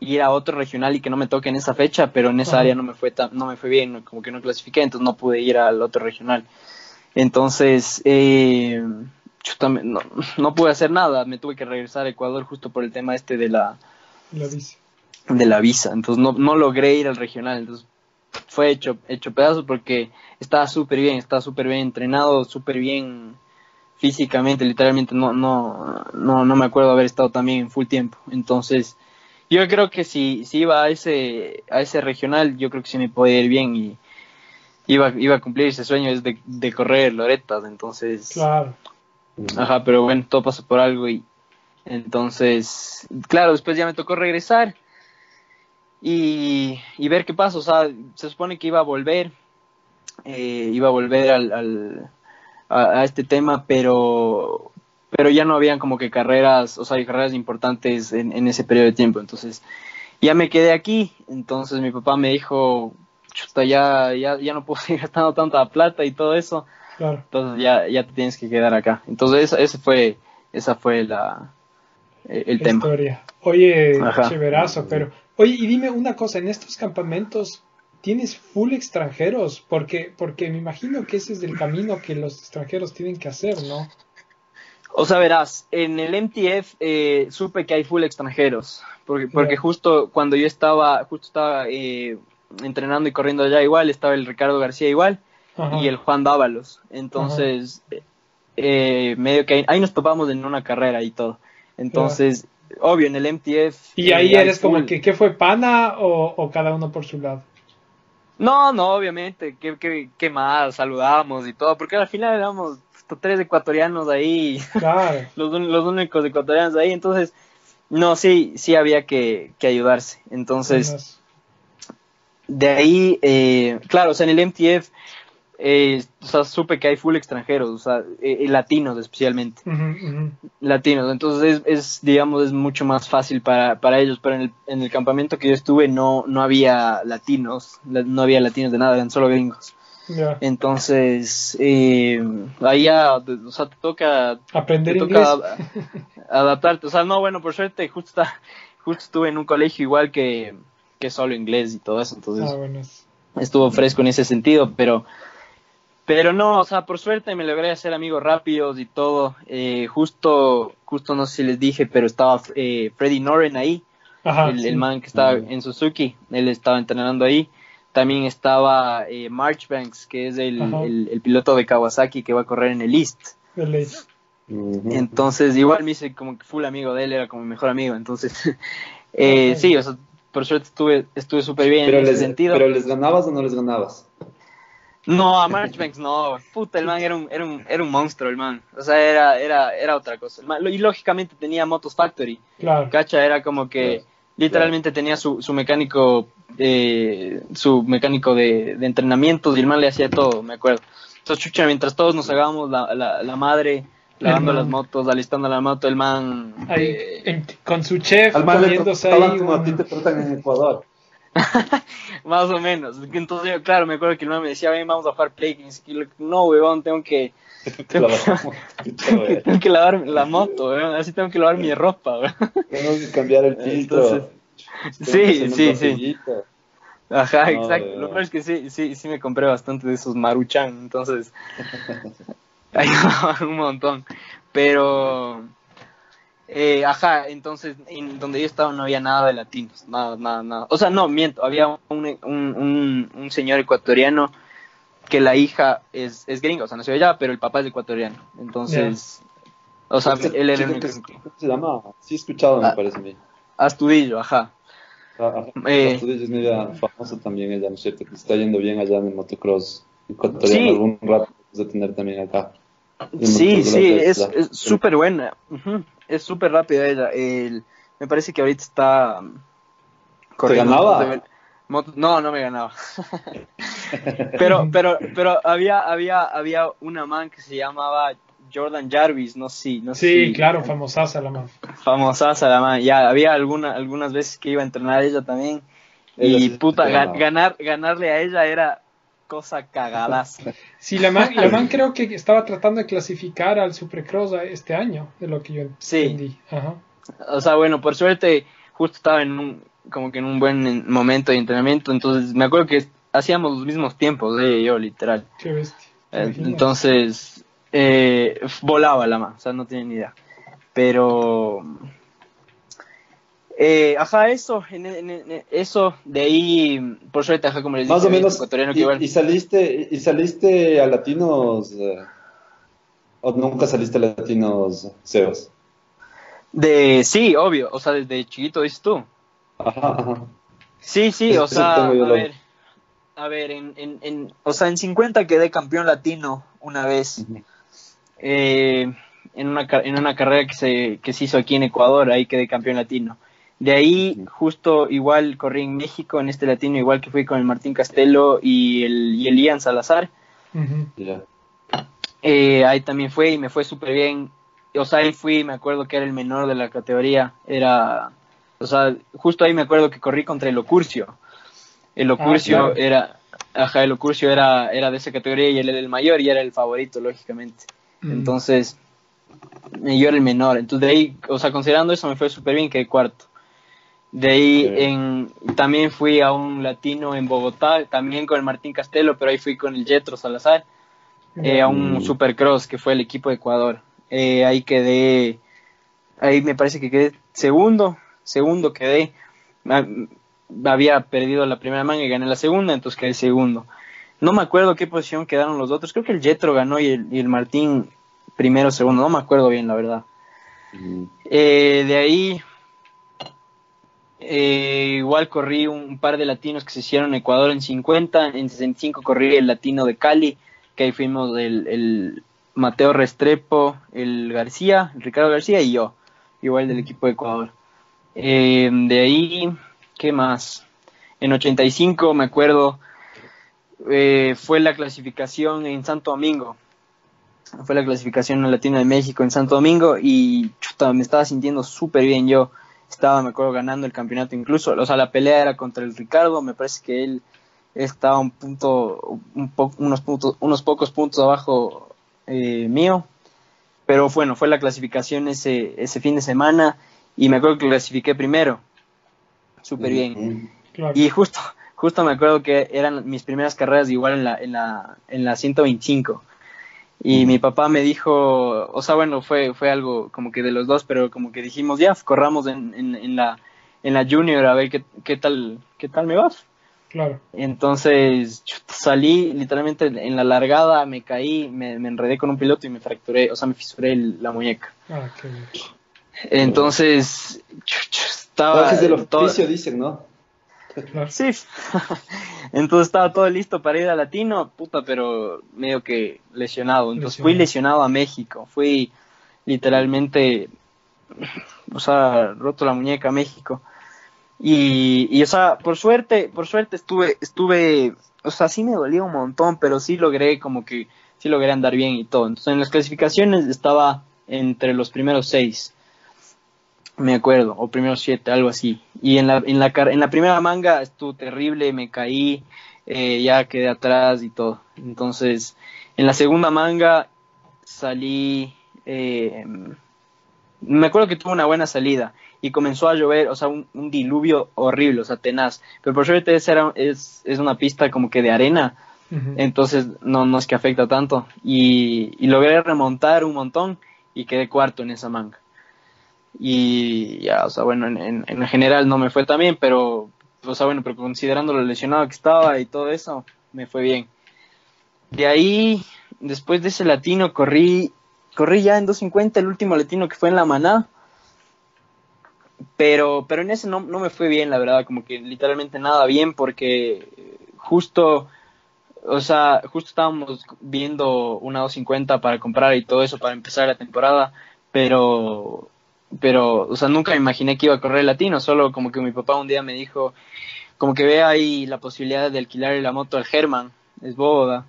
ir a otro regional y que no me toque en esa fecha, pero en esa área no me fue tan, no me fue bien, como que no clasifiqué, entonces no pude ir al otro regional. Entonces, eh, yo también no, no, pude hacer nada, me tuve que regresar a Ecuador justo por el tema este de la, la visa. De la visa, entonces no, no logré ir al regional, entonces fue hecho, hecho pedazos porque estaba súper bien, estaba súper bien entrenado, súper bien físicamente, literalmente no, no, no, no me acuerdo haber estado también en full tiempo, entonces yo creo que si, si iba a ese, a ese regional, yo creo que sí me podía ir bien y iba, iba a cumplir ese sueño es de, de correr Loretas, entonces... Claro. Ajá, pero bueno, todo pasó por algo y entonces, claro, después ya me tocó regresar y, y ver qué pasa, o sea, se supone que iba a volver, eh, iba a volver al, al a, este tema, pero pero ya no habían como que carreras, o sea, carreras importantes en, en ese periodo de tiempo, entonces ya me quedé aquí, entonces mi papá me dijo, chuta, ya, ya, ya no puedo seguir gastando tanta plata y todo eso. Claro. Entonces ya, ya te tienes que quedar acá. Entonces ese fue, esa fue la, eh, el La tema. historia. Oye, Ajá. chéverazo, pero... Oye, y dime una cosa, en estos campamentos tienes full extranjeros, porque, porque me imagino que ese es el camino que los extranjeros tienen que hacer, ¿no? O sea, verás, en el MTF eh, supe que hay full extranjeros, porque, porque justo cuando yo estaba, justo estaba eh, entrenando y corriendo allá igual, estaba el Ricardo García igual Ajá. y el Juan Dávalos. Entonces, eh, medio que ahí, ahí nos topamos en una carrera y todo. Entonces, obvio, en el MTF... Y eh, ahí hay eres como full- que, ¿qué fue pana o, o cada uno por su lado? No, no, obviamente, ¿qué, qué, qué más? Saludamos y todo, porque al final éramos tres ecuatorianos ahí, Claro. los, únicos ecuatorianos ahí, entonces, no, sí, sí había que, que ayudarse. Entonces, de ahí, eh, claro, o sea, en el MTF, eh, o sea, supe que hay full extranjeros, o sea, eh, eh, latinos especialmente, latinos, entonces es, es, digamos, es mucho más fácil para, para ellos, pero en el, en el campamento que yo estuve no, no había latinos, la- no había latinos de nada, eran solo gringos. Entonces, eh, ahí ya, o sea, te toca, Aprender te inglés. toca adaptarte. O sea, no, bueno, por suerte, justo, justo estuve en un colegio igual que, que solo inglés y todo eso, entonces Ah, estuvo fresco en ese sentido, pero, pero no, o sea, por suerte me logré hacer amigos rápidos y todo. Eh, justo, justo no sé si les dije, pero estaba eh, Freddy Noren ahí, Ajá, el, sí. el man que estaba en Suzuki, él estaba entrenando ahí. También estaba eh, Marchbanks, que es el, Ajá. el, el piloto de Kawasaki que va a correr en el East. Entonces, igual me hice como que full amigo de él, era como mi mejor amigo. Entonces, eh, sí, o sea, por suerte estuve estuve súper bien Pero en ese sentido. pero les ganabas o no les ganabas. No, a Marchbanks no. Puta, el man era un, era un, era un monstruo, el man. O sea, era, era, era otra cosa. El man- y lógicamente tenía Motos Factory. Claro. Cacha era como que literalmente tenía su, su mecánico, eh, su mecánico de, de entrenamientos y el man le hacía todo, me acuerdo. Entonces, chucha, mientras todos nos hagamos la, la, la madre, lavando man. las motos, alistando la moto, el man... Ahí, eh, en- con su chef, Al mal le ahí. como a ti te tratan en Ecuador. Más o menos. Entonces, yo, claro, me acuerdo que el me decía, ven, vamos a jugar Play. Y yo, no, weón, tengo que, tengo que, tengo que lavar la moto, weón. Así tengo que lavar mi ropa, weón. Que cambiar el filtro. Sí, sí, sí. Ajá, No, exacto. Lo peor es que sí, sí, sí me compré bastante de esos Maruchan, entonces. Hay un montón. Pero. Eh, ajá, entonces en donde yo estaba no había nada de latinos, nada, nada, nada. O sea, no, miento, había un, un, un, un señor ecuatoriano que la hija es, es gringa, o sea, nació allá, pero el papá es ecuatoriano. Entonces, o sea, él era el único. ¿Cómo se llama? Sí he escuchado, me Ah. parece a mí. Astudillo, ajá. Ah, Eh. Astudillo es media famosa también ella, ¿no es cierto? Que está yendo bien allá en el motocross ecuatoriano. Sí. Algún rato vamos a tener también acá. Sí, sí, es súper buena. Ujú, Es súper rápida ella. El, me parece que ahorita está um, corriendo ganaba? no, no me ganaba. pero, pero, pero había, había, había una man que se llamaba Jordan Jarvis, no sé, no sé Sí, si- claro, famosaza la man. famosaza la man. Ya había alguna, algunas veces que iba a entrenar ella también. Ella Y sí puta, ganar, ganarle a ella era cosa cagadaza. Sí, la man, la man creo que estaba tratando de clasificar al Supercross este año, de lo que yo Sí. entendí. Ajá. O sea, bueno, por suerte, justo estaba en un, como que en un buen momento de entrenamiento, entonces me acuerdo que hacíamos los mismos tiempos, ella y yo, literal. Qué bestia. Eh. Entonces, eh, volaba la mano, o sea, no tenía ni idea. Pero, eh, ajá, eso, en, en- eso, de ahí, por suerte, ajá, como les dije, Más o menos. ecuatoriano que Y, igual- y saliste, y saliste a latinos. eh, ¿O nunca saliste a latinos, Sebas? De, sí, obvio, o sea, desde chiquito dices tú. Ajá, ajá. Sí, sí, o sea, a ver, a ver, en, en, en, o sea, en 50 quedé campeón latino una vez, eh, en, una, en una carrera que se, que se hizo aquí en Ecuador, ahí quedé campeón latino. De ahí, justo igual corrí en México, en este latino, igual que fui con el Martín Castelo y el, y el Ian Salazar. Eh, ahí también fue y me fue súper bien. O sea, ahí fui, me acuerdo que era el menor de la categoría. Era, o sea, justo ahí me acuerdo que corrí contra el Ocurcio. El Ocurcio claro. era, ajá, el Ocurcio era, era de esa categoría y él era el mayor y era el favorito, lógicamente. Mm. Entonces, yo era el menor. Entonces, de ahí, o sea, considerando eso, me fue súper bien, quedé cuarto. De ahí en, también fui a un latino en Bogotá, también con el Martín Castelo, pero ahí fui con el Jetro Salazar eh, a un Mm. Supercross que fue el equipo de Ecuador. Eh, ahí quedé, ahí me parece que quedé segundo, segundo quedé. Ah, Había perdido la primera manga y gané la segunda, entonces quedé segundo. No me acuerdo qué posición quedaron los otros, creo que el Jetro ganó y el, y el Martín primero, segundo, no me acuerdo bien la verdad. Ujú. Eh, de ahí, eh, igual corrí un, par de latinos que se hicieron en Ecuador en 50, en 65 corrí el latino de Cali, que ahí fuimos el, el Mateo Restrepo, el García, el Ricardo García y yo, igual del equipo de Ecuador. Eh, de ahí, ¿qué más? En 85 me acuerdo, eh, fue la clasificación en Santo Domingo, fue la clasificación en Latina de México en Santo Domingo y chuta, me estaba sintiendo súper bien yo. Estaba, me acuerdo, ganando el campeonato incluso. O sea, la pelea era contra el Ricardo. Me parece que él estaba un punto, un po- unos, puntos, unos pocos puntos abajo eh, mío. Pero bueno, fue la clasificación ese, ese fin de semana y me acuerdo que clasifiqué primero. Súper bien. Claro. Y justo, justo me acuerdo que eran mis primeras carreras igual en la, en la, en la 125. Y mi papá me dijo, o sea, bueno, fue, fue algo como que de los dos, pero como que dijimos, ya, corramos en, en, en la, en la junior a ver qué, qué tal, qué tal me va. Claro. Entonces salí literalmente en la largada, me caí, me, me enredé con un piloto y me fracturé, o sea, me fisuré el- la muñeca. Ah, qué bien. Entonces, estaba... Gajes del todo- oficio, dicen, ¿no? Sí. Entonces estaba todo listo para ir a Latino, puta, pero medio que lesionado. Entonces fui Lesionado. lesionado a México. Fui literalmente, o sea, roto la muñeca a México. Y, y, o sea, por suerte, por suerte estuve, estuve, o sea, sí me dolía un montón, pero sí logré como que, sí logré andar bien y todo. Entonces en las clasificaciones estaba entre los primeros seis me acuerdo, o primero siete, algo así. Y en la, en la, en la primera manga estuvo terrible, me caí, eh, ya quedé atrás y todo. Entonces, en la segunda manga salí, eh, me acuerdo que tuve una buena salida y comenzó a llover, o sea, un, un diluvio horrible, o sea, tenaz. Pero por suerte era, es, es una pista como que de arena, entonces no, no es que afecta tanto. Y, y logré remontar un montón y quedé cuarto en esa manga. Y ya, o sea, bueno, en, en, general no me fue tan bien, pero, o sea, bueno, pero considerando lo lesionado que estaba y todo eso, me fue bien. De ahí, después de ese latino, corrí, corrí ya en 250, el último latino que fue en la maná, pero, pero en ese no, no me fue bien, la verdad, como que literalmente nada bien, porque justo, o sea, justo estábamos viendo una 250 para comprar y todo eso para empezar la temporada, pero pero, o sea, nunca me imaginé que iba a correr latino, solo como que mi papá un día me dijo, como que ve ahí la posibilidad de alquilar la moto al German, es boda,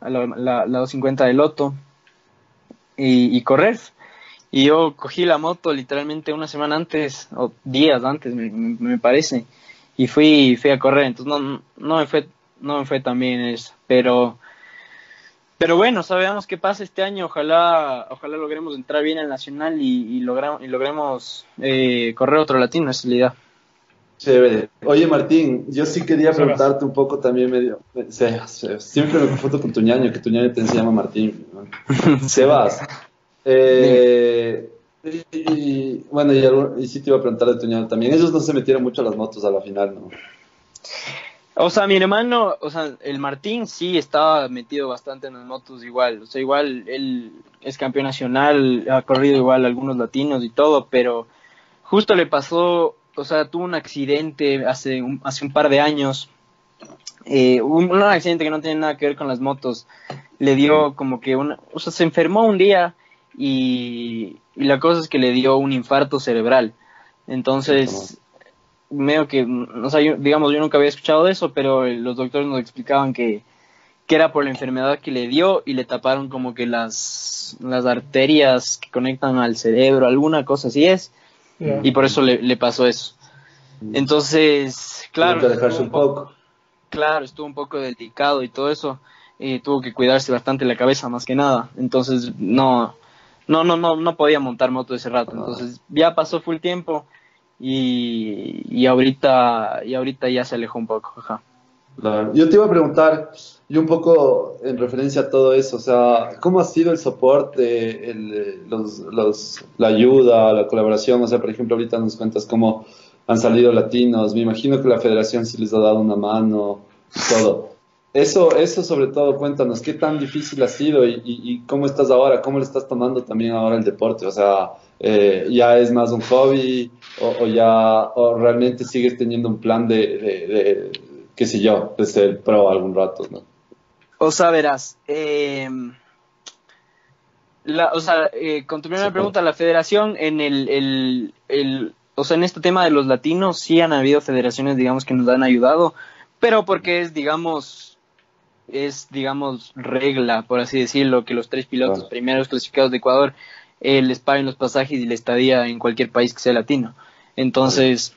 a la, la, 250 de Loto, y, correr. Y yo cogí la moto literalmente una semana antes, o días antes, me, me parece, y fui, fui a correr, entonces no, no me fue, no me fue tan bien eso, pero pero bueno, sabemos qué pasa este año. Ojalá, ojalá logremos entrar bien al Nacional y, y, y logremos eh, correr otro latino, esa es la idea. Chévere. Oye, Martín, yo sí quería preguntarte un poco también medio. siempre me confundo con tu ñaño, que tu ñaño te se llama Martín. Sebas. Eh, y, bueno, y, y, sí te iba a preguntar de tu ñaño también. Ellos no se metieron mucho a las motos a la final, ¿no? O sea, mi hermano, o sea, el Martín sí estaba metido bastante en las motos igual. O sea, igual él es campeón nacional, ha corrido igual algunos latinos y todo, pero justo le pasó, o sea, tuvo un accidente hace un, hace un par de años. Eh, un, accidente que no tiene nada que ver con las motos. Le dio como que una, o sea, se enfermó un día y, y la cosa es que le dio un infarto cerebral. Entonces, medio que, o sea, digamos, yo nunca había escuchado de eso, pero los doctores nos explicaban que, que era por la enfermedad que le dio y le taparon como que las, las arterias que conectan al cerebro, alguna cosa así es, y por eso le, le, pasó eso. Entonces, claro, dejarse un poco. Claro, estuvo un poco delicado y todo eso, y tuvo que cuidarse bastante la cabeza más que nada, entonces no, no, no, no, no podía montar moto ese rato, entonces ya pasó full tiempo y, y ahorita y ahorita ya se alejó un poco. Yo te iba a preguntar, y un poco en referencia a todo eso, o sea, ¿cómo ha sido el soporte, el, los, los, la ayuda, la colaboración? O sea, por ejemplo, ahorita nos cuentas cómo han salido latinos, me imagino que la federación sí les ha dado una mano y todo. Eso, eso sobre todo, cuéntanos, ¿qué tan difícil ha sido y, y cómo estás ahora? ¿Cómo le estás tomando también ahora el deporte? O sea, eh, ya es más un hobby o, ya o realmente sigues teniendo un plan de, de, qué sé yo, de ser pro algún rato, ¿no? O sea, verás, eh, la, o sea, eh, con tu primera pregunta, la federación en el, el, el, o sea, en este tema de los latinos sí han habido federaciones, digamos, que nos han ayudado, pero porque es, digamos, es, digamos, regla, por así decirlo, que los tres pilotos primeros clasificados de Ecuador eh, les paguen los pasajes y la estadía en cualquier país que sea latino. Entonces,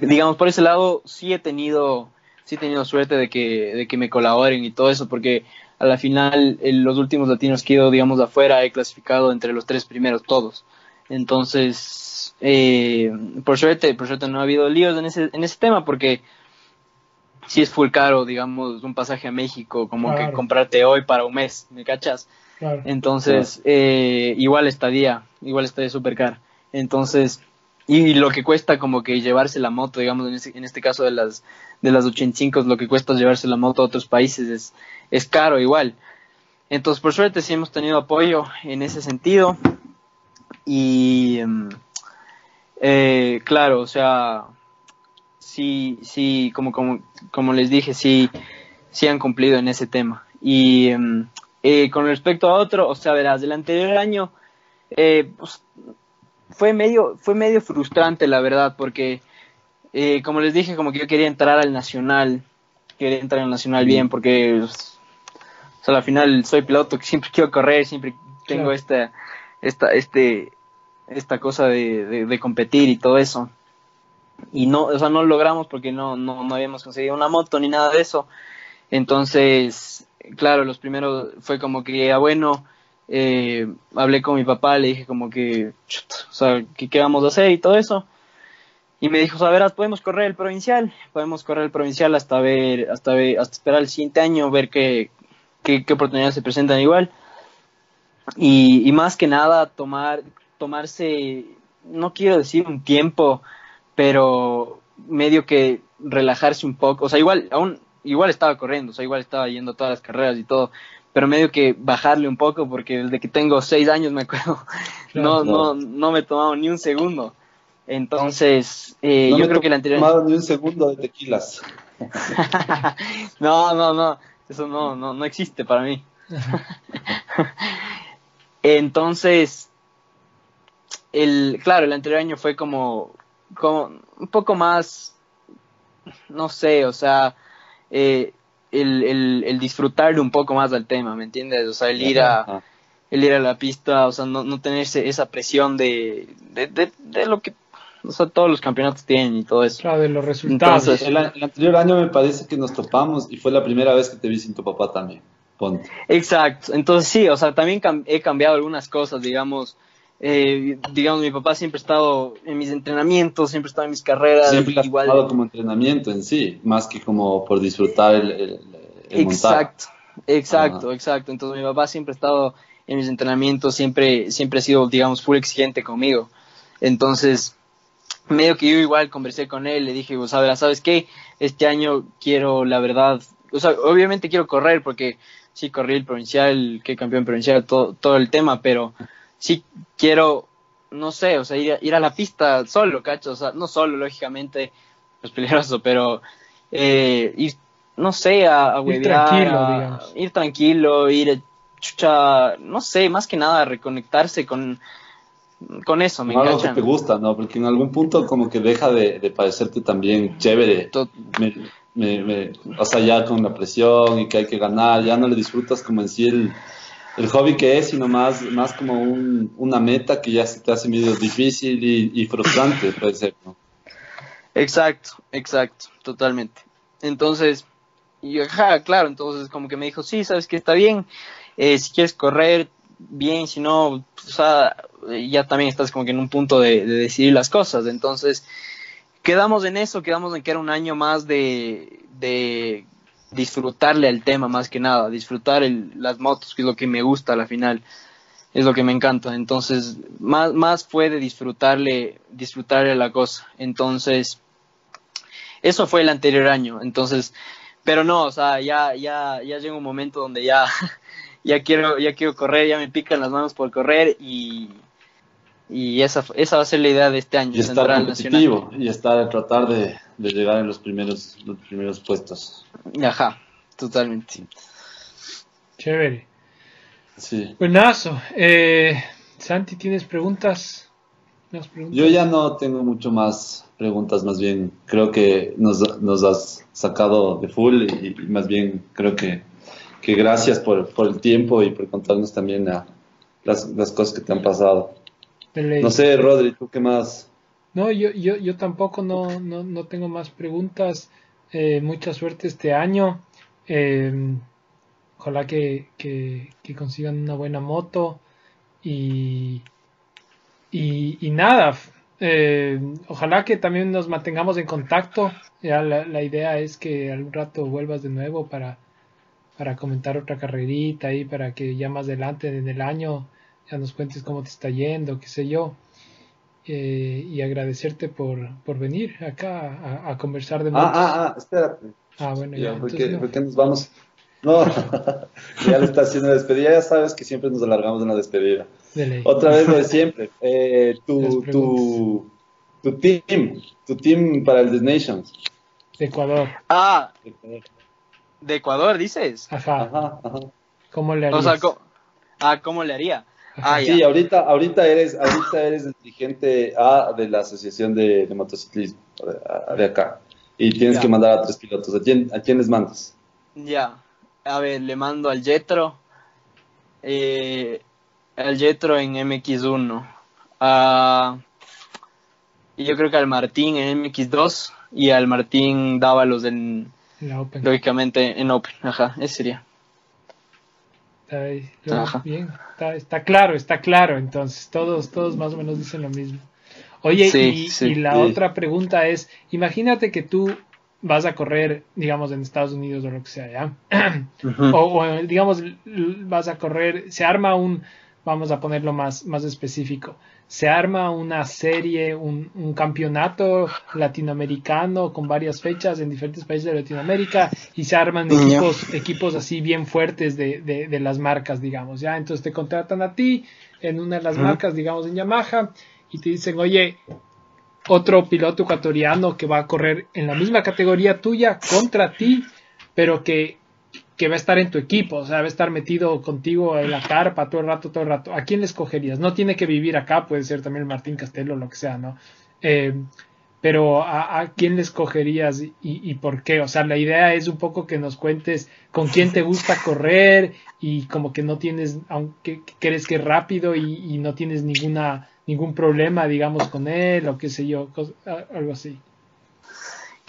digamos, por ese lado sí he tenido, sí he tenido suerte de que, de que me colaboren y todo eso, porque a la final en los últimos latinos que he ido, digamos, afuera he clasificado entre los tres primeros todos. Entonces, eh, por suerte, por suerte no ha habido líos en ese, en ese tema, porque si es full caro, digamos, un pasaje a México, como que comprarte hoy para un mes, ¿me cachas? Entonces, eh, igual estadía, igual estadía súper cara. Entonces, y lo que cuesta como que llevarse la moto, digamos, en este, en este caso de las, de las 85, lo que cuesta llevarse la moto a otros países es, es caro igual. Entonces, por suerte sí hemos tenido apoyo en ese sentido. Y, em, eh, claro, o sea, sí, sí, como, como, como les dije, sí, sí han cumplido en ese tema. Y em, eh, con respecto a otro, o sea, verás, del anterior año eh, pues, fue medio fue medio frustrante, la verdad, porque eh, como les dije, como que yo quería entrar al nacional, quería entrar al nacional bien, porque pues, o sea, al final soy piloto, siempre quiero correr, siempre tengo esta esta este esta cosa de, de, competir y todo eso. Y no o sea no logramos porque no no no habíamos conseguido una moto ni nada de eso. Entonces claro, los primeros fue como que, ya bueno, eh, hablé con mi papá, le dije como que, o sea, ¿qué, vamos a hacer y todo eso. Y me dijo, a ver, podemos correr el provincial, podemos correr el provincial hasta ver, hasta ver, hasta esperar el siguiente año, ver qué, qué, oportunidades se presentan igual. Y, y, más que nada tomar, tomarse, no quiero decir un tiempo, pero medio que relajarse un poco, o sea, igual, aún, igual estaba corriendo, o sea, igual estaba yendo a todas las carreras y todo, pero medio que bajarle un poco, porque desde que tengo seis años, me acuerdo, no, no, no me he tomado ni un segundo. Entonces, eh, yo creo que la anterior... No tomado ni un segundo de tequilas. no, no, no, eso no, no, no existe para mí. Entonces, el, claro, el anterior año fue como, como un poco más, no sé, o sea, eh, el, el, el, disfrutarle un poco más al tema, ¿me entiendes? O sea, el ir a, el ir a la pista, o sea, no, no tener esa presión de, de, de, lo que o sea, todos los campeonatos tienen y todo eso. Claro, de los resultados. el, anterior año me parece que nos topamos y fue la primera vez que te vi sin tu papá también. Ponte. Exacto, entonces sí, o sea, también he cambiado algunas cosas, digamos, eh, digamos, mi papá siempre ha estado en mis entrenamientos, siempre ha estado en mis carreras. Siempre ha estado como entrenamiento en sí, más que como por disfrutar el, el, Exacto, exacto, exacto. Entonces mi papá siempre ha estado en mis entrenamientos, siempre, siempre ha sido, digamos, full exigente conmigo. Entonces, medio que yo igual conversé con él, le dije, pues, ¿sabes qué? Este año quiero, la verdad, o sea, obviamente quiero correr porque sí corrí el provincial, que campeón provincial, todo, todo el tema, pero sí quiero, no sé, o sea, ir a, ir a la pista solo, cacho, o sea, no solo, lógicamente, es peligroso, pero eh, ir, no sé, a, a ir tranquilo, ir tranquilo, ir, chucha, no sé, más que nada reconectarse con, con eso, me Algo que te gusta, ¿no? Porque en algún punto como que deja de, de parecerte también chévere. Me, me, me, o sea, ya con la presión y que hay que ganar, ya no le disfrutas como en sí el, el hobby que es, sino más, más como un, una meta que ya se te hace medio difícil y, frustrante, puede ser, ¿no? Exacto, exacto, totalmente. Entonces, y ajá, claro, entonces como que me dijo, sí, sabes que está bien, eh, si quieres correr, bien, si no, o sea, ya también estás como que en un punto de, de, decidir las cosas. Entonces, quedamos en eso, quedamos en que era un año más de disfrutarle al tema más que nada, disfrutar el, las motos, que es lo que me gusta a la final, es lo que me encanta. Entonces, más, más fue de disfrutarle, disfrutarle la cosa. Entonces, eso fue el anterior año. Entonces, pero no, o sea, ya, ya, ya llega un momento donde ya, ya quiero, ya quiero correr, ya me pican las manos por correr y, y esa, esa va a ser la idea de este año. Y estar competitivo y estar tratar de, de, llegar en los primeros, los primeros puestos. Ajá, totalmente. Chévere. Sí. Buenazo. Eh, Santi, ¿tienes preguntas? preguntas? Yo ya no tengo mucho más preguntas, más bien creo que nos, nos has sacado de full y, más bien creo que, que gracias por, por, el tiempo y por contarnos también a las, las cosas que te han pasado. No sé, Rodri, ¿tú qué más? No, yo, yo, yo tampoco no, no, no tengo más preguntas. Eh, mucha suerte este año. Eh, ojalá que, que, consigan una buena moto. Y, y, nada, eh, ojalá que también nos mantengamos en contacto. Ya la, la, idea es que algún rato vuelvas de nuevo para, para comentar otra carrerita ahí, para que ya más adelante en el año ya nos cuentes cómo te está yendo, qué sé yo. Eh, y agradecerte por, por venir acá a, conversar de Ah, ah, ah, espérate. Ah, bueno, ya. porque, nos vamos. No, ya le está haciendo despedida. Ya sabes que siempre nos alargamos en la despedida. Otra vez lo de siempre. Eh, tu, tu, tu team, tu team para el Nations. De Ecuador. Ah, de Ecuador, dices. Ajá. Ajá, ajá. ¿Cómo le harías? O sea, ah, ¿cómo le haría? Ah, sí, ahorita, ahorita eres, ahorita eres el dirigente A de la Asociación de, Motociclismo de, acá. Y tienes que mandar a tres pilotos. ¿A quién, ¿A quién les mandas? Ya. A ver, le mando al Jetro. Eh, al Jetro en MX1. y yo creo que al Martín en MX2 y al Martín Dávalos en, lógicamente en Open. Ajá, ese sería. Está bien, está, claro, está claro. Entonces, todos, todos más o menos dicen lo mismo. Oye, y, la otra pregunta es, imagínate que tú vas a correr, digamos, en Estados Unidos o lo que sea, ¿ya? o, digamos, vas a correr, se arma un, vamos a ponerlo más, más específico. Se arma una serie, un, un campeonato latinoamericano con varias fechas en diferentes países de Latinoamérica y se arman equipos, equipos así bien fuertes de, de, de las marcas, digamos, ¿ya? Entonces te contratan a ti en una de las marcas, digamos, en Yamaha y te dicen, oye, otro piloto ecuatoriano que va a correr en la misma categoría tuya contra ti, pero que, que va a estar en tu equipo, o sea, va a estar metido contigo en la carpa todo el rato, todo el rato. ¿A quién le escogerías? No tiene que vivir acá, puede ser también Martín Castelo, lo que sea, ¿no? Eh, pero ¿a, ¿a, quién le escogerías y, y, por qué? O sea, la idea es un poco que nos cuentes con quién te gusta correr y como que no tienes, aunque crees que es rápido y, y no tienes ninguna ningún problema, digamos, con él o qué sé yo, algo así.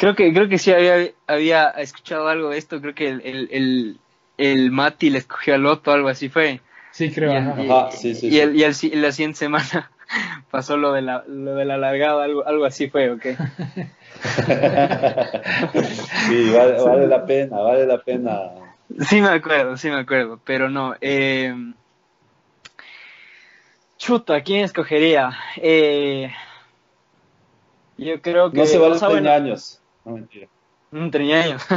Creo que, creo que sí había, había escuchado algo de esto, creo que el, el, el, el Mati le escogió al Loto, algo así fue. Sí, creo. Y, Ajá, sí, sí, y, sí. el, y el, la siguiente semana pasó lo de la, lo de la largada, algo, algo así fue, ¿ok? sí, vale, vale la pena, vale la pena. Sí me acuerdo, sí me acuerdo, pero no. Eh, chuta, ¿quién escogería? Eh, yo creo que... No se vale o sea, 30 bueno, años. No, mentira. Un 30 años. o,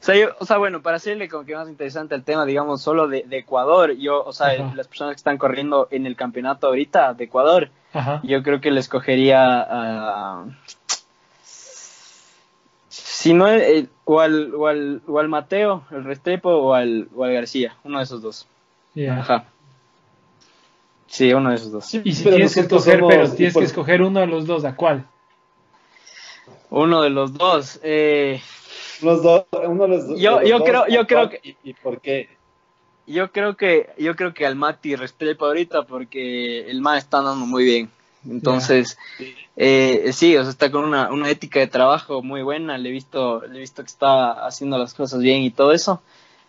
sea, yo, o sea, bueno, para hacerle como que más interesante el tema, digamos, solo de, de Ecuador, yo, o sea, Ajá. las personas que están corriendo en el campeonato ahorita de Ecuador, Ajá. yo creo que le escogería a... si no, el, o, al, o, al, o al Mateo, el Restrepo, o al, o al García, uno de esos dos. Yeah. Ajá. Sí, uno de esos dos. Y si Pero tienes que escoger, somos- pero tienes por- que escoger uno de los dos, ¿a cuál? Uno de los dos. Eh, Los dos, uno de los dos. Yo- de los yo dos, creo- yo ¿a creo que- ¿Y, y por qué? yo creo que yo creo que al Mati Restrepo ahorita porque el man está andando muy bien. Entonces, eh, sí, o sea, está con una, una ética de trabajo muy buena. Le he visto, le he visto que está haciendo las cosas bien y todo eso.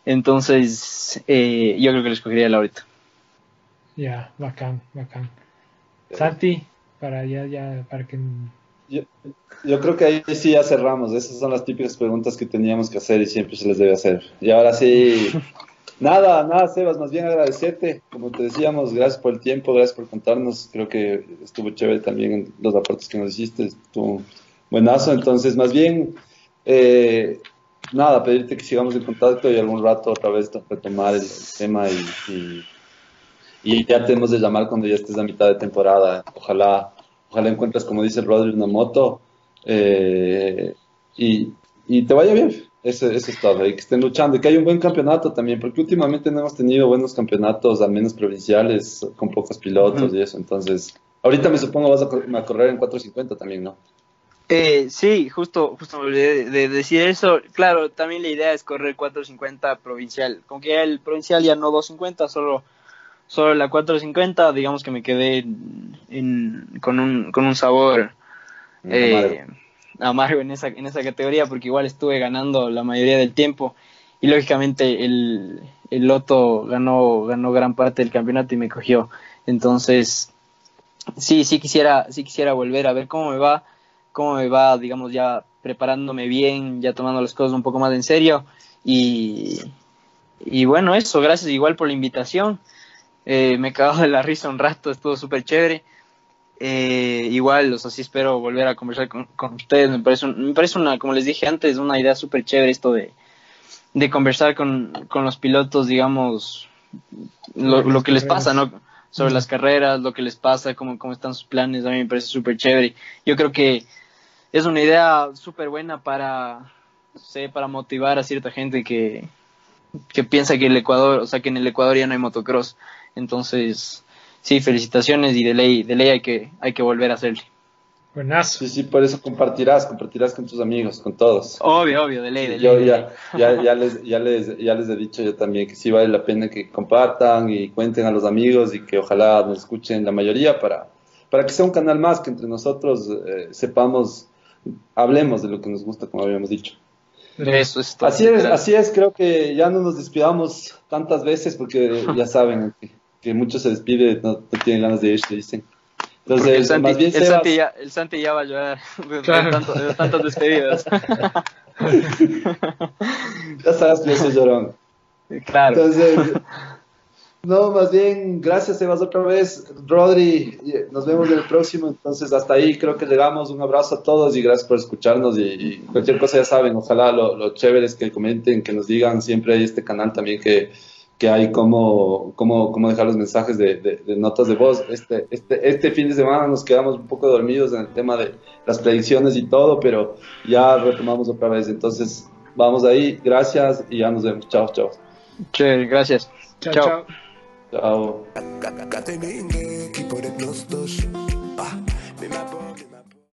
Entonces, eh, yo creo que le escogería él ahorita. Ya, bacán, bacán. Santi, para ya, ya, para que... Yo, yo creo que ahí sí ya cerramos. Esas son las típicas preguntas que teníamos que hacer y siempre se les debe hacer. Y ahora sí, nada, nada, Sebas, más bien agradecerte. Como te decíamos, gracias por el tiempo, gracias por contarnos. Creo que estuvo chévere también los aportes que nos hiciste, estuvo buenazo. Entonces, más bien, eh, nada, pedirte que sigamos en contacto y algún rato otra vez retomar el, tema y, y, y ya tenemos de llamar cuando ya estés a mitad de temporada. Ojalá ojalá encuentres, como dice Rodri, una moto eh, y, y, te vaya bien. Eso, eso es todo. Y que estén luchando y que haya un buen campeonato también, porque últimamente no hemos tenido buenos campeonatos, al menos provinciales, con pocos pilotos uh -huh. y eso. Entonces, ahorita me supongo vas a, a correr en 450 también, ¿no? Eh, sí, justo, justo me olvidé de, de, decir eso. Claro, también la idea es correr 450 provincial. Como que el provincial ya no 250, solo solo la 450, digamos que me quedé en, en, con, un, con un sabor eh, amargo. amargo, en, esa, en esa categoría, porque igual estuve ganando la mayoría del tiempo. Y lógicamente el, el Loto ganó, ganó gran parte del campeonato y me cogió. Entonces, sí, sí quisiera, sí quisiera volver a ver cómo me va, cómo me va, digamos, ya preparándome bien, ya tomando las cosas un poco más en serio. Y, y bueno, eso, gracias igual por la invitación. Eh, me he cagado de la risa un rato, estuvo súper chévere. Eh, igual, o sea, sí espero volver a conversar con, con ustedes. Me parece, un, me parece una, como les dije antes, una idea súper chévere esto de, de conversar con, con los pilotos, digamos, lo, lo que les pasa, ¿no? Sobre las carreras, lo que les pasa, cómo, cómo están sus planes, a mí me parece súper chévere. Yo creo que es una idea súper buena para, no sé, para motivar a cierta gente que, que piensa que el Ecuador, o sea, que en el Ecuador ya no hay motocross. Entonces, sí, felicitaciones y de ley, de ley hay que, hay que volver a hacerle. Buenazo. Sí, sí, por eso compartirás, compartirás con tus amigos, con todos. Obvio, obvio, de ley, de yo ley. Ya, ya, ya, les, ya, les, ya les he dicho yo también que sí vale la pena que compartan y cuenten a los amigos y que ojalá nos escuchen la mayoría para, para que sea un canal más, que entre nosotros eh, sepamos, hablemos de lo que nos gusta, como habíamos dicho. Eso es todo. Así es, así es, creo que ya no nos despidamos tantas veces porque ya saben que, muchos se despiden, no, no, tienen ganas de irse, dicen. Entonces, el Santi, más bien el, Sebas, Santi ya, el Santi ya va a llorar de, claro. de, tanto, de tantas despedidas. ya sabes que yo soy llorón. Claro. Entonces, No, más bien, gracias Sebas otra vez. Rodri, nos vemos en el próximo. Entonces, hasta ahí creo que llegamos. Un abrazo a todos y gracias por escucharnos. Y, cualquier cosa ya saben, ojalá lo, lo chévere es que comenten, que nos digan. Siempre hay este canal también que, que hay cómo, cómo, cómo dejar los mensajes de, de, notas de voz. Este, este, este fin de semana nos quedamos un poco dormidos en el tema de las predicciones y todo, pero ya retomamos otra vez. Entonces, vamos ahí. Gracias y ya nos vemos. Chao, chao. Chévere, gracias. chao. chao. Ciao.